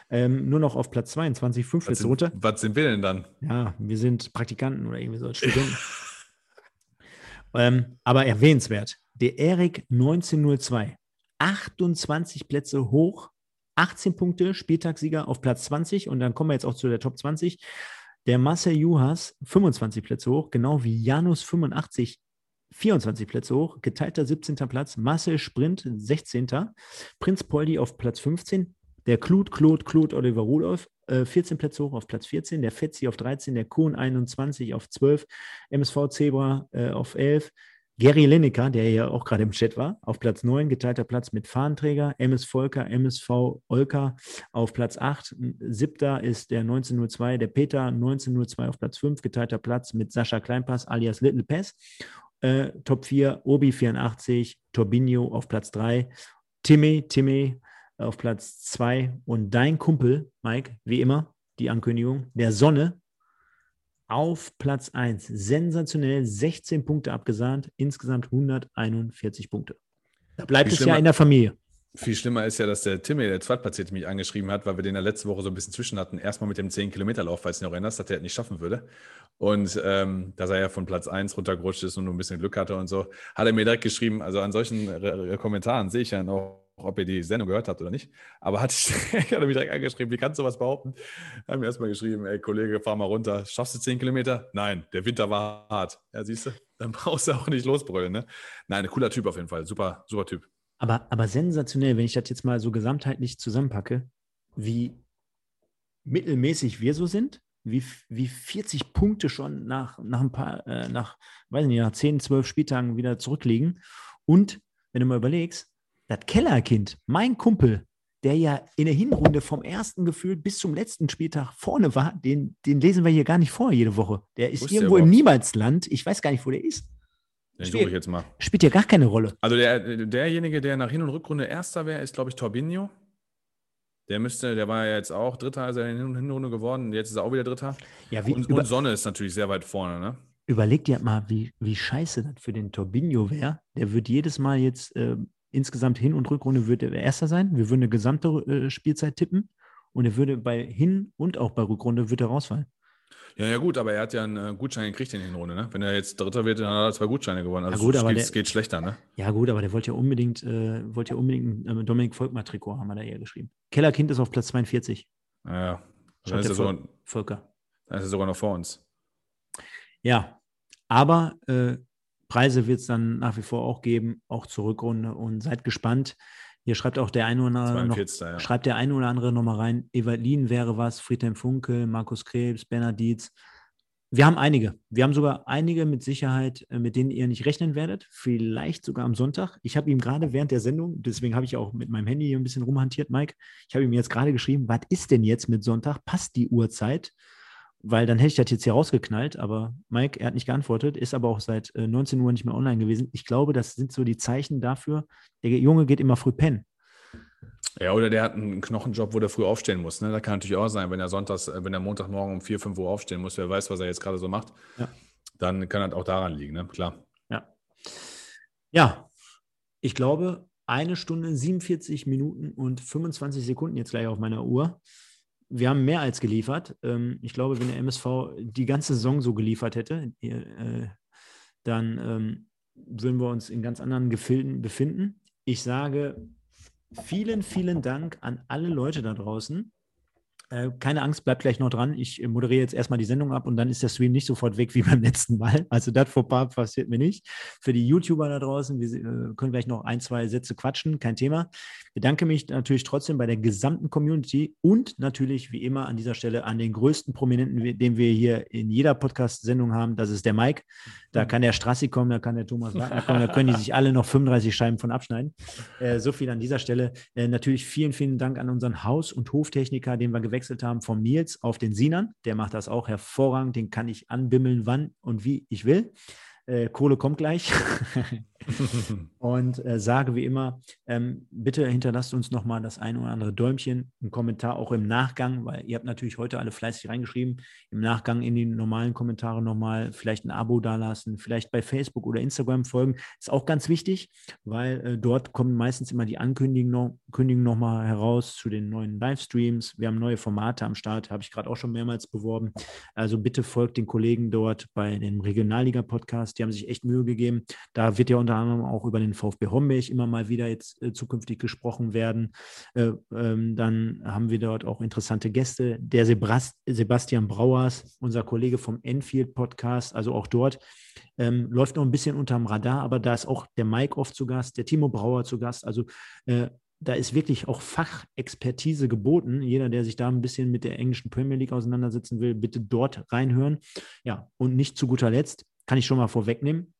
Ähm, nur noch auf Platz 22, 5 Plätze runter. Was sind wir denn dann? Ja, wir sind Praktikanten oder irgendwie so Studenten. (laughs) ähm, aber erwähnenswert, der Erik 1902, 28 Plätze hoch 18 Punkte, Spieltagssieger auf Platz 20 und dann kommen wir jetzt auch zu der Top 20. Der Marcel Juhas 25 Plätze hoch, genau wie Janus 85 24 Plätze hoch, geteilter 17. Platz, Marcel Sprint 16. Prinz Poldi auf Platz 15, der Klut, Claude, Claude Oliver Rudolph äh, 14 Plätze hoch auf Platz 14, der Fetzi auf 13, der Kuhn 21 auf 12, MSV Zebra äh, auf 11, Gary Lineker, der ja auch gerade im Chat war, auf Platz 9, geteilter Platz mit Fahnenträger. MS Volker, MSV Olka auf Platz 8. Siebter ist der 1902, der Peter 1902 auf Platz 5, geteilter Platz mit Sascha Kleinpass alias Little Pass. Äh, Top 4, Obi 84, Torbinho auf Platz 3, Timmy, Timmy auf Platz 2 und dein Kumpel, Mike, wie immer, die Ankündigung, der Sonne auf Platz 1. Sensationell, 16 Punkte abgesahnt, insgesamt 141 Punkte. Da bleibt es ja in der Familie. Viel schlimmer ist ja, dass der Timmy, der Zweitplatzierte, mich angeschrieben hat, weil wir den ja letzte Woche so ein bisschen zwischen hatten. Erstmal mit dem 10-Kilometer-Lauf, falls dich noch erinnerst, dass der nicht schaffen würde. Und ähm, dass er ja von Platz 1 runtergerutscht ist und nur ein bisschen Glück hatte und so, hat er mir direkt geschrieben. Also an solchen Re Kommentaren sehe ich ja noch ob ihr die Sendung gehört habt oder nicht. Aber hat, (laughs) ich mich direkt angeschrieben, wie kannst du was behaupten? Haben mir erstmal geschrieben, ey Kollege, fahr mal runter. Schaffst du 10 Kilometer? Nein, der Winter war hart. Ja, siehst du, dann (laughs) brauchst du auch nicht losbrüllen. Ne? Nein, ein cooler Typ auf jeden Fall. Super, super Typ. Aber, aber sensationell, wenn ich das jetzt mal so gesamtheitlich zusammenpacke, wie mittelmäßig wir so sind, wie, wie 40 Punkte schon nach, nach ein paar, äh, nach, weiß nicht, nach 10, 12 Spieltagen wieder zurückliegen. Und wenn du mal überlegst, das Kellerkind, mein Kumpel, der ja in der Hinrunde vom ersten Gefühl bis zum letzten Spieltag vorne war, den, den lesen wir hier gar nicht vor jede Woche. Der ist Wusste irgendwo im Niemalsland. Ich weiß gar nicht, wo der ist. Den suche ich jetzt mal. Spielt ja gar keine Rolle. Also der, derjenige, der nach Hin- und Rückrunde Erster wäre, ist, glaube ich, Torbinho. Der müsste, der war ja jetzt auch Dritter, also in der Hinrunde geworden. Jetzt ist er auch wieder Dritter. Ja, wie, und, und Sonne ist natürlich sehr weit vorne, ne? Überleg dir mal, wie, wie scheiße das für den Torbinho wäre. Der wird jedes Mal jetzt äh, insgesamt Hin- und Rückrunde würde er Erster sein. Wir würden eine gesamte äh, Spielzeit tippen und er würde bei Hin- und auch bei Rückrunde würde er rausfallen. Ja, ja, gut, aber er hat ja einen äh, Gutschein gekriegt in der Hinrunde, ne? Wenn er jetzt Dritter wird, dann hat er zwei Gutscheine gewonnen. Also ja, gut, es geht schlechter, ne? Ja, gut, aber der wollte ja unbedingt, äh, wollte ja unbedingt ein äh, Dominik Volkmar-Trikot, haben wir da eher geschrieben. Kellerkind ist auf Platz 42. Ja, ja. Dann ist, er sogar, Volker. dann ist er sogar noch vor uns. Ja, aber äh, Preise wird es dann nach wie vor auch geben, auch zur Rückrunde. Und seid gespannt. Hier schreibt auch der eine oder andere, noch, ja. schreibt der eine oder andere nochmal rein. Evalin wäre was, Friedhelm Funkel, Markus Krebs, Bernhard Dietz. Wir haben einige. Wir haben sogar einige mit Sicherheit, äh, mit denen ihr nicht rechnen werdet. Vielleicht sogar am Sonntag. Ich habe ihm gerade während der Sendung, deswegen habe ich auch mit meinem Handy hier ein bisschen rumhantiert, Mike. Ich habe ihm jetzt gerade geschrieben, was ist denn jetzt mit Sonntag? Passt die Uhrzeit? Weil dann hätte ich das jetzt hier rausgeknallt, aber Mike, er hat nicht geantwortet, ist aber auch seit äh, 19 Uhr nicht mehr online gewesen. Ich glaube, das sind so die Zeichen dafür, der Junge geht immer früh pennen. Ja, oder der hat einen Knochenjob, wo der früh aufstehen muss. Ne? Da kann natürlich auch sein, wenn er sonntags, äh, wenn er Montagmorgen um 4, 5 Uhr aufstehen muss, wer weiß, was er jetzt gerade so macht, ja. dann kann das auch daran liegen, ne? klar. Ja. Ja, ich glaube, eine Stunde, 47 Minuten und 25 Sekunden jetzt gleich auf meiner Uhr wir haben mehr als geliefert. Ähm, ich glaube, wenn der MSV die ganze Saison so geliefert hätte, äh, dann ähm, würden wir uns in ganz anderen Gefilden befinden. Ich sage vielen, vielen Dank an alle Leute da draußen, keine Angst, bleibt gleich noch dran. Ich äh, moderiere jetzt erstmal die Sendung ab und dann ist der Stream nicht sofort weg wie (laughs) beim letzten Mal. Also das Fauxpas passiert mir nicht. Für die YouTuber da draußen, wir äh, können gleich noch ein, zwei Sätze quatschen, kein Thema. Bedanke mich natürlich trotzdem bei der gesamten Community und natürlich wie immer an dieser Stelle an den größten Prominenten, den wir hier in jeder Podcast-Sendung haben. Das ist der Mike. Da kann der Strassi kommen, da kann der Thomas Wagner kommen, da können die sich alle noch 35 Scheiben von abschneiden. Äh, so viel an dieser Stelle. Äh, natürlich vielen, vielen Dank an unseren Haus- und Hoftechniker, den wir gewechselt gewechselt haben vom Nils auf den Sinan. Der macht das auch hervorragend. Den kann ich anbimmeln, wann und wie ich will. Äh, Kohle kommt gleich. (laughs) und äh, sage wie immer, ähm, bitte hinterlasst uns nochmal das ein oder andere Däumchen, einen Kommentar auch im Nachgang, weil ihr habt natürlich heute alle fleißig reingeschrieben. Im Nachgang in die normalen Kommentare nochmal vielleicht ein Abo dalassen, vielleicht bei Facebook oder Instagram folgen. Ist auch ganz wichtig, weil äh, dort kommen meistens immer die Ankündigungen nochmal heraus zu den neuen Livestreams. Wir haben neue Formate am Start, habe ich gerade auch schon mehrmals beworben. Also bitte folgt den Kollegen dort bei dem Regionalliga-Podcast. Die haben sich echt Mühe gegeben. Da wird ja unter anderem auch über den VfB Homberg immer mal wieder jetzt äh, zukünftig gesprochen werden. Äh, ähm, dann haben wir dort auch interessante Gäste. Der Sebrast Sebastian Brauers, unser Kollege vom Enfield Podcast, also auch dort ähm, läuft noch ein bisschen unterm Radar, aber da ist auch der Mike oft zu Gast, der Timo Brauer zu Gast. Also äh, da ist wirklich auch Fachexpertise geboten. Jeder, der sich da ein bisschen mit der englischen Premier League auseinandersetzen will, bitte dort reinhören. Ja, und nicht zu guter Letzt, kann ich schon mal vorwegnehmen.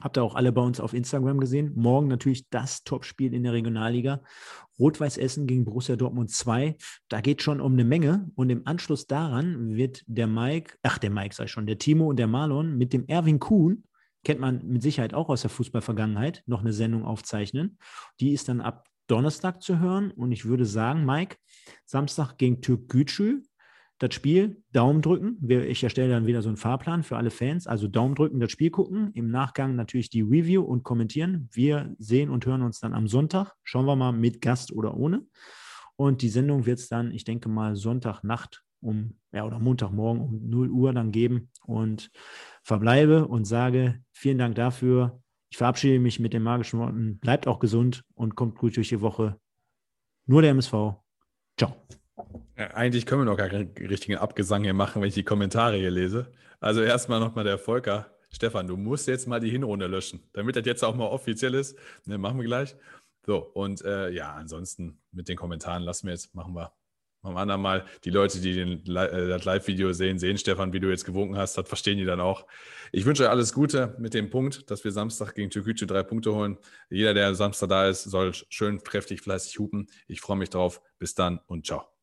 Habt ihr auch alle bei uns auf Instagram gesehen. Morgen natürlich das Topspiel in der Regionalliga. Rot-Weiß Essen gegen Borussia Dortmund 2. Da geht schon um eine Menge. Und im Anschluss daran wird der Mike, ach, der Mike ich schon, der Timo und der Marlon mit dem Erwin Kuhn, kennt man mit Sicherheit auch aus der Fußballvergangenheit, noch eine Sendung aufzeichnen. Die ist dann ab Donnerstag zu hören. Und ich würde sagen, Mike, Samstag gegen Türk Gütschü. Das Spiel, Daumen drücken. Ich erstelle dann wieder so einen Fahrplan für alle Fans. Also Daumen drücken, das Spiel gucken. Im Nachgang natürlich die Review und kommentieren. Wir sehen und hören uns dann am Sonntag. Schauen wir mal mit Gast oder ohne. Und die Sendung wird es dann, ich denke mal, Sonntagnacht um, ja, oder Montagmorgen um 0 Uhr dann geben. Und verbleibe und sage vielen Dank dafür. Ich verabschiede mich mit den magischen Worten. Bleibt auch gesund und kommt gut durch die Woche. Nur der MSV. Ciao. Ja, eigentlich können wir noch gar keinen richtigen Abgesang hier machen, wenn ich die Kommentare hier lese. Also erstmal nochmal der Volker. Stefan, du musst jetzt mal die Hinrunde löschen, damit das jetzt auch mal offiziell ist. Ne, machen wir gleich. So, und äh, ja, ansonsten mit den Kommentaren lassen wir jetzt, machen wir am anderen Mal, die Leute, die den, äh, das Live-Video sehen, sehen, Stefan, wie du jetzt gewunken hast, das verstehen die dann auch. Ich wünsche euch alles Gute mit dem Punkt, dass wir Samstag gegen Türkgücü drei Punkte holen. Jeder, der Samstag da ist, soll schön kräftig, fleißig hupen. Ich freue mich drauf. Bis dann und ciao.